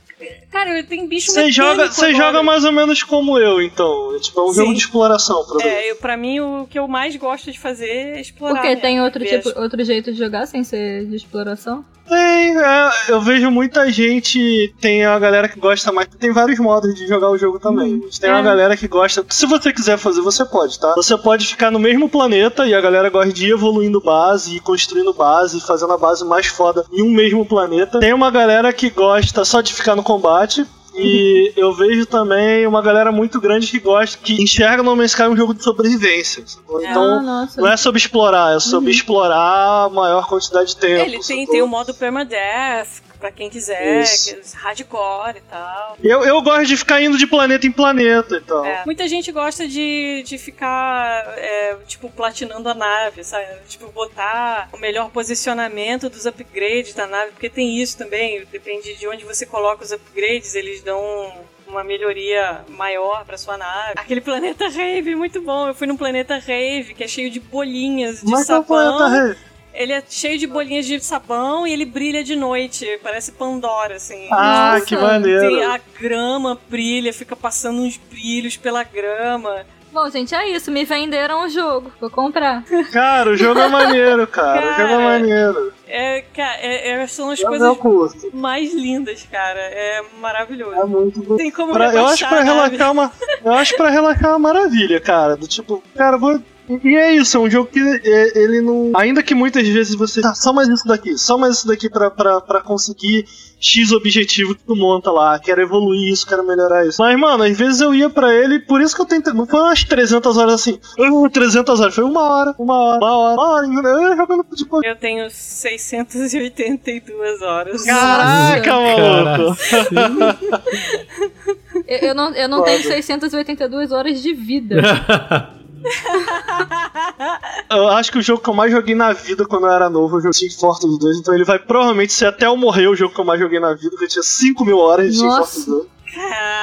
Cara, tem bicho Você joga, você joga mais ou menos como eu, então. É, tipo, é um Sim. jogo de exploração pra mim. É, eu, pra mim, o que eu mais gosto de fazer é explorar. Porque mesmo, tem outro, tipo, as- outro jeito de jogar sem ser de exploração? Tem, é, eu vejo muita gente. Tem a galera que gosta mais. Tem vários modos de jogar o jogo também. Mas tem uma é. galera que gosta. Se você quiser fazer, você pode, tá? Você pode ficar no mesmo planeta e a galera gosta de ir evoluindo base, ir construindo base, fazendo a base mais foda em um mesmo planeta. Tem uma galera que gosta só de ficar no combate. E eu vejo também uma galera muito grande que gosta, que enxerga No Man's Sky um jogo de sobrevivência. É. Então, ah, não é sobre explorar, é sobre explorar a maior quantidade de tempo. Ele tem, tem o modo permadeath, pra quem quiser, Isso. é hardcore e tal. Eu, eu gosto de ficar indo de planeta em planeta e tal. É. Muita gente gosta de, de ficar, é, tipo, platinando a nave, sabe? Tipo, botar o melhor posicionamento dos upgrades da nave, porque tem isso também, depende de onde você coloca os upgrades, eles dão uma melhoria maior pra sua nave. Aquele planeta Rave, muito bom. Eu fui num planeta Rave, que é cheio de bolinhas de Mas é o sabão. planeta Rei. Ele é cheio de bolinhas de sabão e ele brilha de noite, parece Pandora, assim. Ah, Nossa, que Tem maneiro. a grama brilha, fica passando uns brilhos pela grama. Bom, gente, é isso. Me venderam o jogo. Vou comprar. Cara, o jogo é maneiro, cara. O jogo é Cara, maneiro. É, ca- é- é- são as Eu coisas não curto. mais lindas, cara. É maravilhoso. É muito bom. Tem como Pra- eu acho rebaixar pra nave. relaxar uma. Eu acho pra relaxar uma maravilha, cara. Do tipo, cara, vou. E é isso, é um jogo que é, ele não. Ainda que muitas vezes você. Tá, só mais isso daqui, só mais isso daqui pra, pra, pra conseguir X objetivo que tu monta lá. Quero evoluir isso, quero melhorar isso. Mas, mano, às vezes eu ia pra ele, por isso que eu tentei. Não foi umas 300 horas assim. "Ah, 300 horas, foi uma hora, uma hora, uma hora, uma hora, entendeu? Eu jogando tipo. Eu tenho 682 horas. Caraca, maluco! Eu, eu não, eu não tenho 682 horas de vida. eu acho que o jogo que eu mais joguei na vida quando eu era novo, eu joguei Team Fortress 2, então ele vai provavelmente ser até eu morrer o jogo que eu mais joguei na vida, porque eu tinha 5 mil horas de Team Nossa. Fortress 2.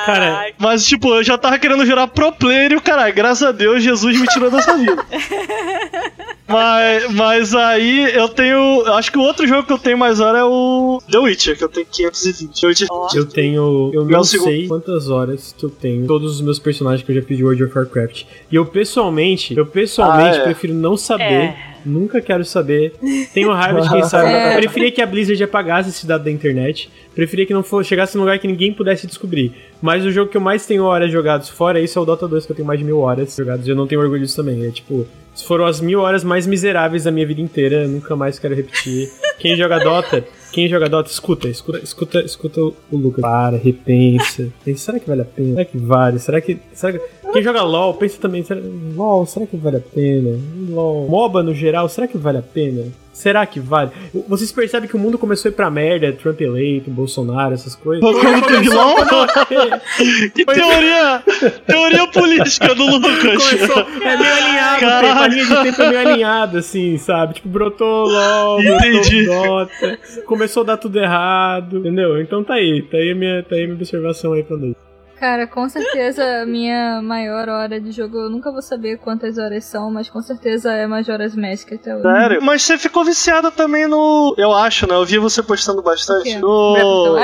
Cara, Mas, tipo, eu já tava querendo virar pro player e o caralho, graças a Deus, Jesus me tirou dessa vida. mas, mas aí eu tenho. Acho que o outro jogo que eu tenho mais hora é o The Witcher, que eu tenho 520. The Witcher eu tenho. Eu não o segundo. sei quantas horas que eu tenho. Todos os meus personagens que eu já fiz de World of Warcraft. E eu pessoalmente, eu pessoalmente Ah, é. prefiro não saber. É. Nunca quero saber. Tenho raiva de quem sabe. É. Preferia que a Blizzard apagasse esse dado da internet. Preferia que não fosse, chegasse num lugar que ninguém pudesse descobrir. Mas o jogo que eu mais tenho horas jogados, fora isso, é o Dota 2, que eu tenho mais de mil horas jogadas. E eu não tenho orgulho disso também. É tipo, se foram as mil horas mais miseráveis da minha vida inteira, eu nunca mais quero repetir. Quem joga Dota, quem joga Dota, escuta, escuta, escuta, escuta o Lucas. Para, repensa. Pensa, será que vale a pena? Será que vale? Será que. Será que... Quem joga LOL, pensa também, será... LOL, será que vale a pena? LOL. MOBA no geral, será que vale a pena? Será que vale? Vocês percebem que o mundo começou a ir pra merda, Trump eleito, Bolsonaro, essas coisas. Teve LOL? Que teoria! Teoria política do Lucas! Começou, é meio alinhado, tempo, a linha de tempo é meio alinhada, assim, sabe? Tipo, brotou LOL, Entendi. brotou Dota, começou a dar tudo errado, entendeu? Então tá aí, tá aí a minha, tá aí a minha observação aí pra noite. Cara, com certeza a minha maior hora de jogo, eu nunca vou saber quantas horas são, mas com certeza é Majora's Mask até hoje. Sério? Mas você ficou viciada também no. Eu acho, né? Eu vi você postando bastante. É? Breath No.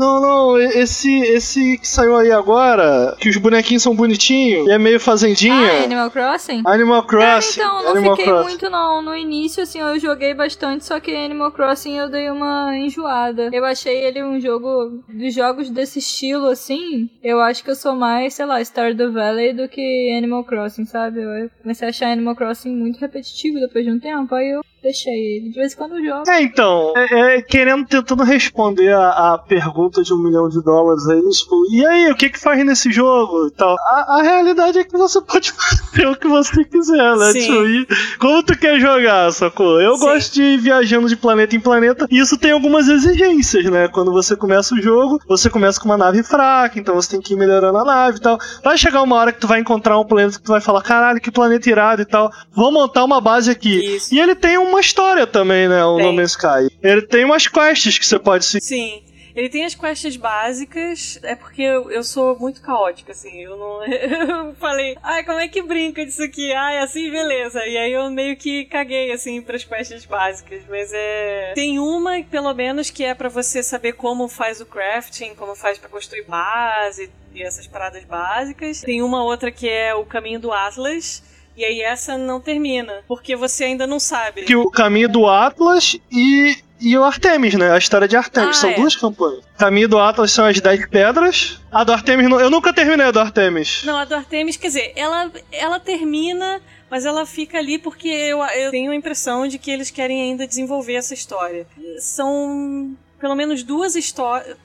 Não, não, esse, esse que saiu aí agora, que os bonequinhos são bonitinhos, e é meio fazendinha. Ah, Animal Crossing? Animal Cara, Crossing. então, não Animal fiquei Crossing. muito não. No início, assim, eu joguei bastante, só que Animal Crossing eu dei uma enjoada. Eu achei ele um jogo dos jogos desse estilo, assim. Eu acho que eu sou mais, sei lá, Stardew Valley do que Animal Crossing, sabe? Eu comecei a achar Animal Crossing muito repetitivo depois de um tempo, aí eu deixei ele. De vez em quando eu jogo. É, então, é, é, querendo, tentando responder a, a pergunta de um milhão de dólares aí, tipo, e aí, o que que faz nesse jogo e tal? A, a realidade é que você pode fazer o que você quiser, né? Sim. Tipo, e como tu quer jogar, sacou? Eu Sim. gosto de ir viajando de planeta em planeta, e isso tem algumas exigências, né? Quando você começa o jogo, você começa com uma nave fraca, então você tem que ir melhorando a nave e tal. Vai chegar uma hora que tu vai encontrar um planeta que tu vai falar, caralho, que planeta irado e tal. Vou montar uma base aqui. Isso. E ele tem uma história também, né? O Tem. No Man's Sky. Ele tem umas quests que você pode seguir. Sim. Ele tem as quests básicas, é porque eu, eu sou muito caótica, assim, eu não. Eu falei, ai, como é que brinca disso aqui? Ai, assim, beleza. E aí eu meio que caguei, assim, pras quests básicas. Mas é. Tem uma, pelo menos, que é pra você saber como faz o crafting, como faz pra construir base e essas paradas básicas. Tem uma outra que é o caminho do Atlas. E aí essa não termina, porque você ainda não sabe. Que o caminho do Atlas e, e o Artemis, né? A história de Artemis. Ah, São é. duas campanhas. Caminho do Atlas são as 10 pedras. A do Artemis, não- eu nunca terminei a do Artemis. Não, a do Artemis, quer dizer, ela, ela termina, mas ela fica ali porque eu, eu tenho a impressão de que eles querem ainda desenvolver essa história. São pelo menos duas histórias.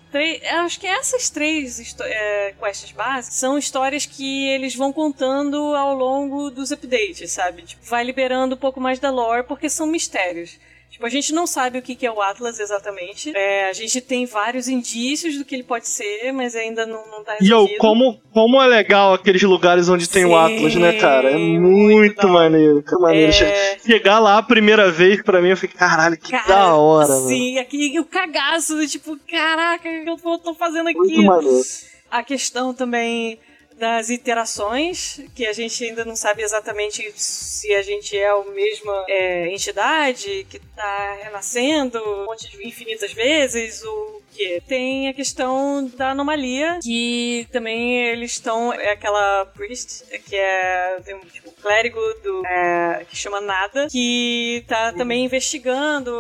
Acho que essas três é, quests básicas são histórias que eles vão contando ao longo dos updates, sabe? Tipo, vai liberando um pouco mais da lore, porque são mistérios. Tipo, a gente não sabe o que é o Atlas exatamente. É, a gente tem vários indícios do que ele pode ser, mas ainda não, não tá E eu, resolvido. como, como é legal aqueles lugares onde tem o Sim, Atlas, né, cara? É muito maneiro. Que maneiro. É. Chegar lá a primeira vez, pra mim, eu fiquei, caralho, que Cara, da hora. Sim, aqui o cagaço, tipo, caraca, o que eu tô, tô fazendo aqui? Muito maneiro. A questão também das interações, que a gente ainda não sabe exatamente se a gente é a mesma é, entidade que tá renascendo um monte de infinitas vezes, o que tem a questão da anomalia, que também eles estão, é aquela priest, que é tem um tipo, clérigo do, é, que chama Nada, que tá também investigando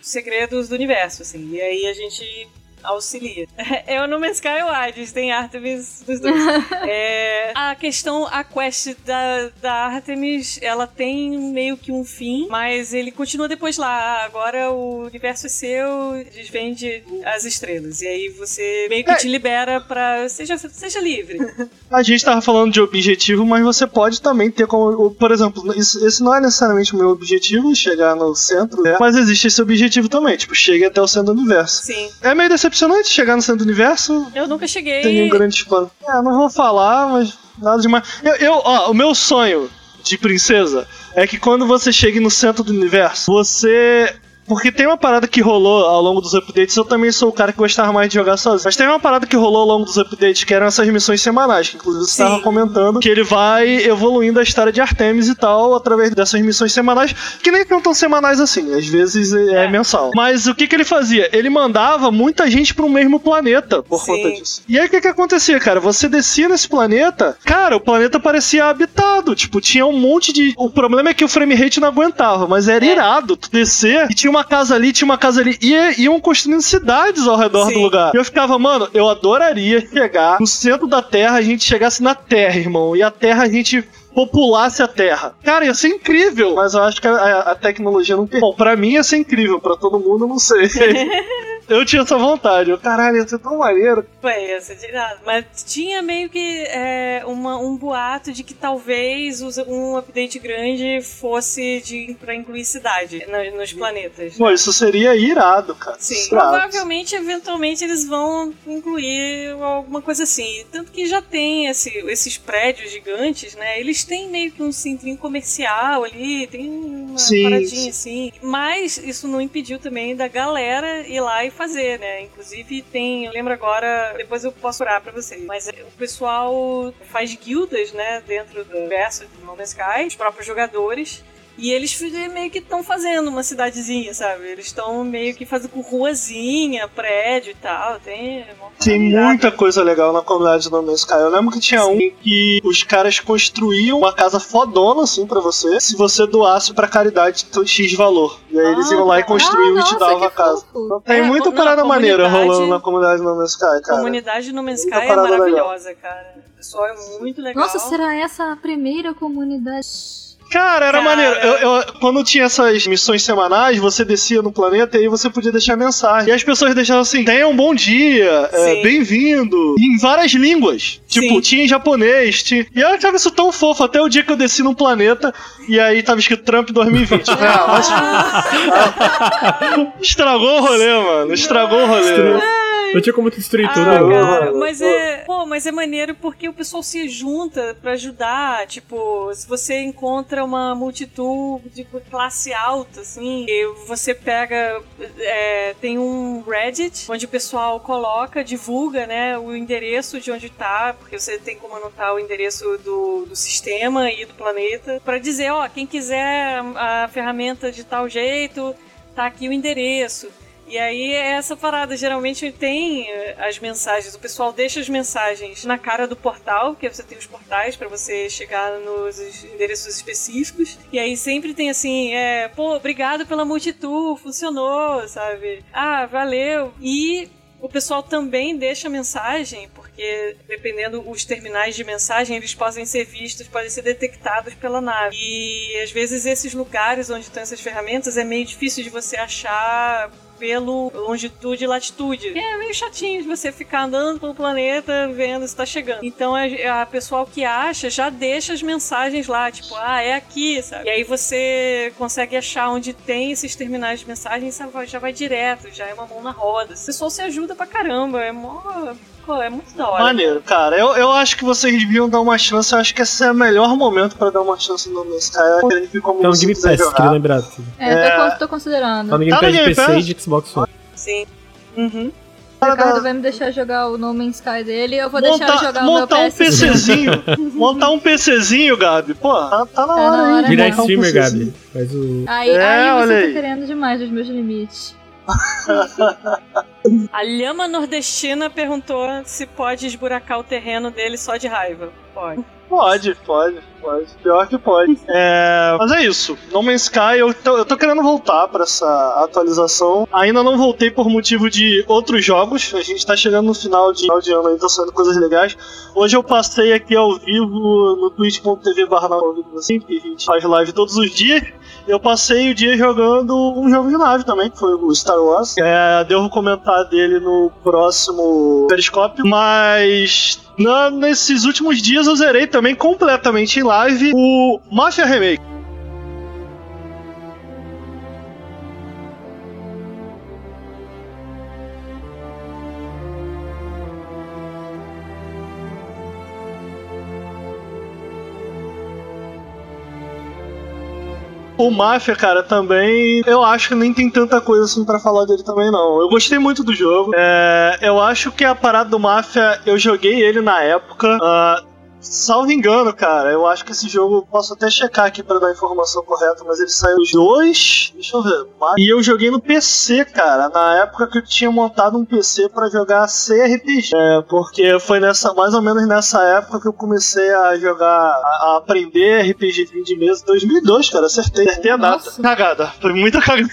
segredos do universo, assim, e aí a gente auxilia. É o No Man's Sky ou Hades, tem Artemis dos dois. É, a questão, a quest da, da Artemis, ela tem meio que um fim, mas ele continua depois lá. Agora o universo é seu, desvende as estrelas. E aí você meio que É. te libera pra. Seja, seja livre. A gente tava falando de objetivo, mas você pode também ter como. Por exemplo, isso- esse não é necessariamente o meu objetivo, chegar no centro, né? mas existe esse objetivo também, tipo, chegue até o centro do universo. Sim. É meio decepcionante chegar no centro do universo, Eu nunca cheguei. tem um grande plano. É, não vou falar, mas nada demais. Eu, eu, ó, o meu sonho de princesa é que quando você chega no centro do universo, você porque tem uma parada que rolou ao longo dos updates, eu também sou o cara que gostava mais de jogar sozinho. Mas tem uma parada que rolou ao longo dos updates, que eram essas missões semanais, que inclusive você estava comentando, que ele vai evoluindo a história de Artemis e tal, através dessas missões semanais, que nem são tão semanais assim, às vezes é, é. mensal. Mas o que, que ele fazia? Ele mandava muita gente pro mesmo planeta por Sim. conta disso. E aí o que, que acontecia, cara? Você descia nesse planeta, cara, o planeta parecia habitado, tipo, tinha um monte de. O problema é que o frame rate não aguentava, mas era é. irado tu descer e tinha uma uma casa ali, tinha uma casa ali. E iam construindo cidades ao redor Sim. do lugar. E eu ficava, mano, eu adoraria chegar no centro da Terra, a gente chegasse na Terra, irmão. E a Terra a gente populasse a Terra. Cara, ia ser incrível, mas eu acho que a, a tecnologia não tem. Bom, pra mim ia ser incrível, pra todo mundo não sei. eu tinha essa vontade. Eu, caralho, ia ser tão maneiro. Foi, ia ser tirado. Mas tinha meio que é, uma, um boato de que talvez um update grande fosse de, pra incluir cidade no, nos planetas. Pô, isso seria irado, cara. Sim, irado. provavelmente, eventualmente, eles vão incluir alguma coisa assim. Tanto que já tem esse, esses prédios gigantes, né? Eles têm meio que um centrinho comercial ali, tem uma sim, paradinha assim. Mas isso não impediu também da galera ir lá e fazer, né? Inclusive tem, eu lembro agora, depois eu posso orar pra vocês, mas o pessoal faz guildas, né, dentro do universo do No Man's Sky, os próprios jogadores, e eles meio que estão fazendo uma cidadezinha, sabe? Eles estão meio que fazendo com ruazinha, prédio e tal. Tem, tem muita coisa legal na comunidade do No Man's Sky. Eu lembro que tinha Sim. um que os caras construíam uma casa fodona, assim, pra você, se você doasse pra caridade X valor. E aí ah, eles iam lá e construíam ah, e te davam a casa. Então, tem é, muita parada maneira rolando na comunidade No Man's Sky, cara. A comunidade No Man's Sky é maravilhosa, legal. cara. O pessoal é muito legal. Nossa, será essa a primeira comunidade? Cara, era Cara. maneiro. Eu, eu, quando tinha essas missões semanais, você descia no planeta e aí você podia deixar mensagem. E as pessoas deixavam assim: tenha um bom dia, é, bem-vindo. Em várias línguas. Tipo, Sim. tinha em japonês. Tinha... E eu achava isso tão fofo até o dia que eu desci num planeta e aí tava escrito Trump 2020. ah, mas... Estragou o rolê, mano. Estragou o rolê. Não tinha como destruir ah, tudo. Cara, mas é, pô, mas é maneiro porque o pessoal se junta para ajudar. Tipo, se você encontra uma multidão de classe alta, assim, você pega. É, tem um Reddit onde o pessoal coloca, divulga, né, o endereço de onde tá, porque você tem como anotar o endereço do, do sistema e do planeta, para dizer, ó, quem quiser a ferramenta de tal jeito, tá aqui o endereço. E aí é essa parada. Geralmente tem eh, as mensagens, o pessoal deixa as mensagens na cara do portal, que você tem os portais para você chegar nos endereços específicos. E aí sempre tem assim, é, pô, obrigado pela multitool, funcionou, sabe? Ah, valeu. E o pessoal também deixa mensagem, porque dependendo os terminais de mensagem, eles podem ser vistos, podem ser detectados pela nave. E às vezes esses lugares onde estão essas ferramentas é meio difícil de você achar pelo longitude e latitude. É meio chatinho de você ficar andando pelo planeta vendo se tá chegando. Então a, a pessoal que acha já deixa as mensagens lá, tipo, ah, é aqui, sabe? E aí você consegue achar onde tem esses terminais de mensagem e já vai direto, já é uma mão na roda. O pessoal se ajuda pra caramba, é mó Pô, é muito da hora. Maneiro, cara. Eu, eu acho que vocês deviam dar uma chance. Eu acho que esse é o melhor momento pra dar uma chance no Nesse Sky. Então, Game Pass, queria lembrar. É, é... Tô, tô considerando. Tá no Game Pass de PC e de Xbox One. Sim. Uhum. O Ricardo vai me deixar jogar o No Man's Sky dele eu vou montar, deixar jogar o meu Montar um PCzinho. montar um PCzinho, Gabi. Pô, tá, tá na tá hora, na hora aí. Virar streamer, um Gabi. Faz o... Aí, é, aí você tá querendo demais dos meus limites. A lhama nordestina perguntou se pode esburacar o terreno dele só de raiva. Pode. Pode, pode, pode. Pior que pode. É, mas é isso. No Man's Sky, eu tô, eu tô querendo voltar para essa atualização. Ainda não voltei por motivo de outros jogos. A gente tá chegando no final de, final de ano aí, tá saindo coisas legais. Hoje eu passei aqui ao vivo no twitch.tv barra assim, que a gente faz live todos os dias. Eu passei o dia jogando um jogo de nave também, que foi o Star Wars. É, devo comentar dele no próximo Periscópio, mas na, nesses últimos dias eu zerei também completamente em live o Mafia Remake. O Mafia, cara, também. Eu acho que nem tem tanta coisa assim pra falar dele também, não. Eu gostei muito do jogo. É, eu acho que a parada do Mafia, eu joguei ele na época. ah, Salvo engano, cara, eu acho que esse jogo, posso até checar aqui pra dar a informação correta, mas ele saiu os dois, deixa eu ver, e eu joguei no PC, cara, na época que eu tinha montado um PC pra jogar CRPG, é, porque foi nessa, mais ou menos nessa época que eu comecei a jogar, a, a aprender RPG de mesa, 2002, cara, acertei, acertei a data. Cagada, foi muita cagada.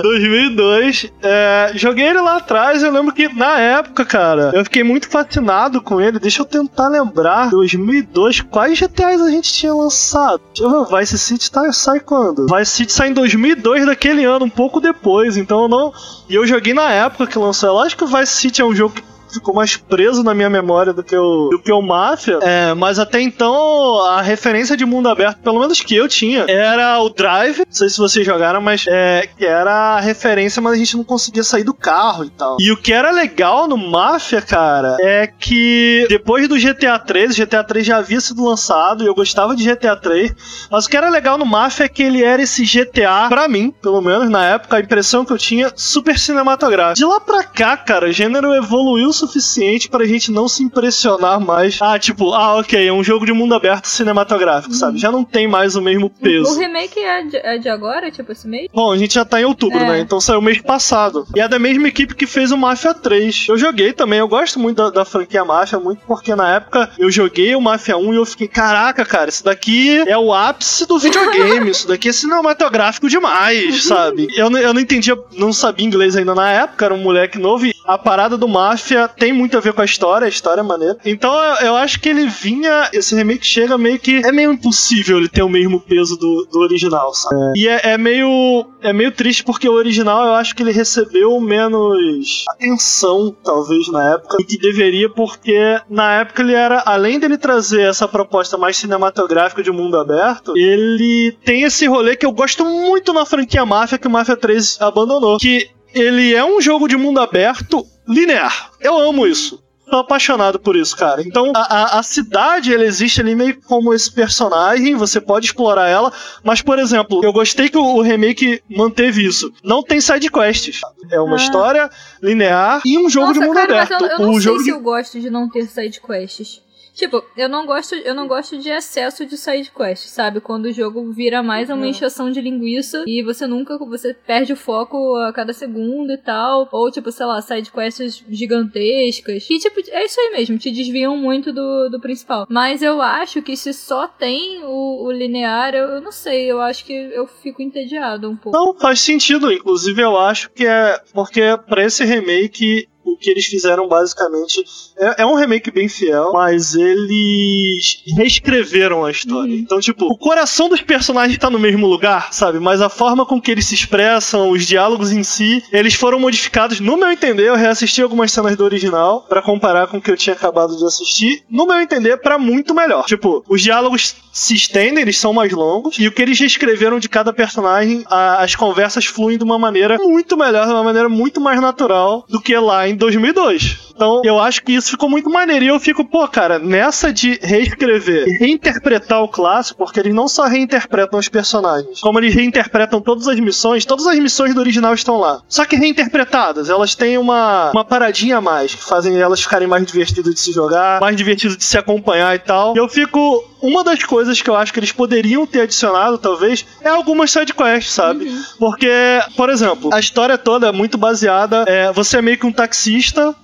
2002, é, joguei ele lá atrás, eu lembro que na época, cara, eu fiquei muito fascinado com ele, deixa eu tentar lembrar, 2002, quais GTAs a gente tinha lançado? Vice City tá, sai quando? Vice City sai em 2002 daquele ano, um pouco depois, então eu não... E eu joguei na época que lançou, é lógico que o Vice City é um jogo que ficou mais preso na minha memória do que o, do que o Mafia. É, mas até então, a referência de mundo aberto, pelo menos que eu tinha, era o Drive. Não sei se vocês jogaram, mas é, que era a referência, mas a gente não conseguia sair do carro e tal. E o que era legal no Mafia, cara, é que depois do GTA 3, o GTA 3 já havia sido lançado e eu gostava de GTA 3. Mas o que era legal no Mafia é que ele era esse GTA, pra mim, pelo menos na época, a impressão que eu tinha, super cinematográfico. De lá pra cá, cara, o gênero evoluiu suficiente pra gente não se impressionar mais. Ah, tipo, ah, ok, é um jogo de mundo aberto cinematográfico, sabe? Já não tem mais o mesmo O peso. remake é de, é de agora, tipo esse mês? Bom, a gente já tá em outubro, É. né? Então saiu mês passado. E é da mesma equipe que fez o Mafia 3. Eu joguei também, eu gosto muito da, da franquia Mafia, muito porque na época eu joguei o Mafia 1 e eu fiquei, caraca, cara, isso daqui é o ápice do videogame, isso daqui é cinematográfico demais, sabe? Eu, não- eu não entendia, não sabia inglês ainda na época, era um moleque novo e a parada do Mafia tem muito a ver com a história, a história é maneira. Então eu, eu acho que ele vinha, esse remake chega meio que. É meio impossível ele ter o mesmo peso do, do original, sabe? E é, é meio. É meio triste porque o original eu acho que ele recebeu menos atenção, talvez, na época, do que deveria, porque na época ele era, além dele trazer essa proposta mais cinematográfica de mundo aberto, ele tem esse rolê que eu gosto muito na franquia Mafia, que o Mafia 3 abandonou. Que ele é um jogo de mundo aberto linear. Eu amo isso. Tô apaixonado por isso, cara. Então, a, a, a cidade, ela existe ali meio como esse personagem, você pode explorar ela, mas, por exemplo, eu gostei que o, o remake manteve isso. Não tem side quests. É uma Ah. história linear e um jogo Nossa, de mundo cara, aberto. mas eu, eu não o sei jogo se de- eu gosto de não ter side quests. Tipo, eu não gosto, eu não gosto de excesso de side quest, sabe? Quando o jogo vira mais uma encheção de linguiça e você nunca, você perde o foco a cada segundo e tal, ou tipo, sei lá, side quests gigantescas. E tipo, é isso aí mesmo, te desviam muito do, do principal. Mas eu acho que se só tem o, o linear, eu, eu não sei, eu acho que eu fico entediado um pouco. Não, faz sentido. Inclusive, eu acho que é porque pra esse remake. O que eles fizeram basicamente é, é um remake bem fiel, mas eles reescreveram a história. Então, tipo, o coração dos personagens tá no mesmo lugar, sabe? Mas a forma com que eles se expressam, os diálogos em si, eles foram modificados. No meu entender, eu reassisti algumas cenas do original pra comparar com o que eu tinha acabado de assistir. No meu entender, pra muito melhor. Tipo, os diálogos se estendem, eles são mais longos, e o que eles reescreveram de cada personagem, a- as conversas fluem de uma maneira muito melhor, de uma maneira muito mais natural do que lá em 2002. Então, eu acho que isso ficou muito maneiro. E eu fico, pô, cara, nessa de reescrever e reinterpretar o clássico, porque eles não só reinterpretam os personagens, como eles reinterpretam todas as missões, todas as missões do original estão lá. Só que reinterpretadas, elas têm uma, uma paradinha a mais, que fazem elas ficarem mais divertidas de se jogar, mais divertidas de se acompanhar e tal. E eu fico. Uma das coisas que eu acho que eles poderiam ter adicionado, talvez, é algumas sidequests, sabe? Porque, por exemplo, a história toda é muito baseada. É, você é meio que um taxista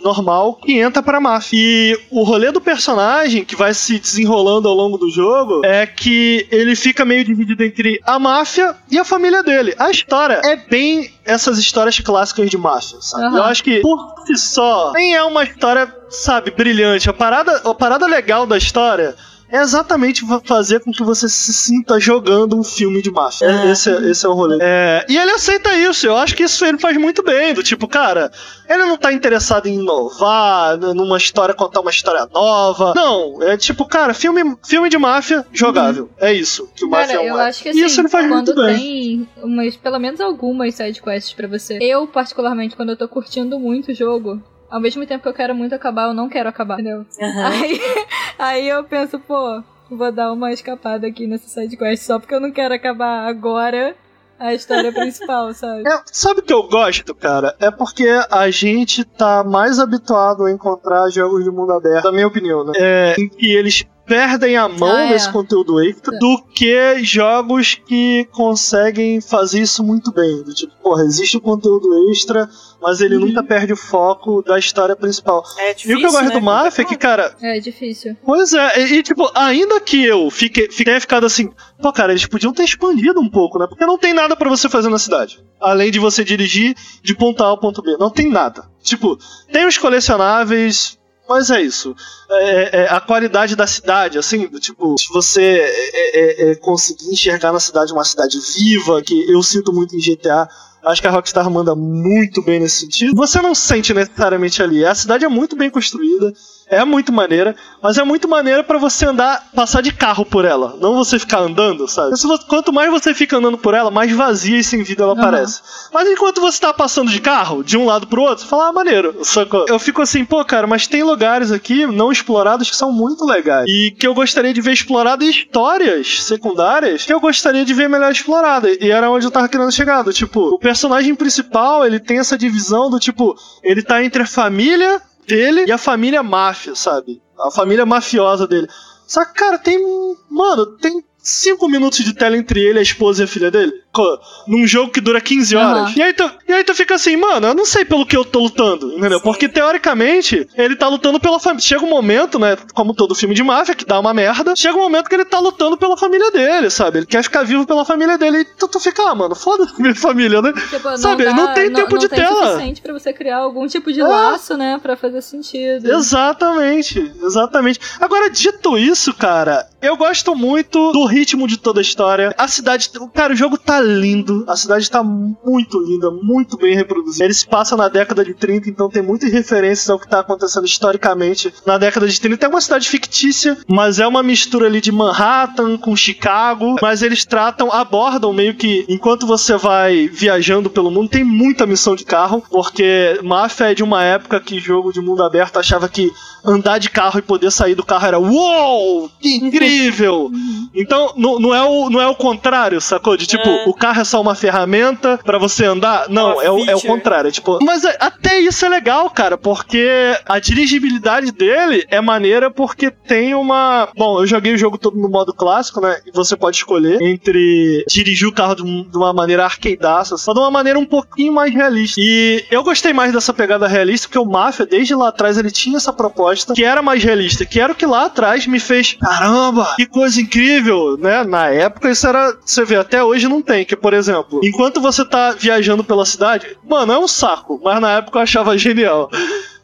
normal que entra pra máfia. E o rolê do personagem, que vai se desenrolando ao longo do jogo, é que ele fica meio dividido entre a máfia e a família dele. A história é bem essas histórias clássicas de máfia, sabe? Aham. Eu acho que por si só, nem é uma história, sabe, brilhante. A parada, a parada legal da história é exatamente fa- fazer com que você se sinta jogando um filme de máfia. É, Esse, é, esse é o rolê. É, e ele aceita isso. Eu acho que isso ele faz muito bem. Do tipo, cara, ele não tá interessado em inovar, numa história, contar uma história nova. Não, é tipo, cara, filme, filme de máfia jogável. É isso que o Cara, máfia é um eu é. acho que E assim, isso ele faz quando muito bem. tem umas, pelo menos algumas sidequests pra você. Eu, particularmente, quando eu tô curtindo muito o jogo, ao mesmo tempo que eu quero muito acabar, eu não quero acabar, entendeu? Aí, aí eu penso, pô, vou dar uma escapada aqui nessa sidequest só porque eu não quero acabar agora a história principal, sabe? É, sabe o que eu gosto, cara? É porque a gente tá mais habituado a encontrar jogos de mundo aberto, na minha opinião, né? É, em que eles perdem a mão Ah, é. nesse conteúdo extra do que jogos que conseguem fazer isso muito bem. Do tipo, porra, existe o conteúdo extra, mas ele nunca perde o foco da história principal. É E difícil, o que eu gosto né? do Mafia é que, cara, É difícil. Pois é, e, e, tipo, ainda que eu fique, fique- tenha ficado assim, pô, cara, eles podiam ter expandido um pouco, né? Porque não tem nada pra você fazer na cidade. Além de você dirigir de ponto A ao ponto B. Não tem nada. Tipo, tem os colecionáveis, mas é isso. É, é, a qualidade da cidade, assim, do tipo, se você é, é, é, conseguir enxergar na cidade uma cidade viva, que eu sinto muito em GTA. Acho que a Rockstar manda muito bem nesse sentido. Você não sente necessariamente ali. A cidade é muito bem construída, é muito maneira, mas é muito maneira pra você andar, passar de carro por ela, não você ficar andando, sabe? Quanto mais você fica andando por ela, mais vazia e sem vida ela parece. Mas enquanto você tá passando de carro, de um lado pro outro, você fala, ah, maneiro, sacou? Eu fico assim, pô, cara, mas tem lugares aqui não explorados que são muito legais. E que eu gostaria de ver explorado e histórias secundárias que eu gostaria de ver melhor exploradas. E era onde eu tava querendo chegar. Do, tipo, o personagem principal, ele tem essa divisão do tipo, ele tá entre a família dele e a família máfia, sabe? A família mafiosa dele. Só que, cara, tem. Mano, tem cinco minutos de tela entre ele, a esposa e a filha dele. Num jogo que dura 15 horas. Aham. E, aí tu, e aí tu fica assim, mano, eu não sei pelo que eu tô lutando, entendeu? Porque teoricamente, ele tá lutando pela família. Chega um momento, né? Como todo filme de máfia, que dá uma merda. Chega um momento que ele tá lutando pela família dele, sabe? Ele quer ficar vivo pela família dele. E tu, tu fica, ah, mano, foda-se minha família, né? Tipo, não Sabe, dá- não tem tempo não de tem tela. suficiente pra você criar algum tipo de É. laço, né? Pra fazer sentido. Exatamente, exatamente. Agora, dito isso, cara, eu gosto muito do ritmo de toda a história. A cidade, cara, o jogo tá lindo. A cidade tá muito linda, muito bem reproduzida. Ele se passa na década de 30, então tem muitas referências ao que tá acontecendo historicamente na década de 30. É uma cidade fictícia, mas é uma mistura ali de Manhattan com Chicago. Mas eles tratam, abordam meio que enquanto você vai viajando pelo mundo, tem muita missão de carro, porque Mafia é de uma época que jogo de mundo aberto achava que andar de carro e poder sair do carro era uou, que incrível! Então, não, não, é o, não é o contrário, sacou? De tipo, É. o carro é só uma ferramenta pra você andar? Não, é o, é o contrário. É tipo, mas é- até isso é legal, cara, porque a dirigibilidade dele é maneira porque tem uma. Bom, eu joguei o jogo todo no modo clássico, né? E você pode escolher entre dirigir o carro de, um- uma maneira arcaidaça, ou de uma maneira um pouquinho mais realista. E eu gostei mais dessa pegada realista, porque o Mafia, desde lá atrás, ele tinha essa proposta que era mais realista, que era o que lá atrás me fez. Caramba, que coisa incrível, né? Na época, isso era. Você vê, até hoje não tem. Que, por exemplo, enquanto você tá viajando pela cidade, mano, é um saco, mas na época eu achava genial.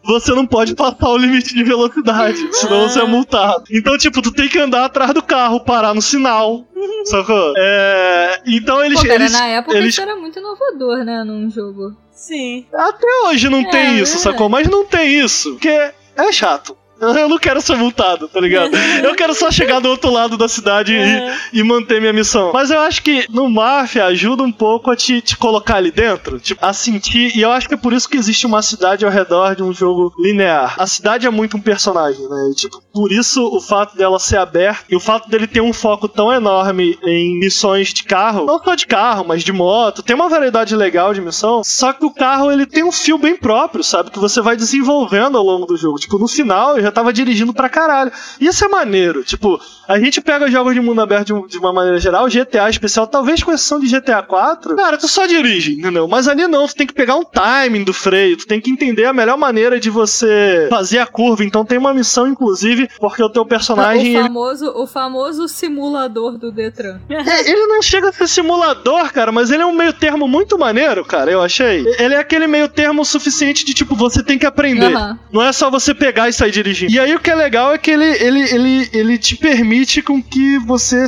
Você não pode passar o limite de velocidade, senão você é multado. Então, tipo, tu tem que andar atrás do carro, parar no sinal. Sacou? É. Então eles. Pô, cara, eles, na época eles isso era muito inovador, né? Num jogo. Sim. até hoje não tem É, isso, é. sacou? Mas não tem isso. Porque é chato. Eu não quero ser multado, tá ligado? Eu quero só chegar do outro lado da cidade É. e, e manter minha missão. Mas eu acho que no Mafia ajuda um pouco a te, te colocar ali dentro, tipo, a sentir. E eu acho que é por isso que existe uma cidade ao redor de um jogo linear. A cidade é muito um personagem, né? E, tipo, por isso o fato dela ser aberta e o fato dele ter um foco tão enorme em missões de carro, não só de carro, mas de moto, tem uma variedade legal de missão. Só que o carro ele tem um fio bem próprio, sabe? Que você vai desenvolvendo ao longo do jogo. Tipo, no final eu já tava dirigindo pra caralho. Isso é maneiro. Tipo, a gente pega jogos de mundo aberto de, um- uma maneira geral, GTA especial, talvez com exceção de GTA 4. Cara, tu só dirige, entendeu? Mas ali não, tu tem que pegar um timing do freio, tu tem que entender a melhor maneira de você fazer a curva. Então tem uma missão, inclusive, porque o teu personagem. o, ele- famoso, o famoso simulador do Detran. É, ele não chega a ser simulador, cara, mas ele é um meio termo muito maneiro, cara, eu achei. Ele é aquele meio termo suficiente de, tipo, você tem que aprender. Aham. Não é só você pegar e sair dirigindo. E aí o que é legal é que ele, ele, ele, ele te permite com que você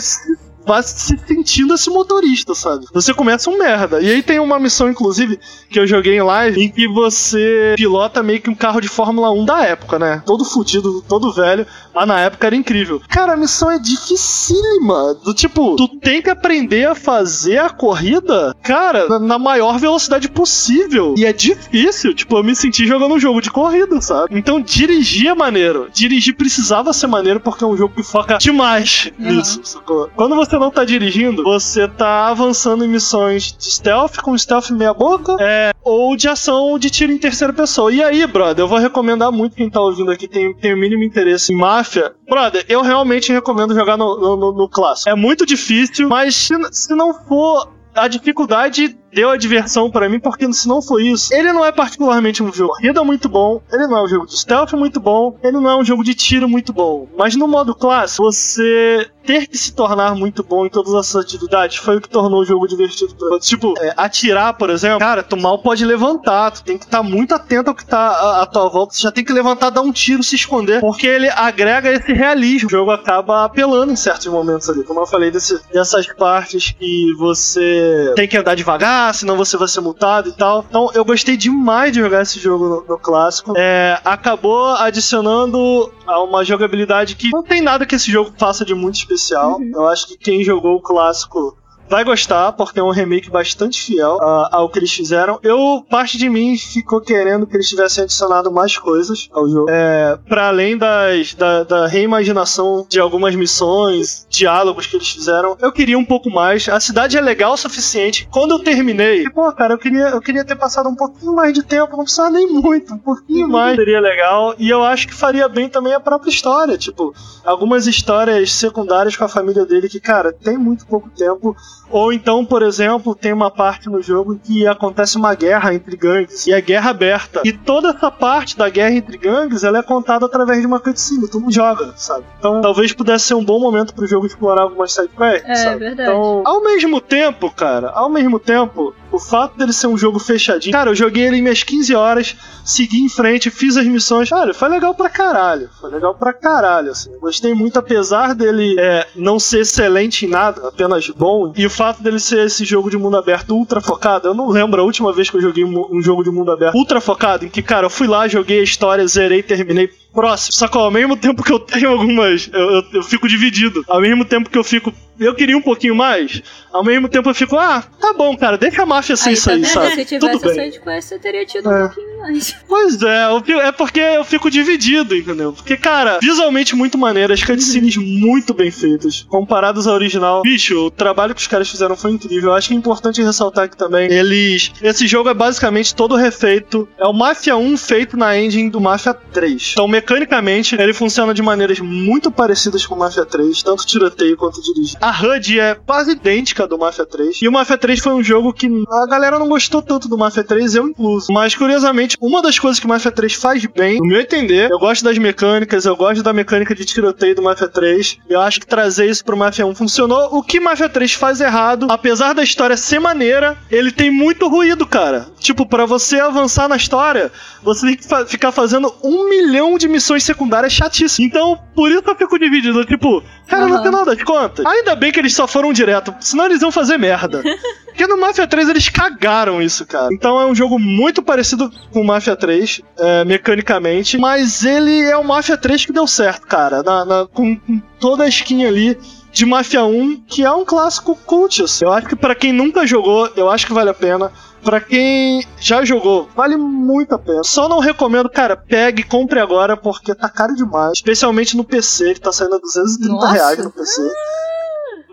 vai se sentindo esse motorista, sabe? Você começa um merda. E aí tem uma missão, inclusive, que eu joguei em live, em que você pilota meio que um carro de Fórmula 1 da época, né? Todo fudido, todo velho, mas na época era incrível. Cara, a missão é dificílima. Do tipo, tu tem que aprender a fazer a corrida, cara, na- maior velocidade possível. E é difícil. Tipo, eu me senti jogando um jogo de corrida, sabe? Então dirigir é maneiro. Dirigir precisava ser maneiro porque é um jogo que foca demais nisso, sacou? Quando você não tá dirigindo, você tá avançando em missões de stealth, com stealth meia boca, é, ou de ação de tiro em terceira pessoa. E aí, brother, eu vou recomendar muito quem tá ouvindo aqui, tem, tem o mínimo interesse em máfia. Brother, eu realmente recomendo jogar no, no, no- no clássico. É muito difícil, mas se, se não for a dificuldade deu a diversão pra mim, porque se não for isso, ele não é particularmente um jogo de corrida muito bom, ele não é um jogo de stealth muito bom, ele não é um jogo de tiro muito bom. Mas no modo clássico, você ter que se tornar muito bom em todas essas atividades foi o que tornou o jogo divertido. Tipo, é, atirar, por exemplo, cara, tu mal pode levantar, tu tem que estar muito atento ao que tá à, tua volta, você já tem que levantar, dar um tiro, se esconder, porque ele agrega esse realismo. O jogo acaba apelando em certos momentos ali, como eu falei, desse- dessas partes que você tem que andar devagar, senão você vai ser multado e tal. Então eu gostei demais de jogar esse jogo no, no clássico. É, acabou adicionando a uma jogabilidade que não tem nada que esse jogo faça de muito especial. Eu acho que quem jogou o clássico vai gostar, porque é um remake bastante fiel ah, ao que eles fizeram. Eu, parte de mim, ficou querendo que eles tivessem adicionado mais coisas ao jogo. É, para além das, da, da reimaginação de algumas missões, diálogos que eles fizeram, eu queria um pouco mais. A cidade é legal o suficiente. Quando eu terminei, pô, cara, eu queria, eu queria ter passado um pouquinho mais de tempo, não precisava nem muito, um pouquinho mais seria legal. E eu acho que faria bem também a própria história. Tipo, algumas histórias secundárias com a família dele que, cara, tem muito pouco tempo. Ou então, por exemplo, tem uma parte no jogo em que acontece uma guerra entre gangues. E é guerra aberta. E toda essa parte da guerra entre gangues, ela é contada através de uma cutscene. Tu não joga, sabe? Então, talvez pudesse ser um bom momento pro jogo explorar algumas sidequests, É, sabe? verdade. Então, ao mesmo tempo, cara, ao mesmo tempo, o fato dele ser um jogo fechadinho. Cara, eu joguei ele em minhas 15 horas, segui em frente, fiz as missões. Cara, foi legal pra caralho. Foi legal pra caralho, assim. Gostei muito, apesar dele é, não ser excelente em nada, apenas bom. E o fato dele ser esse jogo de mundo aberto ultra focado. Eu não lembro a última vez que eu joguei um, um jogo de mundo aberto ultra focado, em que, cara, eu fui lá, joguei a história, zerei, terminei. Próximo. Só que ao mesmo tempo que eu tenho algumas. Eu, eu, eu fico dividido. Ao mesmo tempo que eu fico. Eu queria um pouquinho mais. Ao mesmo tempo eu fico, ah, tá bom, cara, deixa a máfia ser isso tá aí, sabe? Se Tudo tivesse bem. essa quest, você teria tido É. um pouquinho mais. Pois é, eu é porque eu fico dividido, entendeu? Porque, cara, visualmente muito maneiro, as cutscenes muito bem feitas, comparadas ao original. Bicho, o trabalho que os caras fizeram foi incrível. Eu acho que é importante ressaltar aqui também. Eles. Esse jogo é basicamente todo refeito. É o Mafia 1 feito na engine do Mafia 3. Então, mecanicamente, ele funciona de maneiras muito parecidas com o Mafia 3, tanto tiroteio quanto dirigir. A HUD é quase idêntica do Mafia 3. E o Mafia 3 foi um jogo que a galera não gostou tanto do Mafia 3, eu incluso. Mas, curiosamente, uma das coisas que o Mafia 3 faz bem, no meu entender, eu gosto das mecânicas, eu gosto da mecânica de tiroteio do Mafia 3. Eu acho que trazer isso pro Mafia 1 funcionou. O que Mafia 3 faz errado, apesar da história ser maneira, ele tem muito ruído, cara. Tipo, pra você avançar na história, você tem que fa- ficar fazendo um milhão de missões secundárias chatíssimas. Então, por isso eu fico dividido. Tipo, cara, no Aham. final das contas, ainda bem que eles só foram direto, senão eles iam fazer merda. Porque no Mafia 3 eles cagaram isso, cara. Então é um jogo muito parecido com o Mafia 3, é, mecanicamente, mas ele é o Mafia 3 que deu certo, cara. Na, na- com, com toda a skin ali de Mafia 1, que é um clássico cult. assim. Eu acho que pra quem nunca jogou, eu acho que vale a pena. Pra quem já jogou, vale muito a pena. Só não recomendo, cara, pegue e compre agora, porque tá caro demais. Especialmente no PC, que tá saindo a 230 Nossa. reais no PC.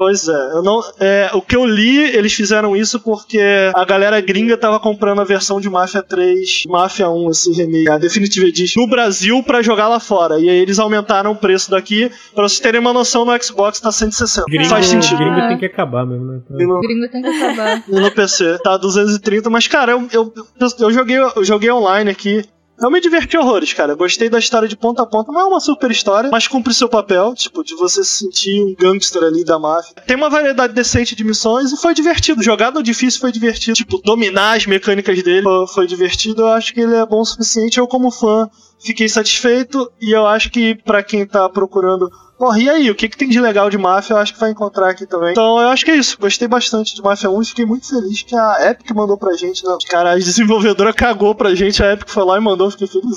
Pois é, eu não, é, o que eu li, eles fizeram isso porque a galera gringa tava comprando a versão de Mafia 3, Mafia 1, esse remake, a Definitive Edition, no Brasil pra jogar lá fora. E aí eles aumentaram o preço daqui, pra vocês terem uma noção, no Xbox tá 160. Gringo, Faz sentido. gringo É. tem que acabar mesmo, né? E no, gringo tem que acabar. e no PC tá 230, mas cara, eu, eu, eu, joguei, eu joguei online aqui. Eu me diverti horrores, cara. Gostei da história de ponta a ponta. Não é uma super história, mas cumpre seu papel, tipo, de você se sentir um gangster ali da máfia. Tem uma variedade decente de missões e foi divertido. Jogar no difícil foi divertido. Tipo, dominar as mecânicas dele foi, divertido. Eu acho que ele é bom o suficiente. Eu, como fã, fiquei satisfeito. E eu acho que pra quem tá procurando Porra, e aí? O que, que tem de legal de Mafia? Eu acho que vai encontrar aqui também. Então eu acho que é isso. Gostei bastante de Mafia 1 e fiquei muito feliz que a Epic mandou pra gente. Né? Cara, a desenvolvedora cagou pra gente, a Epic foi lá e mandou, fiquei feliz.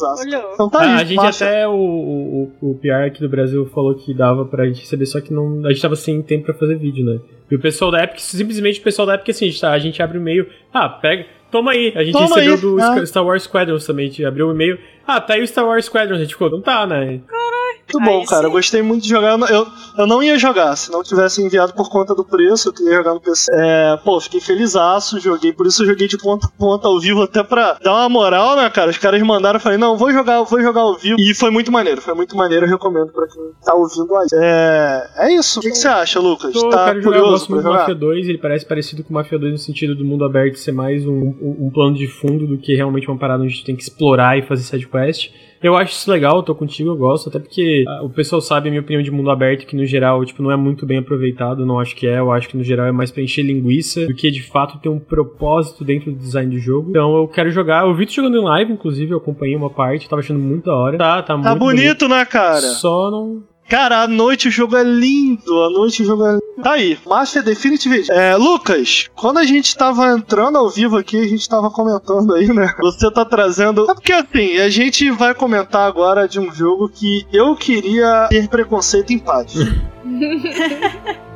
Então tá aí. a gente Mafia. até, o, o, o PR aqui do Brasil falou que dava pra gente receber, só que não, a gente tava sem tempo pra fazer vídeo, né? E o pessoal da Epic, simplesmente o pessoal da Epic, assim, a gente, tá, a gente abre o e-mail, ah, pega, toma aí. A gente Toma recebeu aí, do ah. Star Wars Squadrons também, a gente abriu o e-mail, ah, tá aí o Star Wars Squadrons, a gente ficou, não tá, né? Muito bom, Aí cara. sim. Eu gostei muito de jogar. Eu, não- eu, não ia jogar se não tivesse enviado por conta do preço. Eu queria jogar no PC. É, pô, fiquei felizaço, joguei. Por isso eu joguei de ponta a ponta ao vivo, até pra dar uma moral, né, cara? Os caras mandaram, eu falei, não, vou jogar, vou jogar ao vivo. E foi muito maneiro, foi muito maneiro. Eu recomendo pra quem tá ouvindo aí. É, é isso. O que, que você acha, Lucas? Tô, tá quero jogar, eu curioso gosto muito do? Mafia 2, ele parece parecido com o Mafia 2 no sentido do mundo aberto ser mais um, um, um plano de fundo do que realmente uma parada onde a gente tem que explorar e fazer sidequest. Eu acho isso legal, tô contigo, eu gosto, até porque ah, o pessoal sabe a minha opinião de mundo aberto, que no geral, tipo, não é muito bem aproveitado, não acho que é, eu acho que no geral é mais pra encher linguiça do que de fato ter um propósito dentro do design do jogo. Então eu quero jogar, eu vi tu jogando em live, inclusive, eu acompanhei uma parte, tava achando muito da hora. Tá, tá, Tá muito bonito, né, cara? Só não, Cara, à noite o jogo é lindo. À noite o jogo é lindo. Tá aí. Mafia Definitive. É, Lucas, quando a gente tava entrando ao vivo aqui, a gente tava comentando aí, né? Você tá trazendo. É porque assim, a gente vai comentar agora de um jogo que eu queria ter preconceito em paz.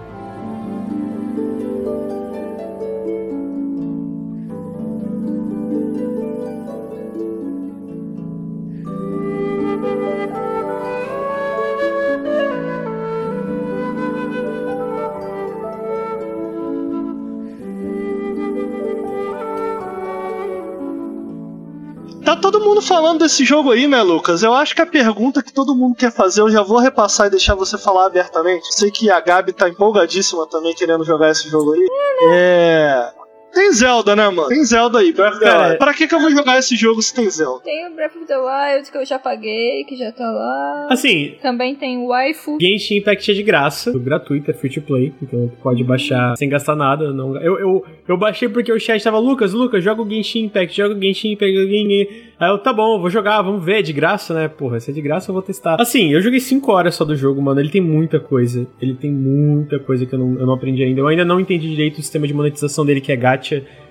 Tá todo mundo falando desse jogo aí, né, Lucas? Eu acho que a pergunta que todo mundo quer fazer, eu já vou repassar e deixar você falar abertamente. Sei que a Gabi tá empolgadíssima também querendo jogar esse jogo aí. É. Tem Zelda, né, mano? Tem Zelda aí, Breath of the Cara, Wild. Pra que, que eu vou jogar esse jogo se tem Zelda? Tem o Breath of the Wild, que eu já paguei, que já tá lá. Assim, Também tem o Waifu. Genshin Impact é de graça, é gratuito, é free to play, então pode baixar sem gastar nada. Não, eu, eu, eu baixei porque o chat tava, Lucas, Lucas, joga o Genshin Impact, joga o Genshin Impact, joga o Genshin. Aí eu, tá bom, vou jogar, vamos ver, é de graça, né? Porra, se é de graça eu vou testar. Assim, eu joguei 5 horas só do jogo, mano, ele tem muita coisa, ele tem muita coisa que eu não, eu não aprendi ainda. Eu ainda não entendi direito o sistema de monetização dele, que é gacha.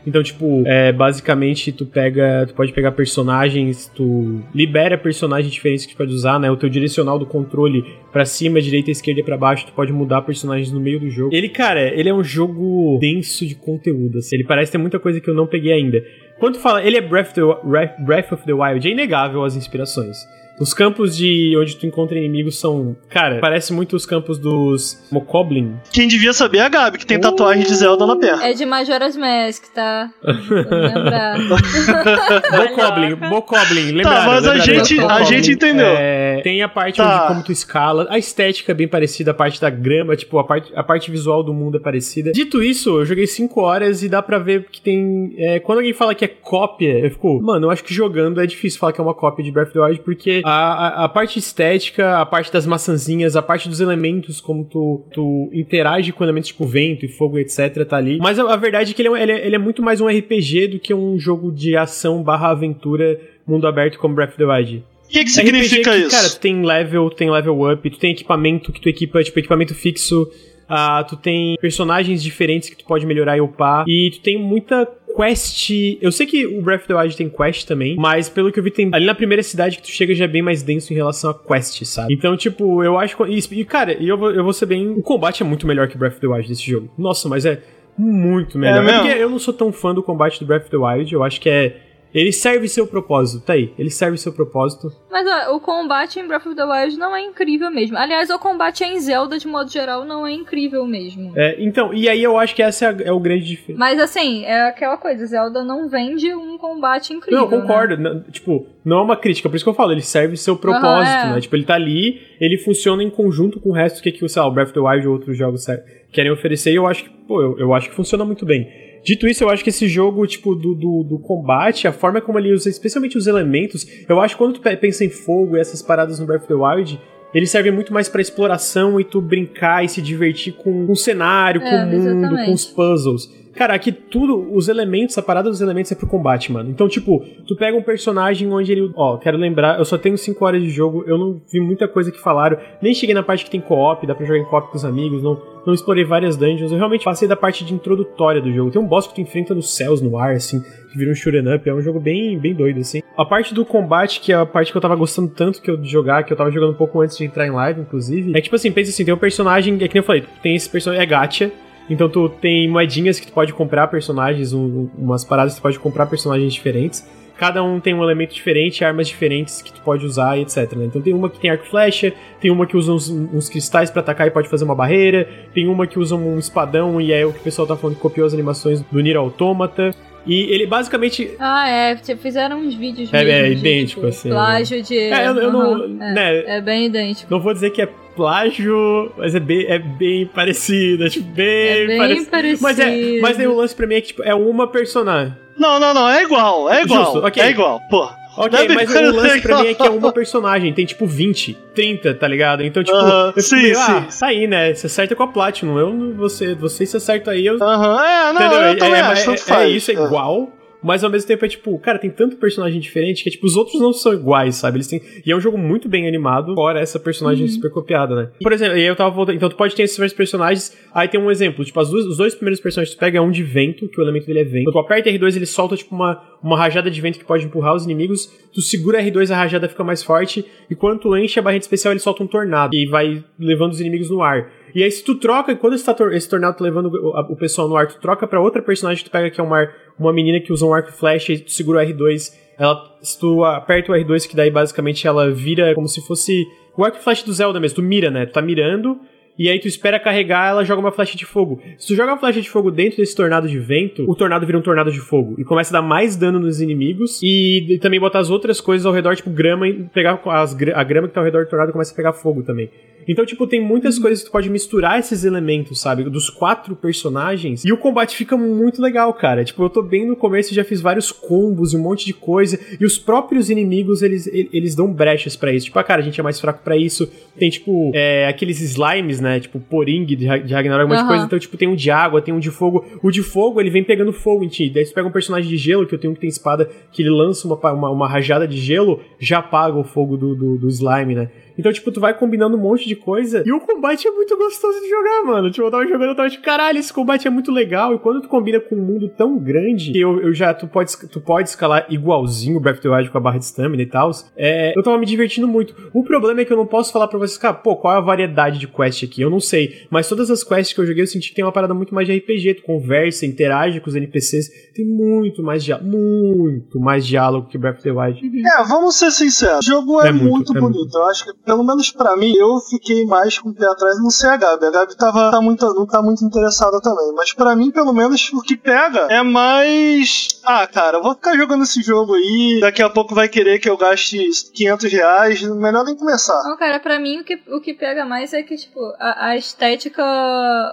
Então, tipo, é, basicamente tu pega, tu pode pegar personagens, tu libera personagens diferentes que tu pode usar, né? O teu direcional do controle pra cima, direita, esquerda e pra baixo, tu pode mudar personagens no meio do jogo. Ele, cara, ele é um jogo denso de conteúdo, assim. Ele parece ter muita coisa que eu não peguei ainda. Quando tu fala, ele é Breath of, the, Breath of the Wild, é inegável as inspirações. Os campos de onde tu encontra inimigos são, cara, parece muito os campos dos Mokoblin. Quem devia saber é a Gabi, que tem tatuagem de Zelda na perna. É de Majora's Mask, tá? Lembrar. Mokoblin, Mokoblin, lembraram, Tá, mas a gente- a gente entendeu. É, tem a parte Tá. onde como tu escala, a estética é bem parecida, a parte da grama, tipo, a parte, a parte visual do mundo é parecida. Dito isso, eu joguei 5 horas e dá pra ver que tem... é, quando alguém fala que é cópia, eu fico, mano, eu acho que jogando é difícil falar que é uma cópia de Breath of the Wild, porque a, a, a parte estética, a parte das maçãzinhas, a parte dos elementos, como tu, tu interage com elementos tipo vento e fogo, etc, tá ali. Mas a, a verdade é que ele é, ele, é, ele é muito mais um RPG do que um jogo de ação barra aventura mundo aberto como Breath of the Wild. O que, que significa que, isso? Cara, tu tem level, tu tem level up, tu tem equipamento que tu equipa, tipo, equipamento fixo. Ah, tu tem personagens diferentes que tu pode melhorar e upar. E tu tem muita quest. Eu sei que o Breath of the Wild tem quest também, mas pelo que eu vi, tem. Ali na primeira cidade que tu chega já é bem mais denso em relação a quest, sabe? Então, tipo, eu acho. E, cara, eu vou, eu vou ser bem. O combate é muito melhor que Breath of the Wild desse jogo. Nossa, mas é muito melhor. É É mesmo? porque eu não sou tão fã do combate do Breath of the Wild. Eu acho que é. Ele serve seu propósito, tá aí. Ele serve seu propósito. Mas ó, o combate em Breath of the Wild não é incrível mesmo. Aliás, o combate em Zelda, de modo geral, não é incrível mesmo. É, então, e aí eu acho que essa é, a- é o grande diferença. Mas assim, é aquela coisa, Zelda não vende um combate incrível. Não, eu né? concordo. Não, tipo, não é uma crítica, por isso que eu falo, ele serve seu propósito, Aham, é. né? Tipo, ele tá ali, ele funciona em conjunto com o resto que, que sei lá, o Breath of the Wild ou outros jogos querem oferecer, e eu acho que, pô, eu, eu acho que funciona muito bem. Dito isso, eu acho que esse jogo, tipo, do, do, do combate, a forma como ele usa, especialmente os elementos, eu acho que quando tu pe- pensa em fogo e essas paradas no Breath of the Wild, ele serve muito mais pra exploração e tu brincar e se divertir com, com o cenário, com É, o mundo, exatamente. com os puzzles. Cara, aqui tudo, os elementos, a parada dos elementos é pro combate, mano. Então, tipo, tu pega um personagem onde ele. Ó, quero lembrar, eu só tenho 5 horas de jogo, eu não vi muita coisa que falaram. Nem cheguei na parte que tem co-op, dá pra jogar em co-op com os amigos, não, não explorei várias dungeons. Eu realmente passei da parte de introdutória do jogo. Tem um boss que tu enfrenta nos céus, no ar, assim, que vira um shoot'em up. É um jogo bem, bem doido, assim. A parte do combate, que é a parte que eu tava gostando tanto que eu de jogar, que eu tava jogando um pouco antes de entrar em live, inclusive. É tipo assim, pensa assim, tem um personagem, é que nem eu falei, tem esse personagem, é gacha. Então tu tem moedinhas que tu pode comprar personagens, um, umas paradas que tu pode comprar personagens diferentes. Cada um tem um elemento diferente, armas diferentes que tu pode usar e etc. Né? Então tem uma que tem arco e flecha, tem uma que usa uns, uns cristais para atacar e pode fazer uma barreira, tem uma que usa um espadão e é o que o pessoal tá falando que copiou as animações do Nier Automata. E ele basicamente. Ah, é. Fizeram uns vídeos É, mesmo é de, idêntico, tipo, assim. Plágio de. É, eu- eu não- Aham, é, né. é bem idêntico. Não vou dizer que é plágio, mas é bem, é bem parecido. É, tipo, bem, É bem parecido. parecido. Mas, é, mas aí o lance pra mim é que tipo, é uma personagem. Não, não, não, é igual, é igual. Justo, ok. É igual, pô. Ok, Deve mas o lance pra legal. mim é que é uma personagem, tem tipo 20, 30, tá ligado? Então, tipo, Aham, eu sim, meio, sim. ah, tá aí, né? Você acerta com a Platinum, eu, não- você, você se acerta aí, eu... Aham, é, não, Entendeu? eu também é, acho, é, é faz. isso, é igual, mas ao mesmo tempo é tipo, cara, tem tanto personagem diferente que, tipo, os outros não são iguais, sabe? Eles têm... E é um jogo muito bem animado, fora essa personagem super copiada, né? Por exemplo, aí eu tava voltando... Então tu pode ter esses vários personagens, aí tem um exemplo, tipo, as duas, os dois primeiros personagens que tu pega é um de vento, que o elemento dele é vento. Quando tu aperta R2, ele solta, tipo, uma, uma rajada de vento que pode empurrar os inimigos, tu segura R2, a rajada fica mais forte, e quando tu enche a barrinha especial, ele solta um tornado, e vai levando os inimigos no ar. E aí, se tu troca, quando esse, esse tornado tá levando o pessoal no ar, tu troca pra outra personagem que tu pega que é uma, uma menina que usa um arco e flecha e tu segura o R2. Ela, se tu aperta o R2, que daí basicamente ela vira como se fosse o arco e flecha do Zelda mesmo. Tu mira, né? Tu tá mirando. E aí tu espera carregar, ela joga uma flecha de fogo. Se tu joga uma flecha de fogo dentro desse tornado de vento, o tornado vira um tornado de fogo. E começa a dar mais dano nos inimigos. E, e também botar as outras coisas ao redor, tipo grama, e pegar as, a grama que tá ao redor do tornado começa a pegar fogo também. Então, tipo, tem muitas coisas que tu pode misturar esses elementos, sabe? Dos quatro personagens. E o combate fica muito legal, cara. Tipo, eu tô bem no começo e já fiz vários combos e um monte de coisa. E os próprios inimigos, eles, eles dão brechas pra isso. Tipo, ah, cara, a gente é mais fraco pra isso. Tem, tipo, é, aqueles slimes, né? Tipo, poring de, Ra- de Ragnarok, um monte de Aham. coisa. Então, tipo, tem um de água, tem um de fogo. O de fogo, ele vem pegando fogo em ti. Daí tu pega um personagem de gelo, que eu tenho um que tem espada, que ele lança uma, uma, uma rajada de gelo, já apaga o fogo do, do, do slime, né? Então, tipo, tu vai combinando um monte de coisa. E o combate é muito gostoso de jogar, mano. Tipo, eu tava jogando, eu tava tipo, caralho, esse combate é muito legal. E quando tu combina com um mundo tão grande, que eu, eu já, tu pode, tu pode escalar igualzinho o Breath of the Wild com a barra de stamina e tal. É, eu tava me divertindo muito. O problema é que eu não posso falar pra vocês, cara, pô, qual é a variedade de quest aqui? Eu não sei. Mas todas as quests que eu joguei, eu senti que tem uma parada muito mais de RPG. Tu conversa, interage com os NPCs. Tem muito mais diálogo, muito mais diálogo que Breath of the Wild. É, vamos ser sinceros. O jogo é, É muito, muito, é bonito. muito. Eu acho que, pelo menos pra mim, eu fiquei mais com o pé atrás. Não sei a Gabi. A Gabi tava, tá muito, não tá muito interessada também. Mas pra mim, pelo menos, o que pega é mais. Ah, cara, eu vou ficar jogando esse jogo aí. Daqui a pouco vai querer que eu gaste 500 reais. Melhor nem começar. Não, cara, pra mim o que, o que pega mais é que, tipo, a, a estética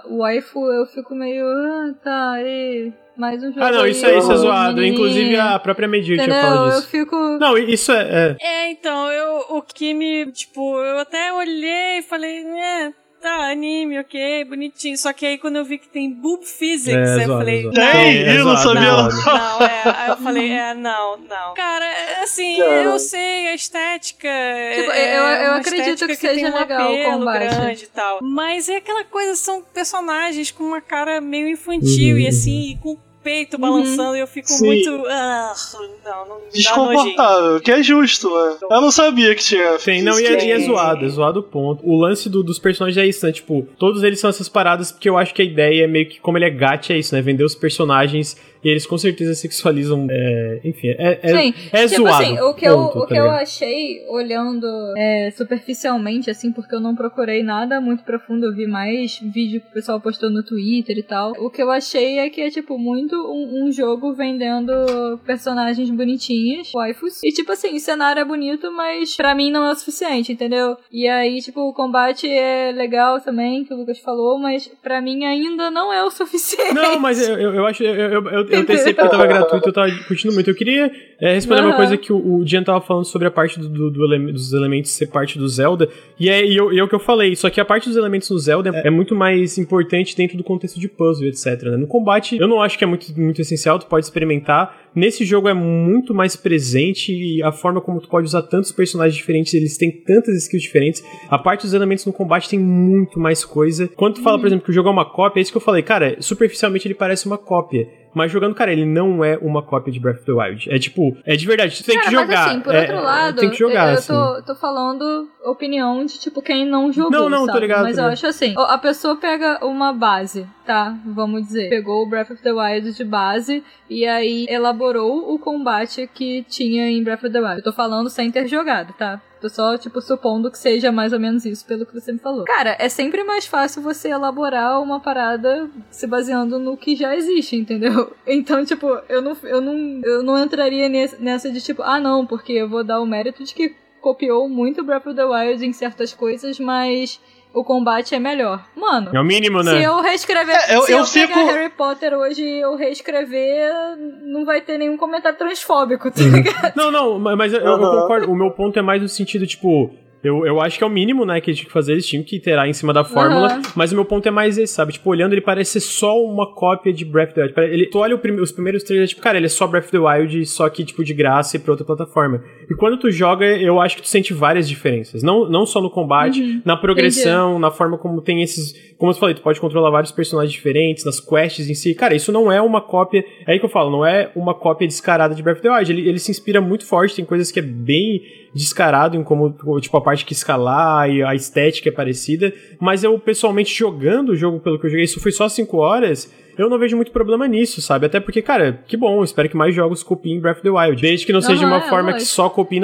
waifu eu fico meio. Ah, tá, e mais um jogo. Ah, não, aí, isso é, isso é zoado. Inclusive a própria Medir tinha falado Eu disso. fico. Não, isso é. é. É, então, eu, o que me, tipo, eu até olhei e falei, é, tá, anime, ok, bonitinho. Só que aí quando eu vi que tem boob physics, É, eu zoado, falei, zoado. não, Tem? É Ih, não sabia não. não, é. Aí eu falei, é, não, não. Cara, é, assim, Cara. eu sei a estética. Tipo, é eu- eu uma acredito que seja tem um legal o combate. grande e tal. Mas é aquela coisa, são personagens com uma cara meio infantil Uhum. e assim, e com peito balançando, e eu fico Sim. muito. Ah, não, não me. Desconfortável, que é justo, né? Eu não sabia que tinha. Tem, não, e é, e é Sim. zoado, é zoado o ponto. O lance do- dos personagens é isso, né? Tipo, todos eles são essas paradas, porque eu acho que a ideia é meio que, como ele é gacha, é isso, né? Vender os personagens e eles com certeza sexualizam. é, enfim, é, é, Sim, é tipo zoado. assim, o que, eu, ponto, o tá que eu achei, olhando é, superficialmente, assim, porque eu não procurei nada muito profundo, eu vi mais vídeo que o pessoal postou no Twitter e tal. O que eu achei é que é, tipo, muito um, um jogo vendendo personagens bonitinhos, waifus. E tipo assim, o cenário é bonito, mas pra mim não é o suficiente, entendeu? E aí, tipo, o combate é legal também, que o Lucas falou, mas pra mim ainda não é o suficiente. Não, mas eu, eu, eu acho. Eu, eu, eu, eu testei porque tava gratuito, eu tava curtindo muito. Eu queria é, responder uma Aham. coisa que o, o Jean tava falando sobre a parte do, do- do ele- dos elementos ser parte do Zelda. E é, e, eu- e é o que eu falei, só que a parte dos elementos no Zelda é, é muito mais importante dentro do contexto de puzzle, etc. né? No combate, eu não acho que é muito, muito essencial, tu pode experimentar. Nesse jogo é muito mais presente e a forma como tu pode usar tantos personagens diferentes, eles têm tantas skills diferentes. A parte dos elementos no combate tem muito mais coisa. Quando tu fala, por exemplo, que o jogo é uma cópia, é isso que eu falei, cara, superficialmente ele parece uma cópia. Mas jogando, cara, ele não é uma cópia de Breath of the Wild. É tipo, é de verdade, tu tem que Cara, jogar. Mas assim, por É, outro lado, tem que jogar, eu assim. tô, tô falando opinião de, tipo, quem não jogou, Não, não, tô sabe? ligado, Mas tô eu acho assim, a pessoa pega uma base, tá? Vamos dizer, pegou o Breath of the Wild de base e aí elaborou o combate que tinha em Breath of the Wild. Eu tô falando sem ter jogado, tá? Tô só, tipo, supondo que seja mais ou menos isso, pelo que você me falou. Cara, é sempre mais fácil você elaborar uma parada se baseando no que já existe, entendeu? Então, tipo, eu não, eu não, eu não entraria nesse- nessa de tipo, ah, não, porque eu vou dar o mérito de que copiou muito Breath of the Wild em certas coisas, mas o combate é melhor. Mano, É o mínimo, se né? eu reescrever, É, eu- se eu eu, fico- pegar Harry Potter hoje e eu reescrever, não vai ter nenhum comentário transfóbico, tá Uhum. ligado? Não, não, ma- mas eu, eu Aham. concordo. O meu ponto é mais no sentido, tipo. Eu, eu acho que é o mínimo, né, que eles tinham que fazer, eles tinham que iterar em cima da fórmula, Aham. mas o meu ponto é mais esse, sabe? Tipo, olhando, ele parece ser só uma cópia de Breath of the Wild. Ele, tu olha prim- os primeiros trailers, tipo, cara, ele é só Breath of the Wild, só que, tipo, de graça e pra outra plataforma. E quando tu joga, eu acho que tu sente várias diferenças. Não, não só no combate, Uhum. na progressão, na forma como tem esses. Como eu falei, tu pode controlar vários personagens diferentes, nas quests em si. Cara, isso não é uma cópia. É aí que eu falo, não é uma cópia descarada de Breath of the Wild. Ele, ele se inspira muito forte, tem coisas que é bem descarado em como, tipo, a parte que escalar e a estética é parecida. Mas eu, pessoalmente, jogando o jogo pelo que eu joguei, isso foi só 5 horas. Eu não vejo muito problema nisso, sabe? Até porque, cara, que bom, espero que mais jogos copiem Breath of the Wild. Desde que não seja de uma é forma que lógico. só copiem.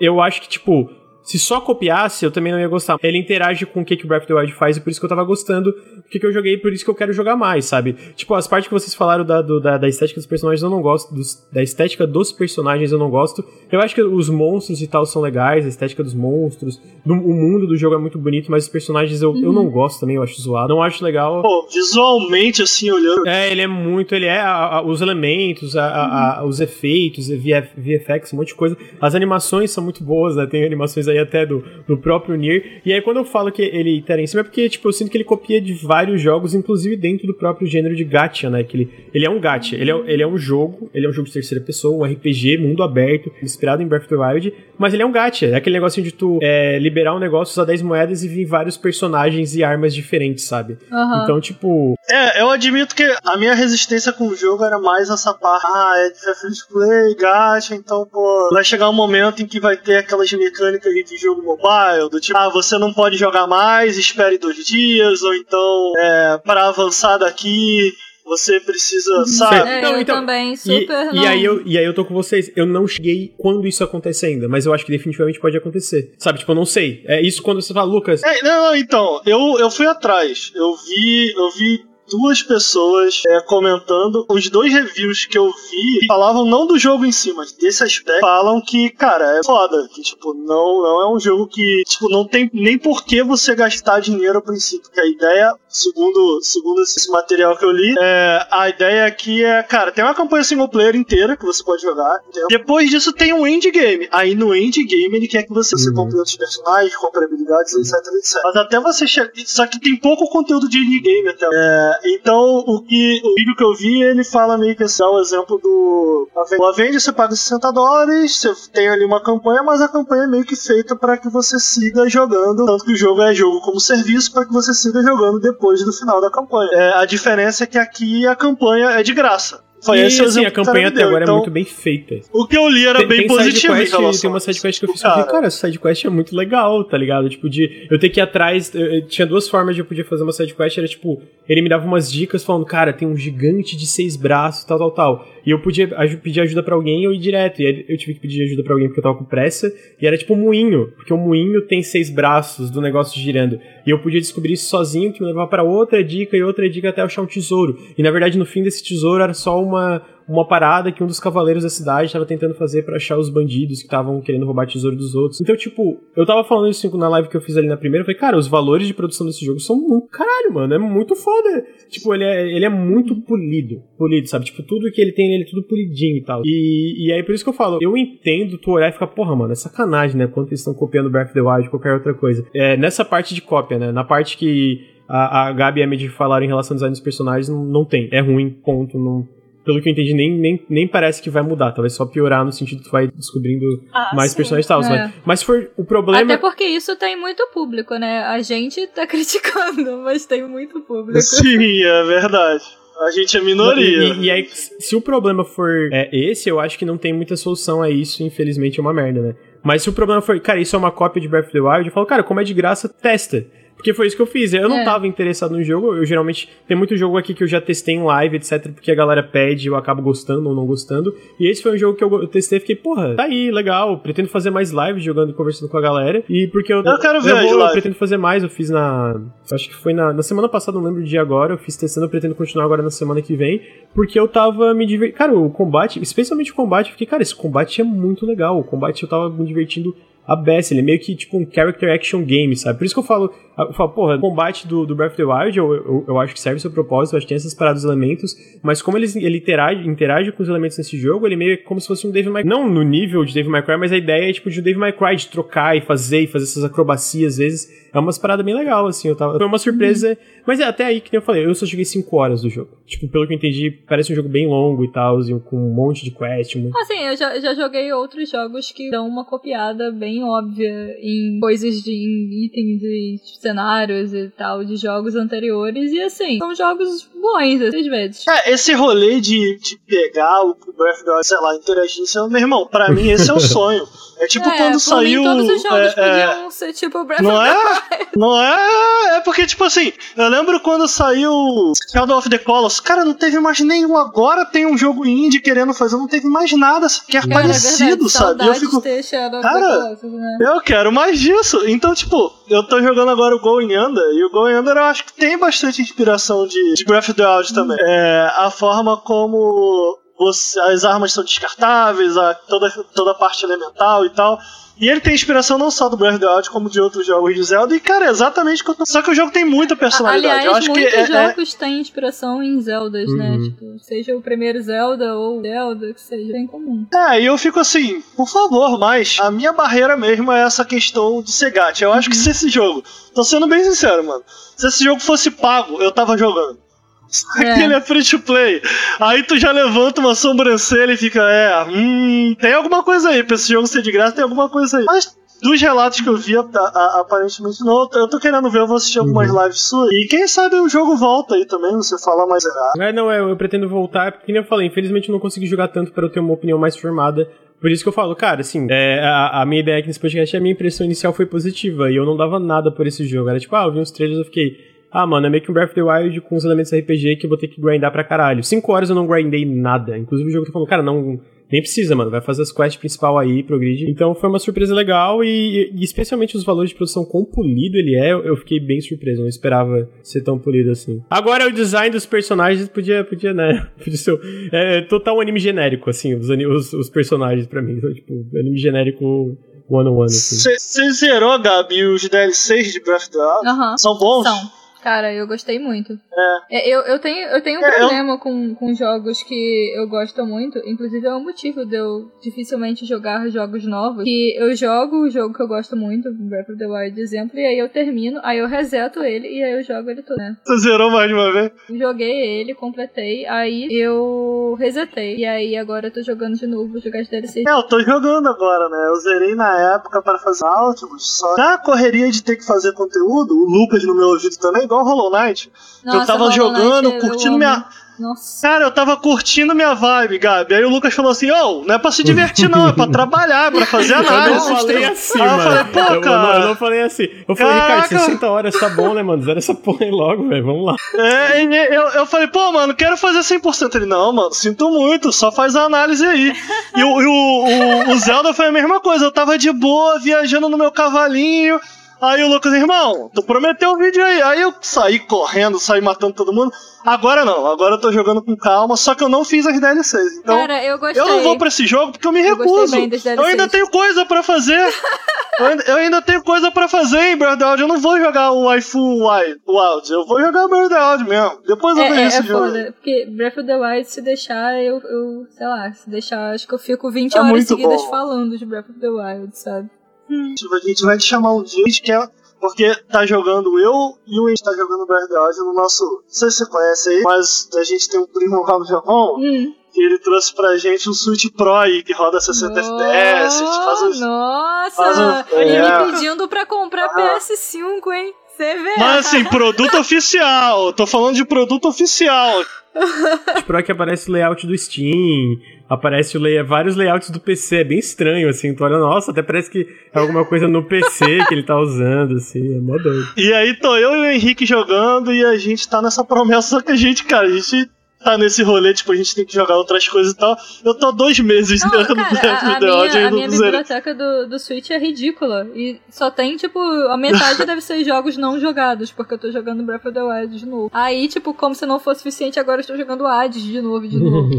Eu acho que, tipo, se só copiasse, eu também não ia gostar. Ele interage com o que, que o Breath of the Wild faz, e por isso que eu tava gostando, porque que eu joguei, por isso que eu quero jogar mais, sabe? Tipo, as partes que vocês falaram da, do- da, da estética dos personagens eu não gosto, dos- da estética dos personagens eu não gosto. Eu acho que os monstros e tal são legais, a estética dos monstros, do- o mundo do jogo é muito bonito, mas os personagens eu, eu não gosto também, eu acho zoado, não acho legal. Pô, visualmente, assim, olhando. É, ele é muito, ele é a- a- os elementos, a- a- a- os efeitos, VF, VFX, um monte de coisa. As animações são muito boas, né? Tem animações aí até do, do próprio Nier. E aí quando eu falo que ele itera em cima é porque, tipo, eu sinto que ele copia de vários jogos, inclusive dentro do próprio gênero de gacha, né? Que ele, ele é um gacha, ele é, ele é um jogo, ele é um jogo de terceira pessoa, um RPG, mundo aberto, inspirado em Breath of the Wild, mas ele é um gacha, é aquele negocinho de tu é, liberar um negócio, usar 10 moedas e vir vários personagens e armas diferentes, sabe? Aham. Então, tipo, É, eu admito que a minha resistência com o jogo era mais essa parte. Ah, é free to play, gacha, então, pô, vai chegar um momento em que vai ter aquelas mecânicas de jogo mobile, do tipo, ah, você não pode jogar mais, espere dois dias, ou então, é, para avançar daqui, você precisa, sabe? É, Não, eu então, também, E, super e não. aí eu, e aí eu tô com vocês. Eu não cheguei quando isso acontece ainda, mas eu acho que definitivamente pode acontecer. Sabe, tipo, eu não sei. É isso quando você fala, Lucas. É, não, não, então, eu, eu fui atrás. Eu vi, eu vi duas pessoas é, comentando. Os dois reviews que eu vi falavam não do jogo em si, mas desse aspecto. Falam que, cara, é foda. Que, tipo, não, não é um jogo que, tipo, não tem nem por que você gastar dinheiro a princípio. Que a ideia, segundo, segundo esse material que eu li, é, a ideia aqui é, cara, tem uma campanha single player inteira que você pode jogar. entendeu? Depois disso tem um endgame. Aí no endgame ele quer que você, você Uhum. compre outros personagens, compre habilidades, etc, etc. Mas até você chegar. Só que tem pouco conteúdo de endgame até. É, então, o, que, o vídeo que eu vi, ele fala meio que assim, dá um exemplo do. O Avenge, você paga 60 dólares, você tem ali uma campanha, mas a campanha é meio que feita para que você siga jogando. Tanto que o jogo é jogo como serviço, para que você siga jogando depois do final da campanha. É, a diferença é que aqui a campanha é de graça. Foi e esse assim, a campanha até agora Então, é muito bem feita. O que eu li era Tem, bem tem positivo sidequest- em Tem uma sidequest que eu fiz Cara, falei, cara, essa sidequest é muito legal, tá ligado? Tipo, de eu ter que ir atrás. eu- eu tinha duas formas de eu podia fazer uma sidequest, era tipo, ele me dava umas dicas falando, cara, tem um gigante de seis braços, tal, tal, tal. E eu podia pedir ajuda pra alguém eu ir direto. E eu tive que pedir ajuda pra alguém porque eu tava com pressa. E era tipo um moinho, porque o moinho tem seis braços do negócio girando. E eu podia descobrir isso sozinho, que me levava pra outra dica e outra dica até achar um tesouro. E na verdade, no fim desse tesouro era só um uma, uma parada que um dos cavaleiros da cidade estava tentando fazer para achar os bandidos que estavam querendo roubar tesouro dos outros. Então, tipo, eu tava falando isso na live que eu fiz ali na primeira, eu falei, cara, os valores de produção desse jogo são muito caralho, mano, é muito foda. Tipo, ele é, ele é muito polido, polido, sabe? Tipo, tudo que ele tem, ele é tudo polidinho e tal. E, e aí, por isso que eu falo, eu entendo tu olhar e ficar, porra, mano, é sacanagem, né? Quanto eles estão copiando Breath of the Wild, qualquer outra coisa. É, nessa parte de cópia, né? Na parte que a, a Gabi e a Mid falaram em relação ao design dos personagens, não, não tem. É ruim, ponto. Não, pelo que eu entendi, nem, nem, nem parece que vai mudar. Talvez só piorar no sentido que tu vai descobrindo Ah, mais sim. personagens e tal. É. Mas, mas se for o problema. Até porque isso tem muito público, né? A gente tá criticando, mas tem muito público. Sim, é verdade. A gente é minoria. E, e aí, se o problema for é, esse, eu acho que não tem muita solução a isso, infelizmente é uma merda, né? Mas se o problema for, cara, isso é uma cópia de Breath of the Wild, eu falo, cara, como é de graça, testa. Porque foi isso que eu fiz. Eu não É. tava interessado no jogo. Eu geralmente. Tem muito jogo aqui que eu já testei em live, etc. Porque a galera pede, eu acabo gostando ou não gostando. E esse foi um jogo que eu, eu testei e fiquei, porra, tá aí, legal. Pretendo fazer mais lives jogando e conversando com a galera. E porque eu. Eu quero ver eu, vou, eu pretendo fazer mais. Eu fiz na. Acho que foi na, na semana passada, não lembro o dia agora. Eu fiz testando, eu pretendo continuar agora na semana que vem. Porque eu tava me divertindo. Cara, o combate, especialmente o combate, eu fiquei, cara, esse combate é muito legal. O combate eu tava me divertindo a beça. Ele é meio que tipo um character action game, sabe? Por isso que eu falo, eu falo porra, o combate do, do Breath of the Wild eu, eu, eu acho que serve seu propósito, eu acho que tem essas paradas elementos, mas como eles, ele interage, interage com os elementos nesse jogo, ele meio é como se fosse um May Cry. Não no nível de Devil May Cry, mas a ideia é tipo de Devil May Cry, de trocar e fazer, e fazer essas acrobacias às vezes. É umas paradas bem legal, assim. Eu tava, foi uma surpresa. Mas é até aí que nem eu falei, eu só joguei 5 horas do jogo. Tipo, pelo que eu entendi, parece um jogo bem longo e tal, com um monte de quest. Um... Assim, eu já, já joguei outros jogos que dão uma copiada bem óbvia em coisas de em itens e cenários e tal de jogos anteriores. E assim, são jogos bons, às vezes. É, esse rolê de, de pegar o Breath of the Wild, sei lá, interagir, é- meu irmão, pra mim esse é o sonho. É tipo É, quando saiu. Mim, todos os jogos é, é, podiam ser tipo Breath Não of the é? Não é? É porque, tipo assim, eu lembro quando saiu Shadow of the Colossus. Cara, não teve mais nenhum. Agora tem um jogo indie querendo fazer, não teve mais nada sequer Cara, é parecido, verdade, sabe? Eu fico. Cara, Colossus, né? Eu quero mais disso. Então, tipo, eu tô jogando agora o Going Under, e o Going Under eu acho que tem bastante inspiração de, de Breath of the Wild também. É, a forma como você- as armas são descartáveis, a, toda, toda a parte elemental e tal. E ele tem inspiração não só do Breath of the Wild, como de outros jogos de Zelda. E, cara, é exatamente que eu tô... Só que o jogo tem muita personalidade. Aliás, eu acho que muitos é, é- jogos têm inspiração em Zeldas, né? Uhum. Tipo, seja o primeiro Zelda ou Zelda, que seja, é comum. É, e eu fico assim, por favor, mas a minha barreira mesmo é essa questão de ser gacha. Eu acho que se esse jogo, tô sendo bem sincero, mano, se esse jogo fosse pago, eu tava jogando. É. ele é free to play. Aí tu já levanta uma sobrancelha e fica, é, hum, tem alguma coisa aí, pra esse jogo ser de graça, tem alguma coisa aí. Mas dos relatos que eu vi, a- a- aparentemente não. Eu tô- Eu tô querendo ver, eu vou assistir algumas lives suas. E quem sabe o jogo volta aí também, você fala mais errado. É, não, é, eu pretendo voltar, porque nem eu falei, infelizmente eu não consegui jogar tanto para eu ter uma opinião mais formada. Por isso que eu falo, cara, assim, é, a, a minha ideia aqui nesse podcast, a minha impressão inicial foi positiva, e eu não dava nada por esse jogo. Era tipo, ah, eu vi uns trailers e eu fiquei, ah, mano, é meio que um Breath of the Wild com os elementos RPG que eu vou ter que grindar pra caralho. Cinco horas eu não grindei nada. Inclusive o jogo tá falando, cara, não. Nem precisa, mano. Vai fazer as quests principal aí, progride. Então foi uma surpresa legal e, e especialmente os valores de produção quão polido ele é, eu, fiquei bem surpreso. Não esperava ser tão polido assim. Agora o design dos personagens podia, podia né? Podia ser é, total anime genérico, assim, os, os, os personagens pra mim. Então, tipo, anime genérico one on one, assim. Você zerou, Gabi, os DLCs de Breath of the Wild? Aham. São bons? São. Cara, eu gostei muito. É. Eu, eu tenho, eu tenho um É, eu- problema com, com jogos que eu gosto muito. Inclusive, é um motivo de eu dificilmente jogar jogos novos. Que eu jogo o jogo que eu gosto muito, Breath of the Wild, exemplo, e aí eu termino, aí eu reseto ele e aí eu jogo ele todo, né? Você zerou mais de uma vez? Joguei ele, completei, aí eu resetei. E aí agora eu tô jogando de novo, vou jogar de DLC. É, eu tô jogando agora, né? Eu zerei na época para fazer Ultimate, só na correria de ter que fazer conteúdo, o Lucas no meu ouvido também, igual Hollow Knight. que eu tava Hollow jogando, Knight, eu curtindo amo. minha. Nossa. Cara, eu tava curtindo minha vibe, Gabi. Aí o Lucas falou assim: Ô, não é pra se divertir, não, é pra trabalhar, é pra fazer Eu não análise. falei assim, Aí eu mano. falei, pô, eu, eu não, cara. eu não falei assim. Eu falei, Caraca. Ricardo, 60 horas tá bom, né, mano? Zera essa porra aí logo, velho. Vamos lá. É, eu, eu falei, pô, mano, quero fazer 100%. Ele, não, mano, sinto muito, só faz a análise aí. E, o, e o, o, o Zelda foi a mesma coisa, eu tava de boa, viajando no meu cavalinho. Aí o Lucas, irmão, tu prometeu o vídeo aí. Aí eu saí correndo, saí matando todo mundo. Agora não, agora eu tô jogando com calma, só que eu não fiz as DLCs. Então, Cara, eu gostei. eu não vou pra esse jogo porque eu me Eu recuso. das Eu ainda tenho coisa pra fazer. eu, ainda, eu ainda tenho coisa pra fazer em Breath of the Wild. Eu não vou jogar o Waifu Wild. Eu vou jogar Breath of the Wild mesmo. Depois eu É, vejo é, esse é jogo. foda, porque Breath of the Wild, se deixar, eu, eu, sei lá, se deixar, acho que eu fico 20 É horas seguidas bom. falando de Breath of the Wild, sabe? Tipo, A gente vai te chamar um dia, a gente quer. Porque tá jogando eu e o Enzo tá jogando Breath of the Wild no nosso. Não sei se você conhece aí, mas a gente tem um primo lá no Japão Hum. que ele trouxe pra gente um Switch Pro aí que roda 60 FPS. A gente faz uns. Nossa! faz Ele é. me pedindo pra comprar PS5, hein? Você vê? Mas assim, produto oficial. Tô falando de produto oficial. Pro que aparece o layout do Steam, aparece vários layouts do PC, é bem estranho, assim, tu olha, nossa, até parece que é alguma coisa no PC que ele tá usando, assim, é mó doido. E aí tô eu e o Henrique jogando e a gente tá nessa promessa, que a gente, cara, a gente tá nesse rolê, tipo, a gente tem que jogar outras coisas e tal. Eu tô há dois meses Não, dentro cara, do the Wild e minha, a minha não biblioteca do, do Switch é ridícula. E só tem, tipo, a metade deve ser jogos não jogados, porque eu tô jogando Breath of the Wild de novo. Aí, tipo, como se não fosse suficiente, agora eu estou jogando Hades de novo de novo.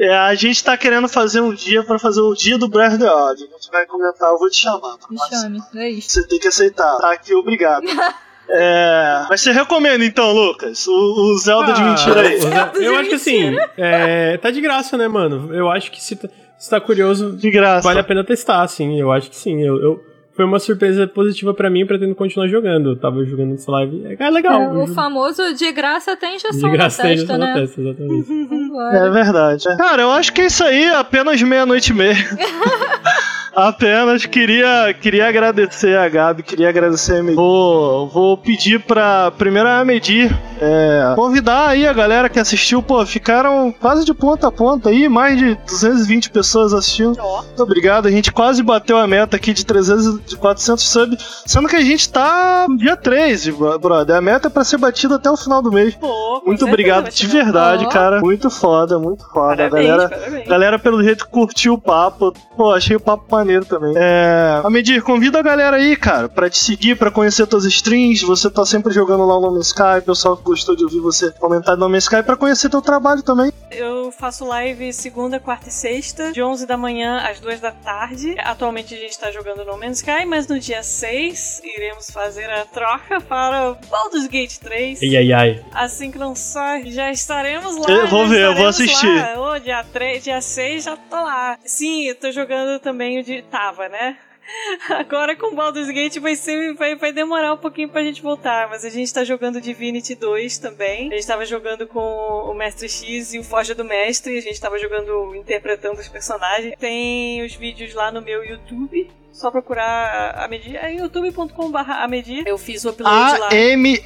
É, a gente tá querendo fazer um dia pra fazer o dia do Breath of the Wild. A gente vai comentar, eu vou te chamar. Me mas chame, é isso. Você tem que aceitar. Tá aqui, obrigado. É, mas você recomenda então, Lucas, o, o Zelda de Ah, mentira aí. Zelda- Eu acho que assim, é, tá de graça, né, mano? Eu acho que se tá, se tá curioso, De graça. vale a pena testar, assim, eu acho que sim. Eu, eu- foi uma surpresa positiva pra mim pretendo continuar jogando. Eu tava jogando nessa live, é legal. É, o famoso de graça tem injeção de graça na tem testa, né? testa, exatamente. É verdade. Cara, eu acho que é isso aí, apenas meia-noite e meia. apenas queria, queria agradecer a Gabi, queria agradecer a Medir. Vou, vou pedir pra primeiro a Medir é, convidar aí a galera que assistiu. Pô, ficaram quase de ponta a ponta aí, mais de 220 pessoas assistindo. Muito obrigado, a gente quase bateu a meta aqui de 300, de 400 subs, sendo que a gente tá no dia 3, brother. A meta é pra ser batida até o final do mês. Pô, Muito obrigado de verdade, cara. Muito foda, muito foda. Parabéns, galera, parabéns. galera, pelo jeito, curtiu o papo. Pô, achei o papo maneiro também. É. Amedir, convida a galera aí, cara, pra te seguir, pra conhecer tuas streams. Você tá sempre jogando lá no No Man's Sky. O pessoal que gostou de ouvir você comentar no Man's Sky pra conhecer teu trabalho também. Eu faço live segunda, quarta e sexta, de 11 da manhã às 2 da tarde. Atualmente a gente tá jogando No Man's Sky, mas no dia 6 iremos fazer a troca para o Baldur's Gate 3. Ai, ai, ai. Assim que lançar, já estaremos lá. Eu vou ver, eu vou assistir. Lá. Ô, dia 3, dia 6 já tô lá. Sim, eu tô jogando também o de. Tava, né? Agora com o Baldur's Gate vai, ser, vai, vai demorar um pouquinho pra gente voltar, mas a gente tá jogando Divinity 2 também. A gente tava jogando com o Mestre X e o Forja do Mestre, a gente tava jogando, interpretando os personagens. Tem os vídeos lá no meu YouTube. Só procurar a medir. É youtube.com.br a medir. Eu fiz o upload lá. A-M-E-D-Y-R.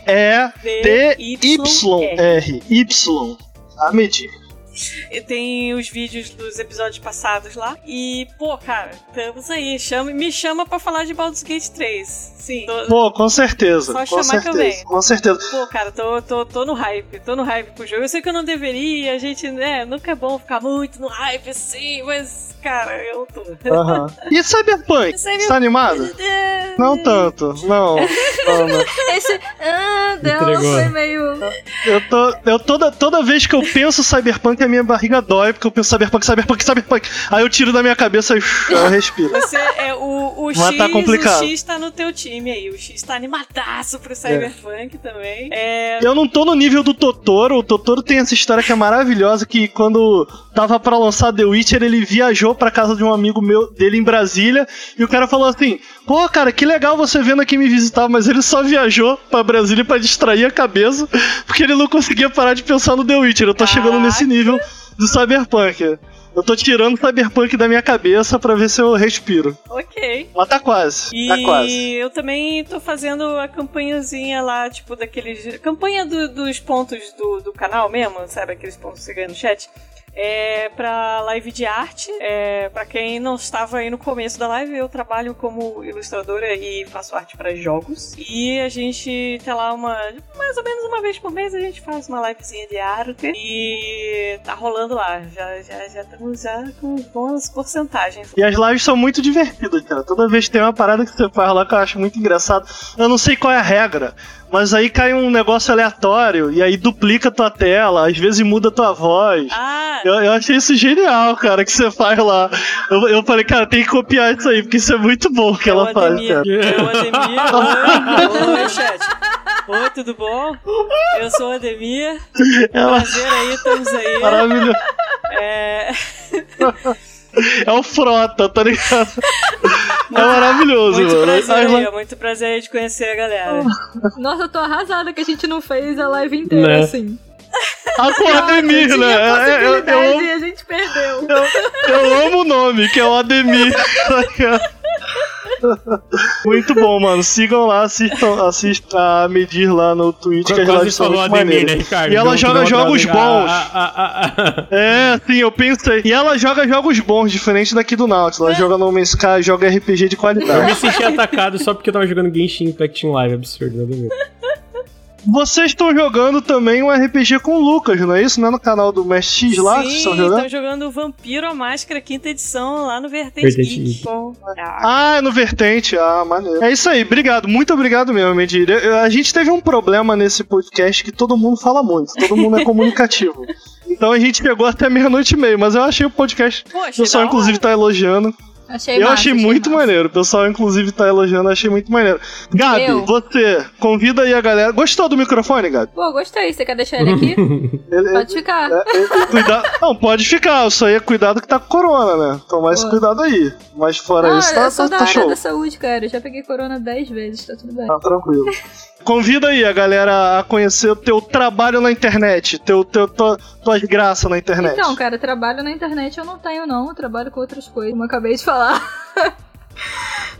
Y. Amedir. E Tem os vídeos dos episódios passados lá. E, pô, cara, estamos aí. Chama, me chama pra falar de Baldur's Gate 3. Sim. Tô, Pô, com certeza. Só com chamar que eu certeza. venho. Com certeza. Pô, cara, tô, tô, tô no hype, tô no hype pro jogo. Eu sei que eu não deveria, a gente, né, nunca é bom ficar muito no hype assim, mas, cara, eu tô. E Cyberpunk? Cyber- Tá animado? Não tanto. Não. não, não. Esse ah, dela Entregou. foi meio. Eu tô. Eu toda, toda vez que eu penso Cyberpunk, a minha barriga dói, porque eu penso Cyberpunk, Cyberpunk, Cyberpunk. Aí eu tiro da minha cabeça e eu respiro. Você é o, o Mas X, tá complicado. o X tá no teu time aí. O X tá animadaço pro Cyberpunk também. É. Eu não tô no nível do Totoro. O Totoro tem essa história que é maravilhosa, que quando tava pra lançar The Witcher, ele viajou pra casa de um amigo meu dele em Brasília, e o cara falou assim: "Pô, cara, que legal você vendo aqui me visitar", mas ele só viajou pra Brasília pra distrair a cabeça, porque ele não conseguia parar de pensar no The Witcher. Eu tô chegando Caraca. nesse nível do Cyberpunk. Eu tô tirando o Cyberpunk da minha cabeça pra ver se eu respiro. Ok. Mas tá quase. E Tá quase. eu também tô fazendo a campanhazinha lá, tipo, daqueles. Campanha do- dos pontos do, do canal mesmo, sabe? Aqueles pontos que você ganha no chat. É pra live de arte. É, pra quem não estava aí no começo da live, eu trabalho como ilustradora e faço arte para jogos. E a gente tá lá uma. Mais ou menos uma vez por mês a gente faz uma livezinha de arte. E tá rolando lá. Já estamos já, estamos estamos já com boas porcentagens. E as lives são muito divertidas, cara. Toda vez que tem uma parada que você faz lá que eu acho muito engraçado. Eu não sei qual é a regra, mas aí cai um negócio aleatório e aí duplica tua tela, às vezes muda tua voz. Ah, Eu, eu achei isso genial, cara, que você faz lá. Eu, eu falei, cara, tem que copiar isso aí, porque isso é muito bom que é o ela faz, Ademir. cara. É o Ademir. Oi, oi, chat. Oi, tudo bom? Eu sou o Ademir. Ela Prazer aí, estamos aí. maravilhoso. É, É o Frota, tá ligado? É maravilhoso, muito mano. prazer aí, li- muito prazer aí de conhecer a galera. Nossa, eu tô arrasada que a gente não fez a live inteira, Né? assim. Ah, com o Ademir, Tinha né? É, é, Eu, eu, possibilidade amo- e a gente perdeu. eu, eu amo o nome, que é o Ademir. tá? Muito bom, mano. Sigam lá, assistam, assistam a medir lá no Twitch, que as Quase lives são falou muito Ademir, né. Ricardo? E ela Deu- joga uma jogos bons. Ah, ah, ah, ah. É, sim, eu pensei. E ela joga jogos bons, diferente daqui do Nautilus. Ela joga no Man's Sky, joga RPG de Eu qualidade. me senti atacado só porque eu tava jogando Genshin Impact em live, absurdo, a ver. Vocês estão jogando também um RPG com o Lucas, não é isso? Não é no canal do Mestre X lá Sim, estão jogando? jogando Vampiro a Máscara, quinta edição, lá no Vertente Vertente Geek. Ah, Ah, é no Vertente. Ah, maneiro. É isso aí, obrigado. Muito obrigado mesmo, Medir. A gente teve um problema nesse podcast que todo mundo fala muito, todo mundo é comunicativo. Então a gente chegou até meia-noite e meia, mas eu achei o podcast. Poxa, O pessoal, inclusive, tá elogiando. Achei eu massa, achei muito massa. maneiro. O pessoal, inclusive, tá elogiando, achei muito maneiro. Gabi, Eu? você, convida aí a galera. Gostou do microfone, Gabi? Pô, gostei. Você quer deixar ele aqui? Ele- Pode ficar. É, é, cuida- Não, pode ficar. Isso aí é cuidado que tá com corona, né? Tomar esse Pô. cuidado aí. Mas fora Ah, isso, tá, eu sou tá, da tá área show. da saúde, cara. Eu já peguei corona 10 vezes, tá tudo bem. Tá tranquilo. Convida aí a galera a conhecer o teu trabalho na internet, teu, teu, tua- tuas graças na internet. Então, cara, trabalho na internet eu não tenho, não. Eu trabalho com outras coisas, como eu acabei de falar.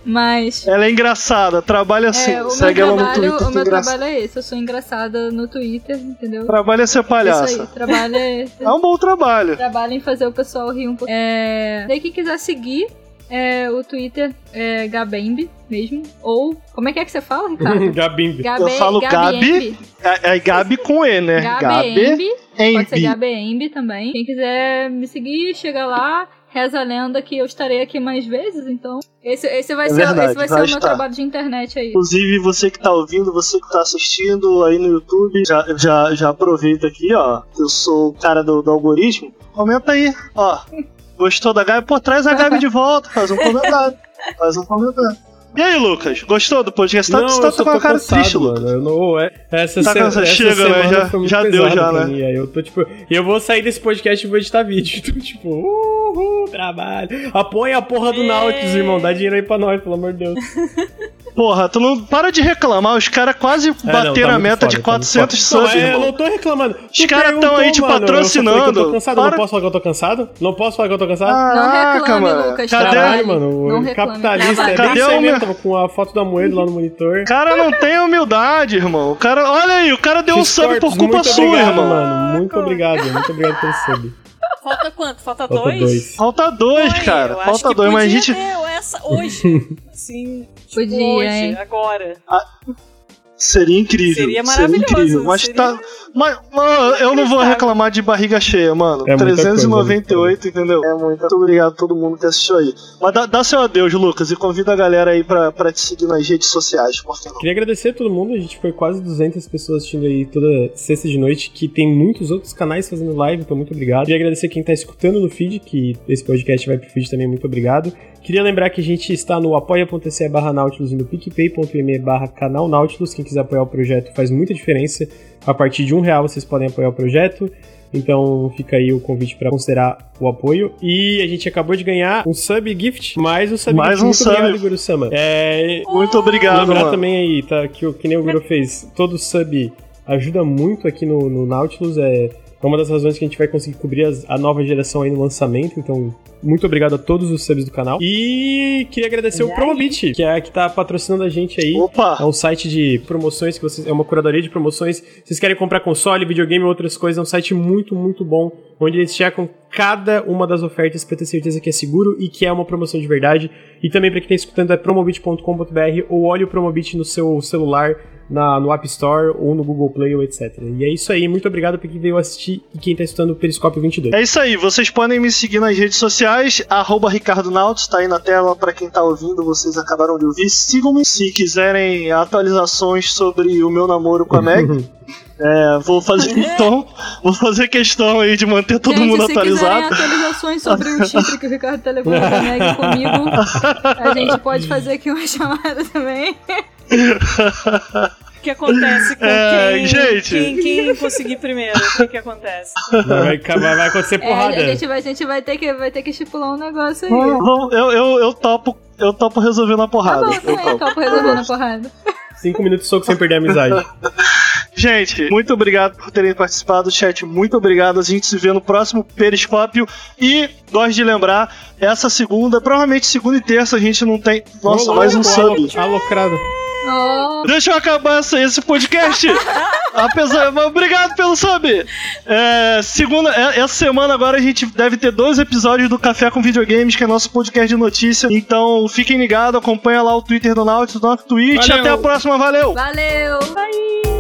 Mas. Ela é engraçada, trabalha assim. é, segue meu ela no trabalho, Twitter. o meu trabalho é esse. Eu sou engraçada no Twitter, entendeu? Trabalho é ser Isso aí, palhaça. trabalho é esse. É um bom trabalho. Trabalho em fazer o pessoal rir um pouco. É... Daí quem quiser seguir, é, o Twitter é Gabembe mesmo. Ou. Como é que é que você fala, Ricardo? Gabimbi. Gabe, Eu falo Gabi, É, é Gabi com E, né? Gabembe. Pode ser. Gabembe também. Quem quiser me seguir, chega lá. Reza a lenda que eu estarei aqui mais vezes, então. Esse, esse vai É ser, verdade, esse vai vai ser o meu trabalho de internet aí. Inclusive, você que tá ouvindo, você que tá assistindo aí no YouTube, já, já, já aproveita aqui, ó. que Eu sou o cara do, do algoritmo. Comenta aí, ó. Gostou da Gabi? Pô, traz a Gabi de volta, faz um comentário. Faz um comentário. E aí, Lucas? Gostou do podcast? Tá, não, você tá com a tô cara cansado, triste, Lucas. Eu não, é, essa, Tá se- cansado? essa Chega, né? semana Já- foi muito já deu, já, pra né? mim. Aí eu tô tipo, e eu vou sair desse podcast e vou editar vídeo. Então, tipo, uhul, trabalho. Apoia a porra do É. Nautilus, irmão. Dá dinheiro aí pra nós, pelo amor de Deus. Porra, tu não para de reclamar. Os caras quase É, não, bateram tá a meta foda, de tá muito 400 foda. subs, Não, é, eu não tô reclamando. Os caras tão aí te patrocinando. Eu tô cansado. Para- Não posso falar que eu tô cansado? Não posso falar que eu tô cansado? Não Caraca, reclame, mano. Lucas. Cadê? trabalhe. Caralho, mano. Não reclame, capitalista é Cadê o meu- Tava com a foto da moeda lá no monitor. O cara não tem humildade, irmão. O cara, olha aí, o cara deu um sub por culpa muito sua, obrigado, irmão. mano. Muito obrigado. Muito obrigado pelo sub. Falta quanto? Falta, Falta dois? dois. Falta dois, Oi, cara. Falta dois, mas a gente. ter essa hoje. Assim, tipo, Podia, hoje, hein? agora. Seria incrível. Seria maravilhoso, incrível. Mas seria- tá. Mas, mano, eu não vou reclamar de barriga cheia, mano. É muita coisa, 398, entendeu? É muito. Muito obrigado a todo mundo que assistiu aí. Mas dá, dá seu adeus, Lucas, e convida a galera aí pra, pra te seguir nas redes sociais, por não? Queria agradecer a todo mundo, a gente foi quase 200 pessoas assistindo aí toda sexta de noite, que tem muitos outros canais fazendo live, então muito obrigado. Queria agradecer quem tá escutando no feed, que esse podcast vai pro feed também, muito obrigado. Queria lembrar que a gente está no apoia.se barra Nautilus e no picpay.me barra canal Nautilus, quem quiser apoiar o projeto faz muita diferença. A partir de um real vocês podem apoiar o projeto. Então fica aí o convite para considerar o apoio. E a gente acabou de ganhar um sub gift, mais um sub Mais gift. um Muito sub. obrigado, Guru Sama. É, Muito obrigado, Lembrar mano. também aí, tá? Que, o- que nem o Guru fez. Todo sub ajuda muito aqui no, no Nautilus. É, é uma das razões que a gente vai conseguir cobrir as- a nova geração aí no lançamento. Então, muito obrigado a todos os subs do canal. E queria agradecer o Promobit, que é a que tá patrocinando a gente aí. É Opa! um site de promoções que vocês. É uma curadoria de promoções. Vocês querem comprar console, videogame e outras coisas. É um site muito, muito bom. Onde eles checam cada uma das ofertas pra ter certeza que é seguro e que é uma promoção de verdade. E também pra quem tá escutando é promobit.com.br ou olhe o Promobit no seu celular, na, no App Store ou no Google Play ou etc. E é isso aí, muito obrigado pra quem veio assistir e quem tá escutando o Periscópio 22. É isso aí, vocês podem me seguir nas redes sociais, arroba Ricardo Nautis, tá aí na tela pra quem tá ouvindo, vocês acabaram de ouvir. Sigam-me se quiserem atualizações sobre o meu namoro com a Meg. É, vou fazer questão, vou fazer questão aí de manter todo Gente, mundo se quiserem atualizado. atualizações sobre o chifre que o Ricardo tá levando comigo, a gente pode fazer aqui uma chamada também. O que acontece com É, quem, gente. quem, quem conseguir primeiro? O que, que acontece? Vai, vai- vai acontecer É, porrada. a, gente vai, a gente vai ter que, vai ter que estipular um negócio aí. Eu, eu, eu topo, eu topo resolver na Tá porrada. bom, eu topo. topo resolvendo a porrada. Cinco minutos de soco sem perder a amizade. Gente, muito obrigado por terem participado, chat. Muito obrigado. A gente se vê no próximo Periscópio. E gosto de lembrar, essa segunda, provavelmente segunda e terça a gente não tem. Nossa, Ô, mais um sub. Alocrado. Oh, Deixa eu acabar esse podcast. Apesar, obrigado pelo sub. É, segunda, é- essa semana agora a gente deve ter dois episódios do Café com Videogames, que é nosso podcast de notícia. Então fiquem ligados, acompanha lá o Twitter do Nautilus, o nosso Twitch. Valeu. Até a próxima, valeu! valeu!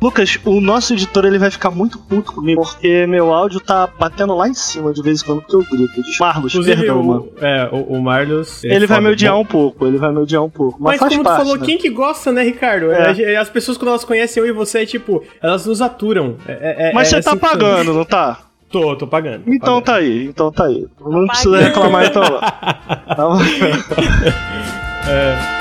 Lucas, o nosso editor ele vai ficar muito puto comigo, porque meu áudio tá batendo lá em cima de vez em quando porque eu grito. Marlos, Inclusive, perdão, mano. o, é, o, o Marlos. é Ele vai me odiar Bom, um pouco, ele vai me odiar um pouco. Mas, Mas faz como parte, tu falou, né? quem que gosta, né, Ricardo? É. As pessoas, quando elas conhecem eu e você, tipo, elas nos aturam. É- é- Mas é você assim tá que funciona. pagando, não tá? Tô, tô pagando. tô Então pagando. tá aí, então tá aí. Não Tá precisa reclamar então. Tá bom? É.